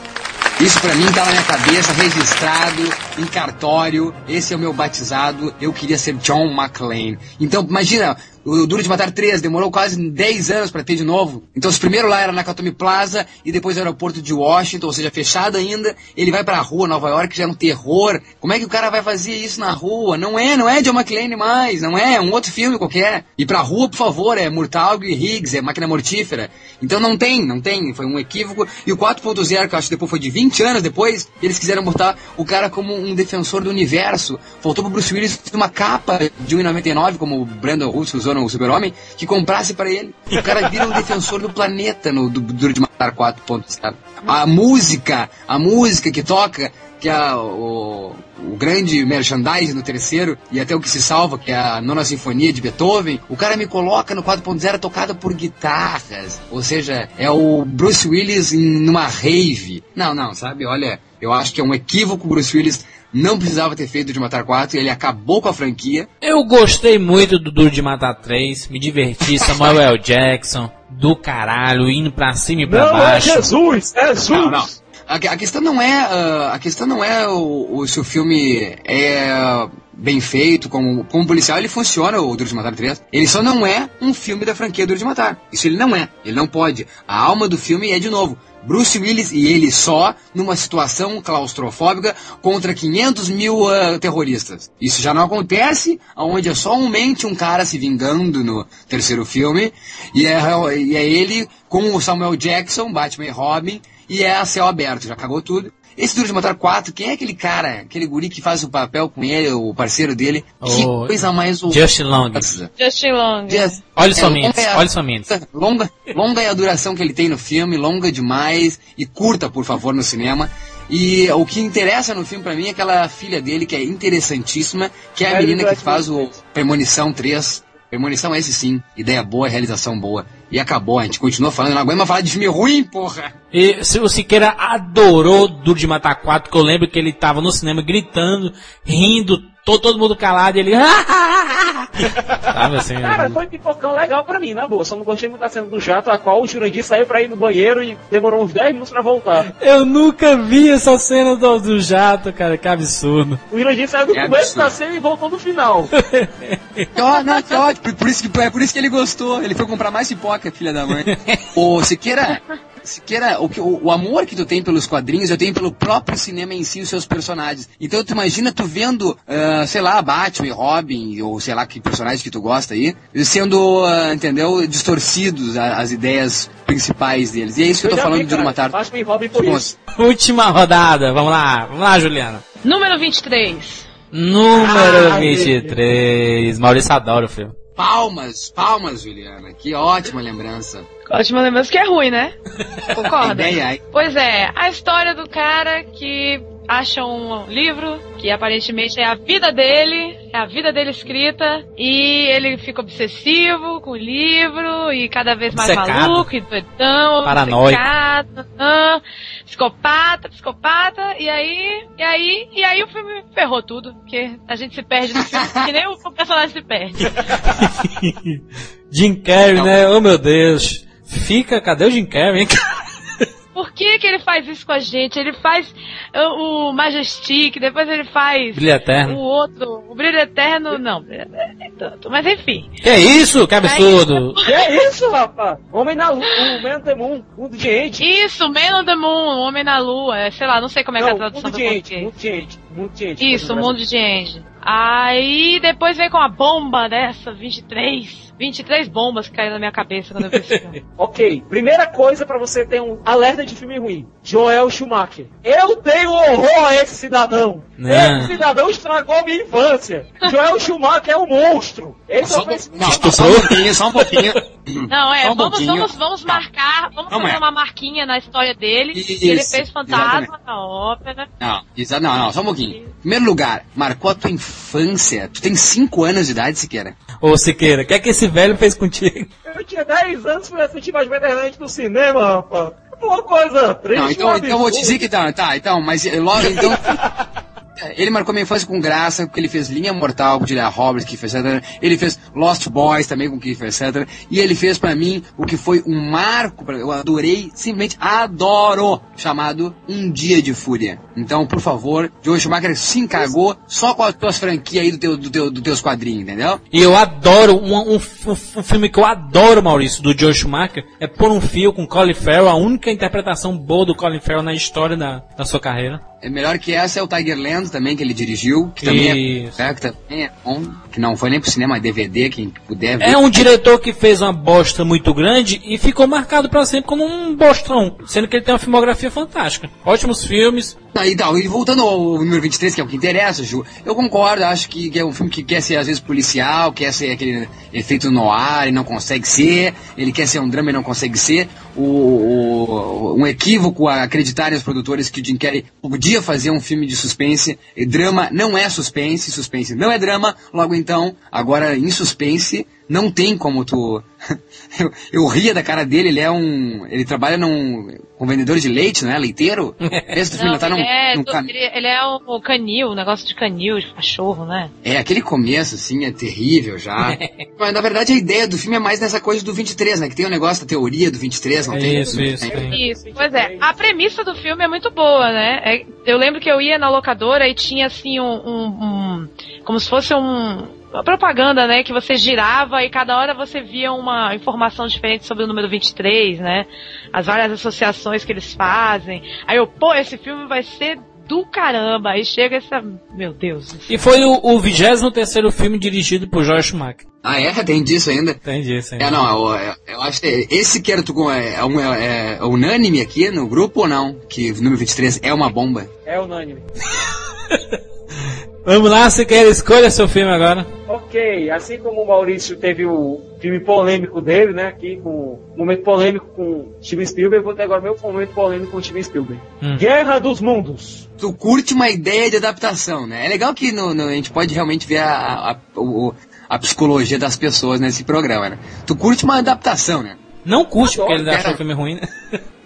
Speaker 2: Isso pra mim tá na minha cabeça, registrado, em cartório. Esse é o meu batizado. Eu queria ser John McClane. Então, imagina, o Duro de Matar 3 demorou quase 10 anos pra ter de novo. Então, se primeiro lá era na Nakatomi Plaza e depois no aeroporto de Washington, ou seja, fechado ainda, ele vai pra rua, Nova York, já é um terror. Como é que o cara vai fazer isso na rua? Não é, não é John McClane mais, não é, é um outro filme qualquer. E pra rua, por favor, é Murtaugh e Higgs, é Máquina Mortífera. Então não tem, não tem, foi um equívoco. E o 4.0, que eu acho que depois foi de 20 anos depois, eles quiseram botar o cara como um defensor do universo. Faltou pro Bruce Willis uma capa de 1,99, como o Brandon Russo usou no Super-Homem, que comprasse pra ele. O cara vira um defensor do planeta no do Duro de Matar 4.0. A música, a música que toca, que é o, o grande merchandising no terceiro, e até o que se salva, que é a nona sinfonia de Beethoven, o cara me coloca no 4.0 tocada por guitarras. Ou seja, é o Bruce Willis em numa rave. Não, não, sabe? Olha, eu acho que é um equívoco o Bruce Willis não precisava ter feito de Matar 4, ele acabou com a franquia.
Speaker 1: Eu gostei muito do Duro de Matar 3, me diverti, Samuel L. Jackson, do caralho, indo pra cima e pra
Speaker 8: Não, é
Speaker 1: baixo.
Speaker 8: Jesus! É Jesus!
Speaker 2: Não, não. A, a questão não é ah, a questão não é o, o- se o filme é bem feito como como policial ele funciona o Duro de Matar 3 ele só não é um filme da franquia Duro de Matar isso ele não é ele não pode a alma do filme é de novo Bruce Willis e ele só numa situação claustrofóbica contra 500 mil ah, terroristas. Isso já não acontece, onde é somente um cara se vingando no terceiro filme, e é, e é ele com o Samuel Jackson, Batman e Robin, e é a céu aberto, já cagou tudo. Esse Duro de Matar 4, quem é aquele cara, aquele guri que faz o papel com ele, o parceiro dele? Que coisa mais
Speaker 1: Justin Long.
Speaker 9: Justin Long.
Speaker 2: Just-
Speaker 1: Olha só
Speaker 2: é, longa é a-
Speaker 1: olha só Mendes.
Speaker 2: Longa, longa é a duração que ele tem no filme, longa demais e curta, por favor, no cinema. E o que interessa no filme pra mim é aquela filha dele que é interessantíssima, que é a
Speaker 8: É,
Speaker 2: menina que faz o. Premonição 3. Premonição esse sim, ideia boa, realização boa. E acabou, a gente continua falando, não aguento mais falar de filme ruim, porra!
Speaker 1: E se- o Siqueira adorou Duro de Matar 4, que eu lembro que ele tava no cinema gritando, rindo, todo, todo mundo calado, e ele. Sabe assim?
Speaker 8: Cara, foi pipocão legal pra mim, na boa. Só não gostei muito da cena do jato, a qual o Jurandir saiu pra ir no banheiro e demorou uns 10 minutos pra voltar.
Speaker 1: Eu nunca vi essa cena do, do jato, cara, que absurdo.
Speaker 8: O Jurandir saiu do
Speaker 2: É
Speaker 8: começo da cena e voltou no final.
Speaker 2: Ó- não, ótimo. Por, por isso que, é por isso que ele gostou. Ele foi comprar mais pipoca, filha da mãe. Ô, Siqueira, Siqueira, o, que- o, o amor que tu tem pelos quadrinhos, eu tenho pelo próprio cinema em si, os seus personagens. Então tu imagina tu vendo, ah, sei lá, Batman e Robin, ou sei lá que personagem que tu gosta aí, sendo, ah, entendeu, distorcidos a- as ideias principais deles. E é isso que eu tô
Speaker 8: já
Speaker 2: falando
Speaker 8: vi,
Speaker 2: de uma tarde.
Speaker 8: Batman e Robin por isso.
Speaker 1: Última rodada, vamos lá, vamos lá, Juliana.
Speaker 9: Número 23.
Speaker 1: Número
Speaker 8: Ah,
Speaker 1: 23. Maurício adora o filme.
Speaker 2: Palmas, palmas, Juliana. Que ótima lembrança.
Speaker 9: Ótima lembrança que é ruim, né? Concorda?
Speaker 2: Ideia aí.
Speaker 9: Pois é, a história do cara que acha um livro que aparentemente é a vida dele, é a vida dele escrita, e ele fica obsessivo com o livro, e cada vez mais
Speaker 1: Obcecado.
Speaker 9: maluco, e doidão,
Speaker 1: Paranoico.
Speaker 9: obcecado, ah, psicopata, psicopata, e aí, e aí, e aí o filme ferrou tudo, porque a gente se perde no filme, que nem o personagem se perde.
Speaker 1: Jim Carrey, né? Oh meu Deus. Fica, cadê o Jim Carrey? hein?
Speaker 9: Por que que ele faz isso com a gente? Ele faz uh, o Majestic, depois ele faz
Speaker 1: Brilho Eterno.
Speaker 9: o outro, o Brilho Eterno, não, Brilho Eterno nem tanto, mas enfim.
Speaker 1: Que isso? Que absurdo.
Speaker 8: Que é isso, rapaz? Homem na lua, o Man on the Moon, mundo de gente.
Speaker 9: Isso, Man on the Moon, Homem na Lua, é, sei lá, não sei como é que é a
Speaker 8: Não,
Speaker 9: tradução
Speaker 8: mundo
Speaker 9: do
Speaker 8: de gente,
Speaker 9: português.
Speaker 8: mundo de gente, mundo de gente.
Speaker 9: Isso, Mundo de Ange. Aí depois vem com a bomba dessa, 23. 23 bombas que caíram na minha cabeça quando eu vi esse filme.
Speaker 8: Ok, primeira coisa pra você ter um alerta de filme ruim. Joel Schumacher. Eu tenho horror a esse cidadão.
Speaker 1: Não.
Speaker 8: Esse cidadão estragou minha infância. Joel Schumacher é um monstro. Ele
Speaker 2: Só,
Speaker 8: só fez...
Speaker 2: não, só um pouquinho, só um pouquinho.
Speaker 9: Não, é,
Speaker 2: um
Speaker 9: vamos, vamos, vamos marcar, vamos
Speaker 2: Vamos
Speaker 9: fazer
Speaker 2: é.
Speaker 9: uma marquinha na história dele.
Speaker 2: Isso,
Speaker 9: ele fez fantasma
Speaker 2: exatamente.
Speaker 9: na ópera.
Speaker 2: Não, exa- não, não, só um pouquinho. Em primeiro lugar, marcou a tua infância. Tu tem 5 anos de idade, Siqueira.
Speaker 1: Ô Siqueira, o que é que esse velho fez contigo?
Speaker 8: Eu tinha 10 anos fui assistir mais internet no cinema, rapaz. Uma coisa triste,
Speaker 2: Não, então, então vou te dizer que tá, tá, então, mas eh, logo, então... Ele marcou minha infância com graça, porque ele fez Linha Mortal com Julia Roberts, fez etc. Ele fez Lost Boys também com Kiefer etc. E ele fez pra mim o que foi um marco, eu adorei, simplesmente adoro, chamado Um Dia de Fúria. Então, por favor, Joe Schumacher se encagou só com as tuas franquias aí do teu, do teu, dos teus quadrinhos, entendeu?
Speaker 1: E eu adoro, um, um, um- um filme que eu adoro, Maurício, do Joe Schumacher, é Por um Fio com Colin Farrell, a única interpretação boa do Colin Farrell na história da, da sua carreira.
Speaker 2: É melhor que essa é o Tigerland também, que ele dirigiu, que também é, é, que também é bom, que não foi nem pro cinema, é DVD, quem puder ver.
Speaker 1: É um diretor que fez uma bosta muito grande e ficou marcado pra sempre como um bostão, sendo que ele tem uma filmografia fantástica. Ótimos filmes.
Speaker 2: Tá, então, e voltando ao número 23, que é o que interessa, Ju, eu concordo, acho que, que é um filme que quer ser às vezes policial, quer ser aquele efeito no ar e não consegue ser, ele quer ser um drama e não consegue ser, o, o- um equívoco a acreditarem os produtores que o Jim Carrey podia fazer um filme de suspense, e drama não é suspense, suspense não é drama, logo então, agora em suspense, não tem como tu... eu, eu ria da cara dele, ele é um... ele trabalha num... um vendedor de leite, não é? Leiteiro? Esse filme
Speaker 9: Não,
Speaker 2: tá num,
Speaker 9: ele, é,
Speaker 2: num cam-
Speaker 9: ele, ele é o canil, o negócio de canil, de cachorro, né?
Speaker 2: É, aquele começo, assim, é terrível já. Mas, na verdade, a ideia do filme é mais nessa coisa do 23, né? Que tem o negócio da teoria do 23, não
Speaker 1: É
Speaker 2: tem?
Speaker 1: isso, isso, tem.
Speaker 9: Isso, pois é. A premissa do filme é muito boa, né? É- eu lembro que eu ia na locadora e tinha assim um, um- um- como se fosse um uma propaganda, né, que você girava e cada hora você via uma informação diferente sobre o número 23, né? As várias associações que eles fazem. Aí eu, pô, esse filme vai ser do caramba. Aí chega essa, meu Deus.
Speaker 1: E foi o, o 23 filme dirigido por Joel Schumacher.
Speaker 2: Ah, é? Tem disso ainda?
Speaker 1: Tem disso ainda.
Speaker 2: É, não, eu, eu- eu acho que esse que era tu, é, é, um- é- é unânime aqui no grupo ou não? Que o número 23 é uma bomba?
Speaker 8: É unânime.
Speaker 1: Vamos lá, você quer escolha seu filme agora?
Speaker 8: Ok, assim como o Maurício teve o filme polêmico dele, né? Aqui com o momento polêmico com Steven Spielberg, vou ter agora meu momento polêmico com Steven Spielberg.
Speaker 1: Hum.
Speaker 8: Guerra dos Mundos.
Speaker 2: Tu curte uma ideia de adaptação, né? É legal que no, no- a gente pode realmente ver a, a, o- a psicologia das pessoas nesse programa, né? Tu curte uma adaptação, né?
Speaker 1: Não curte porque ele achou o filme ruim, né?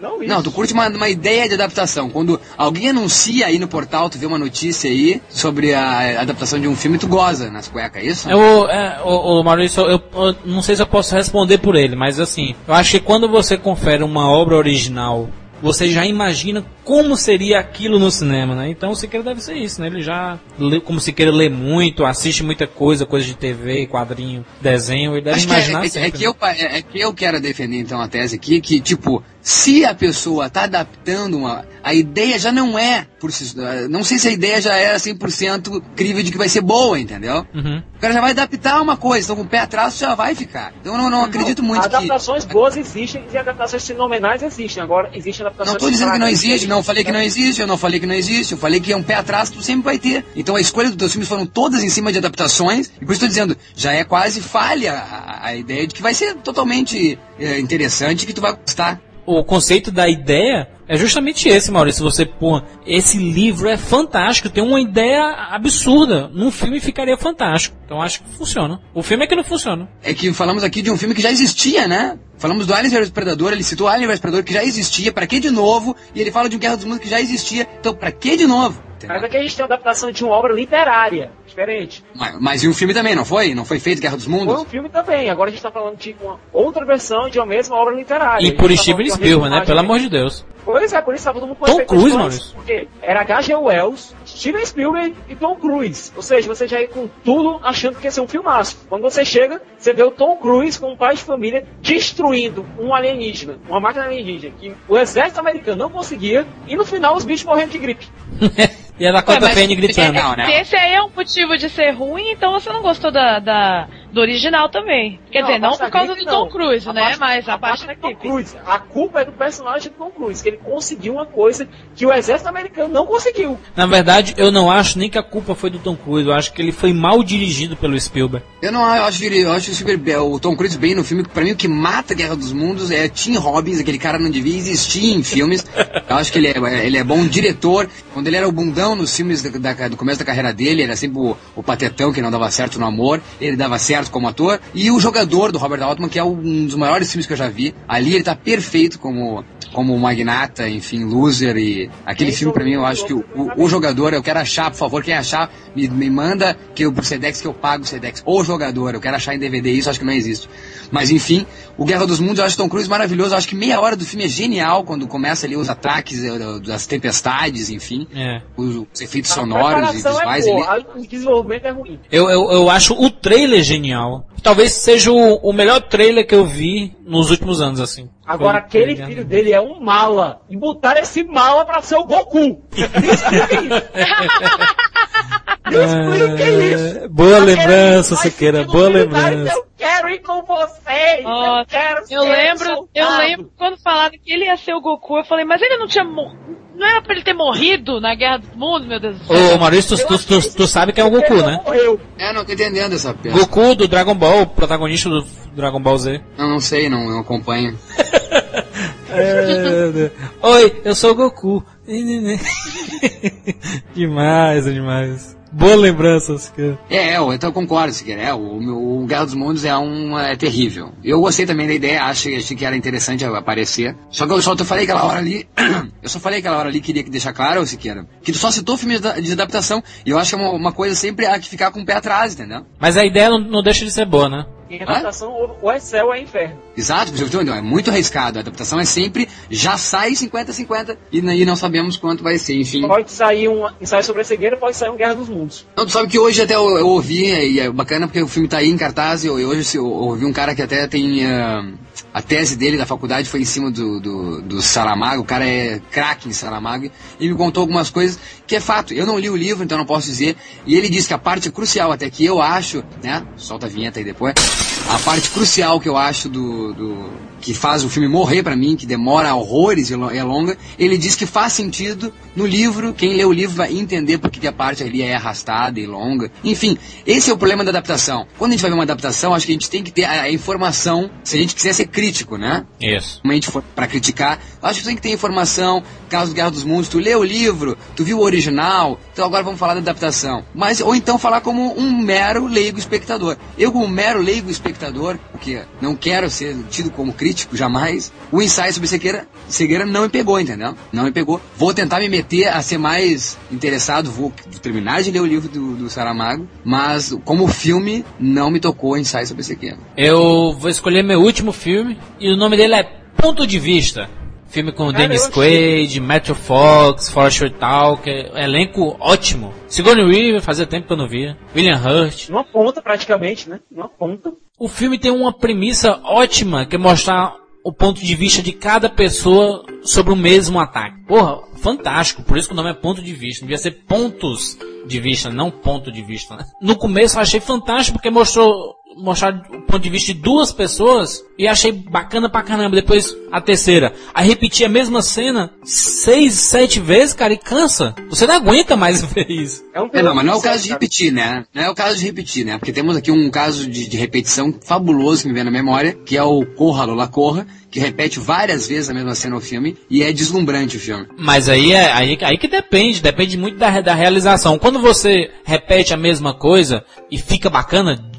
Speaker 8: Não isso.
Speaker 2: Não, tu curte uma, uma ideia de adaptação. Quando alguém anuncia aí no portal, tu vê uma notícia aí sobre a adaptação de um filme, tu goza nas cuecas, é isso?
Speaker 1: Eu, é, o, o Maurício, eu, eu não sei se eu posso responder por ele, mas assim, eu acho que quando você confere uma obra original, você já imagina como seria aquilo no cinema, né? Então o Siqueira deve ser isso, né? Ele já, lê, como o Siqueira lê muito, assiste muita coisa, coisa de TV, quadrinho, desenho, ele deve
Speaker 2: Acho que é,
Speaker 1: imaginar
Speaker 2: é,
Speaker 1: sempre.
Speaker 2: é que
Speaker 1: né?
Speaker 2: eu, é, é que eu quero defender então a tese aqui que, tipo, se a pessoa tá adaptando uma. A ideia já não é. Por si, não sei se a ideia já é 100% crível de que vai ser boa, entendeu?
Speaker 1: Uhum.
Speaker 2: O cara já vai adaptar uma coisa, então com o pé atrás já vai ficar. Então eu não, não acredito muito que.
Speaker 8: Adaptações boas existem e adaptações fenomenais existem. Agora, existem adaptações
Speaker 2: Não tô dizendo que não existe, não falei que não existe, eu não falei que não existe, eu falei que é um pé atrás que tu sempre vai ter. Então a escolha dos teus filmes foram todas em cima de adaptações, e por isso tô dizendo, já é quase falha a, a ideia de que vai ser totalmente é, interessante que tu vai gostar.
Speaker 1: o conceito da ideia é justamente esse, Maurício. Você, pô, esse livro é fantástico, tem uma ideia absurda. Num filme ficaria fantástico. Então acho que funciona. O filme é que não funciona.
Speaker 2: É que falamos aqui de um filme que já existia, né? Falamos do Alien vs Predador, ele citou Alien vs Predador que já existia, pra que de novo? E ele fala de um Guerra dos Mundos que já existia, então pra que de novo?
Speaker 8: Mas aqui a gente tem uma adaptação de uma obra literária, diferente.
Speaker 2: Mas, mas e um filme também, não foi? Não foi feito Guerra dos
Speaker 8: Foi
Speaker 2: Mundos?
Speaker 8: um filme também, agora a gente tá falando de uma outra versão de uma mesma obra literária.
Speaker 1: E
Speaker 8: A
Speaker 1: por
Speaker 8: tá
Speaker 1: Steven Spielberg, né? Pelo amor de Deus.
Speaker 8: Pois é, por isso tava todo mundo com
Speaker 1: Tom Cruise, Maurício.
Speaker 8: Porque era H.G. Wells, Steven Spielberg e Tom Cruise. Ou seja, você já ia com tudo achando que ia ser um filmaço. Quando você chega, você vê o Tom Cruise como um pai de família destruindo um alienígena, uma máquina alienígena, que o exército americano não conseguia, e no final os bichos morrendo de gripe.
Speaker 1: e a Dakota
Speaker 9: Ué,
Speaker 1: Fanning gritando.
Speaker 2: Né?
Speaker 9: Se esse aí é um motivo de ser ruim, então você não gostou da, da- do original também. Quer
Speaker 8: Não,
Speaker 9: dizer, não
Speaker 8: parte
Speaker 9: por causa do Tom. Cruise,
Speaker 8: A
Speaker 9: né?
Speaker 8: parte-
Speaker 9: Mas a, parte
Speaker 8: é
Speaker 9: da
Speaker 8: do Tom. Cruise. A culpa é do personagem do Tom Cruise, que ele conseguiu uma coisa que o exército americano não conseguiu.
Speaker 1: Na verdade, eu não acho nem que a culpa foi do Tom Cruise. Eu acho que ele foi mal dirigido pelo Spielberg.
Speaker 2: Eu não eu acho, eu acho o, Spielberg- o Tom Cruise bem no filme. Pra mim, o que mata a Guerra dos Mundos é Tim Robbins. Aquele cara não devia existir em filmes. Eu acho que ele é, ele é bom diretor. Quando ele era o bundão nos filmes da- da- do começo da carreira dele, era sempre o, o patetão que não dava certo no amor. Ele dava certo como ator. E o jogador do Robert Altman, que é um dos maiores filmes que eu já vi. Ali ele tá perfeito como, como magnata, enfim, loser. E aquele
Speaker 8: Esse
Speaker 2: filme, pra mim, eu
Speaker 8: é o-
Speaker 2: acho que o, o, o jogador, eu quero achar, por favor, quem achar, me, me manda que eu, pro Sedex que eu pago o Sedex. O jogador, eu quero achar em DVD isso, acho que não existe. Mas enfim, o Guerra dos Mundos, eu acho Tom Cruise maravilhoso. Eu acho que meia hora do filme é genial quando começa ali os ataques, eh, das tempestades, enfim,
Speaker 1: É.
Speaker 2: os, os efeitos
Speaker 8: A
Speaker 2: sonoros e visuais
Speaker 8: é boa, a- o desenvolvimento é ruim.
Speaker 1: Eu, eu, eu acho o trailer genial. Talvez seja o, o melhor trailer que eu vi nos últimos anos, assim.
Speaker 8: Agora,
Speaker 1: Foi-
Speaker 8: aquele filho dele é um mala. E botaram esse mala pra ser o Goku. Explica isso.
Speaker 1: É, Boa lembrança,
Speaker 8: Mas
Speaker 1: Siqueira,
Speaker 8: se
Speaker 1: boa lembrança.
Speaker 8: Eu quero ir com vocês.
Speaker 9: Nossa,
Speaker 8: eu quero
Speaker 9: Eu
Speaker 8: ser
Speaker 9: lembro, eu
Speaker 8: soldado.
Speaker 9: lembro quando falaram que ele ia ser o Goku, eu falei, mas ele não tinha mor- não era pra ele ter morrido na Guerra do Mundo, meu Deus do céu.
Speaker 1: Ô, Maurício, tu, tu, tu, tu sabe que é o Goku, né?
Speaker 8: Morreu.
Speaker 2: É, não tô entendendo essa peça.
Speaker 1: Goku do Dragon Ball, protagonista do Dragon Ball Z.
Speaker 2: Não, não sei, não, não acompanho.
Speaker 1: É, Oi, eu sou o Goku. demais, é demais. Boa lembrança, Siqueira.
Speaker 2: É, eu então eu concordo, se quer. É, o, o Guerra dos Mundos é um é terrível. Eu gostei também da ideia, achei, achei que era interessante aparecer. Só que eu só te falei aquela hora ali, eu só falei aquela hora ali, queria que deixar claro, Siqueira, que tu só citou filmes de adaptação. E eu acho que é uma, uma coisa sempre a que ficar com o pé atrás, entendeu?
Speaker 1: Mas a ideia não, não deixa de ser boa, né?
Speaker 8: Em adaptação, ou- ou é céu ou é inferno.
Speaker 2: Exato, então, é muito arriscado. A adaptação é sempre, já sai 50-50 e, e não sabemos quanto vai ser, enfim.
Speaker 8: Pode sair um ensaio sobre a cegueira, pode sair um Guerra dos Mundos.
Speaker 2: Não, tu sabe que hoje até eu, eu ouvi, e é bacana porque o filme tá aí em cartaz, e eu, hoje se- eu ouvi um cara que até tem. ah, a tese dele da faculdade foi em cima do, do, do Saramago, o cara é craque em Saramago, e me contou algumas coisas que é fato. Eu não li o livro, então não posso dizer. E ele disse que a parte crucial, até que eu acho, né? Solta a vinheta aí depois. A parte crucial que eu acho do. do que faz o filme morrer pra mim, que demora horrores e é longa, ele diz que faz sentido no livro, quem lê o livro vai entender porque que a parte ali é arrastada e longa. Enfim, esse é o problema da adaptação. Quando a gente vai ver uma adaptação, acho que a gente tem que ter a, a informação, se a gente quiser ser crítico, né?
Speaker 1: Isso.
Speaker 2: Como a gente for pra criticar, acho que tem que ter informação, caso do Guerra dos Mundos, tu lê o livro, tu viu o original, então agora vamos falar da adaptação. Mas, ou então falar como um mero leigo espectador. Eu, como mero leigo espectador, porque não quero ser tido como crítico, crítico, jamais. O ensaio sobre cegueira, cegueira não me pegou, entendeu? Não me pegou. Vou tentar me meter a ser mais interessado, vou terminar de ler o livro do, do Saramago, mas como filme, não me tocou o ensaio sobre cegueira.
Speaker 1: Eu vou escolher meu último filme e o nome dele é Ponto de Vista. Filme com Dennis Quaid, Matthew Fox, Forrest Whitaker, elenco ótimo. Sigourney Weaver, fazia tempo que eu não via. William Hurt.
Speaker 8: Numa ponta, praticamente, né? Numa ponta.
Speaker 1: O filme tem uma premissa ótima, que é mostrar o ponto de vista de cada pessoa sobre o mesmo ataque. Porra, fantástico. Por isso que o nome é ponto de vista. Devia ser pontos de vista, não ponto de vista. né? No começo eu achei fantástico porque mostrou mostrar o ponto de vista de duas pessoas e achei bacana pra caramba. Depois a terceira, aí repetir a mesma cena seis, sete vezes, cara, e cansa. Você não aguenta mais ver isso.
Speaker 8: É um
Speaker 2: É, não, mas não é o caso de repetir, né? Não é o caso de repetir, né? Porque temos aqui um caso de, de repetição fabuloso que me vem na memória, que é o Corra Lola Corra, que repete várias vezes a mesma cena no filme, e é deslumbrante o filme.
Speaker 1: Mas aí é aí, aí que depende, depende muito da, da realização. Quando você repete a mesma coisa e fica bacana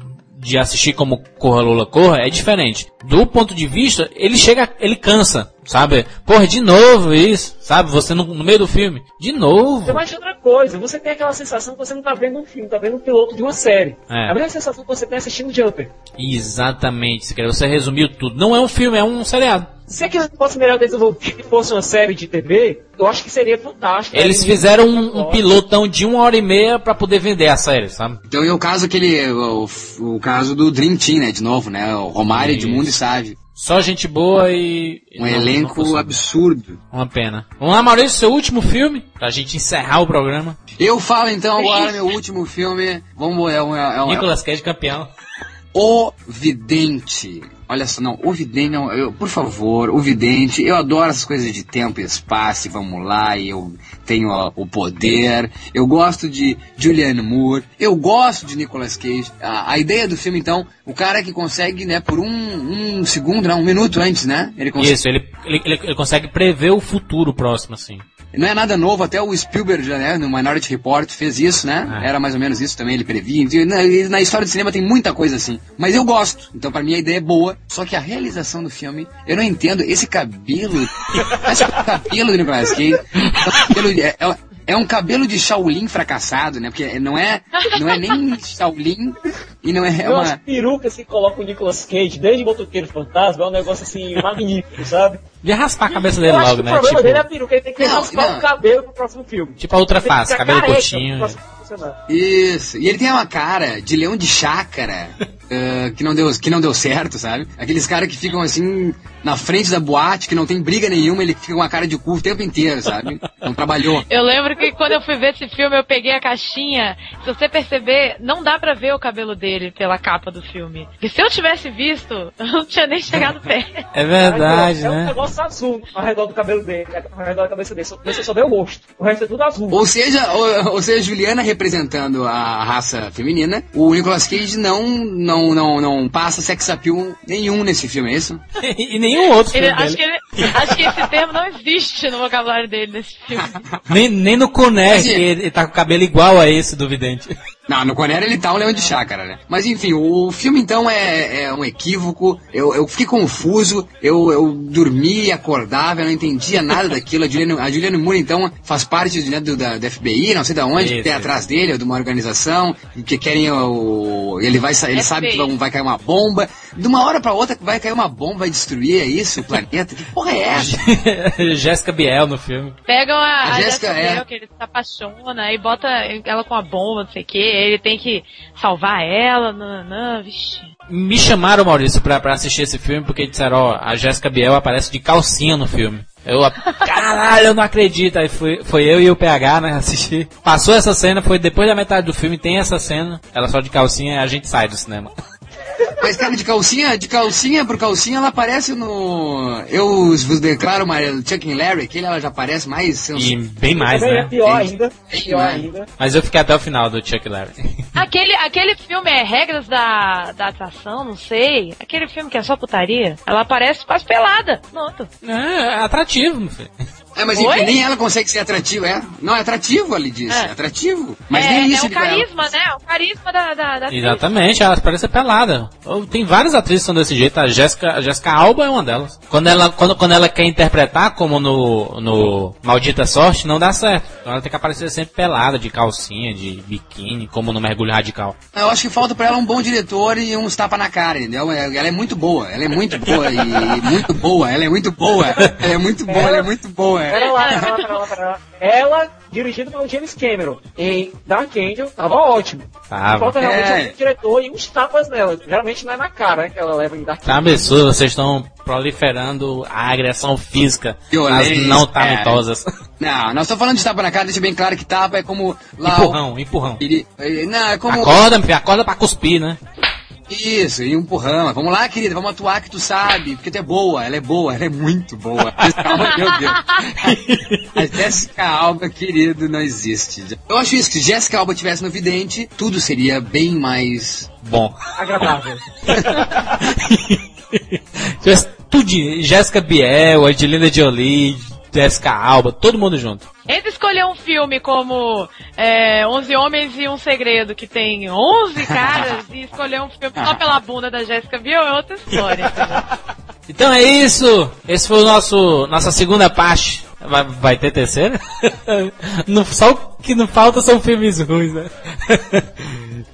Speaker 1: de assistir como Corra Lula Corra, é diferente. Do ponto de vista, ele chega, ele cansa, sabe? Porra, de novo isso, sabe? Você no, no meio do filme, de novo.
Speaker 8: Eu acho outra coisa, você tem aquela sensação que você não tá vendo um filme, tá vendo um piloto de uma série.
Speaker 1: É.
Speaker 8: A mesma sensação que você tem assistindo Jumper.
Speaker 1: Exatamente, você resumiu tudo. Não é um filme, é um seriado.
Speaker 8: Se aquilo fosse melhor desenvolvido e fosse uma série de TV, eu acho que seria fantástico.
Speaker 1: Eles
Speaker 8: Aí,
Speaker 1: fizeram um, um pilotão de uma hora e meia pra poder vender a série, sabe?
Speaker 2: Então é o caso aquele, o, o caso do Dream Team, né? De novo, né? O Romário,
Speaker 1: Isso.
Speaker 2: Edmundo e Sávio.
Speaker 1: Só gente boa e.
Speaker 2: Um
Speaker 1: não- não
Speaker 2: elenco
Speaker 1: funcionou.
Speaker 2: absurdo.
Speaker 1: Uma pena. Vamos lá, Maurício, seu último filme, pra gente encerrar o programa.
Speaker 2: Eu falo então agora meu último filme. Vamos é um, é um, é
Speaker 1: Nicolas Cage campeão.
Speaker 2: O Vidente. Olha só, não, o Vidente, não, eu, por favor, o Vidente, eu adoro essas coisas de tempo e espaço, e vamos lá, e eu tenho o poder, eu gosto de Julianne Moore, eu gosto de Nicolas Cage. A, a ideia do filme, então, o cara que consegue, né, por um, um segundo, não, um minuto antes, né, ele consegue
Speaker 1: Isso, ele, ele- ele consegue prever o futuro próximo, assim.
Speaker 2: Não é nada novo, até o Spielberg, né, no Minority Report, fez isso, né?
Speaker 1: Ah.
Speaker 2: Era mais ou menos isso também, ele previa. E Na, na história do cinema tem muita coisa assim. Mas eu gosto, então pra mim a ideia é boa. Só que a realização do filme, eu não entendo esse cabelo. Esse cabelo do Nicolas Cage. é É, é- um cabelo de Shaolin fracassado, né? Porque não é, não é nem Shaolin e não é, é
Speaker 8: Não, as
Speaker 2: uma.
Speaker 8: perucas que colocam o Nicolas Cage desde Motoqueiro Fantasma é um negócio assim magnífico, sabe?
Speaker 1: De raspar a cabeça dele
Speaker 8: eu acho
Speaker 1: logo,
Speaker 8: que
Speaker 1: né?
Speaker 8: o problema
Speaker 1: Tipo,
Speaker 8: dele é a peruca, ele tem que
Speaker 2: Não,
Speaker 8: raspar
Speaker 2: não.
Speaker 8: o cabelo pro próximo filme.
Speaker 1: tipo a outra face, cabelo curtinho.
Speaker 2: Isso. E ele tem uma cara de leão de chácara ah, que, não deu, que não deu certo, sabe? Aqueles caras que ficam assim na frente da boate, que não tem briga nenhuma, ele fica com uma cara de cu o tempo inteiro, sabe? Não trabalhou.
Speaker 9: Eu lembro que quando eu fui ver esse filme, eu peguei a caixinha. Se você perceber, não dá pra ver o cabelo dele pela capa do filme. E se eu tivesse visto, eu não tinha nem chegado perto.
Speaker 1: É verdade,
Speaker 8: é um
Speaker 1: né?
Speaker 8: negócio azul ao redor do cabelo dele, ao redor da cabeça dele. Só, você só vê o rosto. O resto é tudo azul.
Speaker 2: Ou seja, ou, ou seja, Juliana representando a raça feminina, o Nicolas Cage não, não, não, não passa sex appeal nenhum nesse filme, é isso?
Speaker 1: e nenhum outro
Speaker 9: Ele-
Speaker 1: filme
Speaker 9: acho,
Speaker 1: dele.
Speaker 9: que ele- acho que esse termo não existe no vocabulário dele nesse filme.
Speaker 1: Nem, nem no Conner, que ele, ele tá com o cabelo igual a esse do Vidente.
Speaker 2: Não, no Conera ele tá um leão de chácara, né? Mas enfim, o filme então é, é um equívoco, eu, eu fiquei confuso, eu, eu dormia, acordava, eu não entendia nada daquilo. A Juliana, a Juliana Moore então faz parte né, do, da, da FBI, não sei da onde,
Speaker 1: Isso,
Speaker 2: que tem
Speaker 1: isso.
Speaker 2: atrás dele, ou de uma organização, que querem o. Ele vai ele sabe que vai, vai cair uma bomba. De uma hora pra outra vai cair uma bomba, vai destruir, é isso, o planeta? Que porra é essa?
Speaker 1: Jéssica Biel no filme.
Speaker 9: Pegam a,
Speaker 2: A
Speaker 9: a
Speaker 2: Jéssica
Speaker 9: Jessica
Speaker 2: é.
Speaker 9: Biel, que ele se apaixona, e bota ela com a bomba, não sei o que, ele tem que salvar ela, nananã, vixi.
Speaker 1: Me chamaram, Maurício, pra, pra assistir esse filme porque disseram, ó, a Jéssica Biel aparece de calcinha no filme. Eu, caralho, eu não acredito. Aí foi, foi eu e o PH, né, assistir. Passou essa cena, foi depois da metade do filme, tem essa cena. Ela só de calcinha e a gente sai do cinema.
Speaker 2: Mas, cara, de calcinha, de calcinha por calcinha, ela aparece no. Eu vos declaro, Maria, Chuck and Larry, que ele ela já aparece mais.
Speaker 1: E bem mais,
Speaker 8: Também é
Speaker 1: né?
Speaker 8: pior ainda. Pior
Speaker 2: mais.
Speaker 8: ainda.
Speaker 1: Mas eu fiquei até o final do Chuck Larry.
Speaker 9: Aquele, aquele filme é regras da, da atração, não sei. Aquele filme que é só putaria. Ela aparece quase pelada. Pronto.
Speaker 1: É, é atrativo, meu filho.
Speaker 2: É, mas
Speaker 9: Oi?
Speaker 2: enfim, nem ela consegue ser atrativa, é? Não, é atrativo, ali disse.
Speaker 9: É.
Speaker 2: É. atrativo. Mas
Speaker 9: é,
Speaker 2: nem
Speaker 9: é
Speaker 2: isso
Speaker 9: o
Speaker 2: ele vai-
Speaker 9: carisma, né? O carisma da, da, da atriz.
Speaker 1: Exatamente, ela parece pelada. Tem várias atrizes que são desse jeito. A Jéssica, a Jéssica Alba é uma delas. Quando ela, quando, quando ela quer interpretar, como no, no Maldita Sorte, não dá certo. Então ela tem que aparecer sempre pelada, de calcinha, de biquíni, como no Mergulho Radical.
Speaker 2: Eu acho que falta pra ela um bom diretor e uns tapa na cara, entendeu? É- Ela é muito boa, ela é muito boa e muito boa, ela é muito boa, ela é muito boa, ela é muito boa.
Speaker 8: Pera lá, pera lá, pera lá, pera lá. Ela, dirigida pelo James Cameron, em Dark Angel, tava ótimo.
Speaker 1: Tava.
Speaker 8: Falta realmente
Speaker 2: É.
Speaker 8: um diretor e uns tapas nela. Geralmente não é na cara né, que ela leva em Dark
Speaker 1: Tá absurdo, vocês estão proliferando a agressão física nas
Speaker 2: Violência,
Speaker 1: não talentosas.
Speaker 2: Não, nós estamos falando de tapa na cara, deixa bem claro que tapa é como lá. o-
Speaker 1: empurrão, empurrão.
Speaker 2: Ele- é, Não, é como.
Speaker 1: Acorda, acorda pra cuspir, né?
Speaker 2: Isso, e um empurrão. Vamos lá, querida, vamos atuar que tu sabe, porque tu é boa, ela é boa, ela é muito boa. Calma, meu Deus. A Jéssica Alba, querido, não existe. Eu acho isso, que se Jéssica Alba tivesse no vidente, tudo seria bem mais.
Speaker 1: Bom.
Speaker 8: agradável.
Speaker 1: Tudo, Jéssica Biel, Angelina Jolie, Jéssica Alba, todo mundo junto.
Speaker 9: Entre escolher um filme como é, 11 Homens e um Segredo, que tem 11 caras, e escolher um filme só pela bunda da Jéssica Biel é outra história.
Speaker 1: Então é isso. Esse foi o nosso nossa segunda parte. Vai, vai ter terceira? Não- só o que não falta são filmes ruins, né?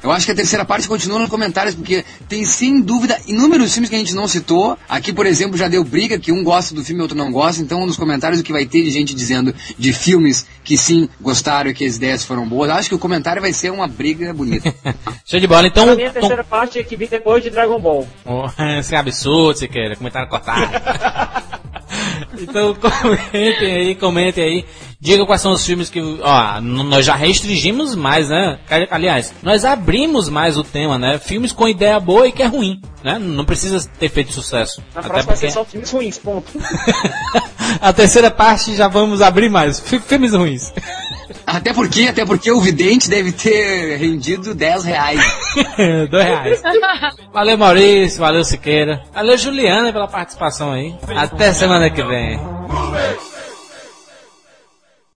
Speaker 2: Eu acho que a terceira parte continua nos comentários, porque tem sem dúvida inúmeros filmes que a gente não citou. Aqui, por exemplo, já deu briga, que um gosta do filme e outro não gosta. Então, nos comentários, o que vai ter de gente dizendo de filmes que sim gostaram e que as ideias foram boas. Eu acho que o comentário vai ser uma briga bonita.
Speaker 1: Show de bola. Então,
Speaker 8: a minha
Speaker 1: então
Speaker 8: terceira parte é que vi depois de Dragon Ball.
Speaker 1: Oh, Esse é absurdo, se queira. Comentário cortado. Então comentem aí, comentem aí. Diga quais são os filmes que. Ó, nós já restringimos mais, né? Aliás, nós abrimos mais o tema, né? Filmes com ideia boa e que é ruim, né? Não precisa ter feito sucesso.
Speaker 8: Na
Speaker 1: Até
Speaker 8: próxima
Speaker 1: porque
Speaker 8: só filmes ruins, ponto.
Speaker 1: a terceira parte já vamos abrir mais. Fi- Filmes ruins.
Speaker 2: até porque, até porque o vidente deve ter rendido 10 reais.
Speaker 1: Dois reais. Valeu, Maurício. Valeu, Siqueira. Valeu, Juliana, pela participação aí. Até semana que vem.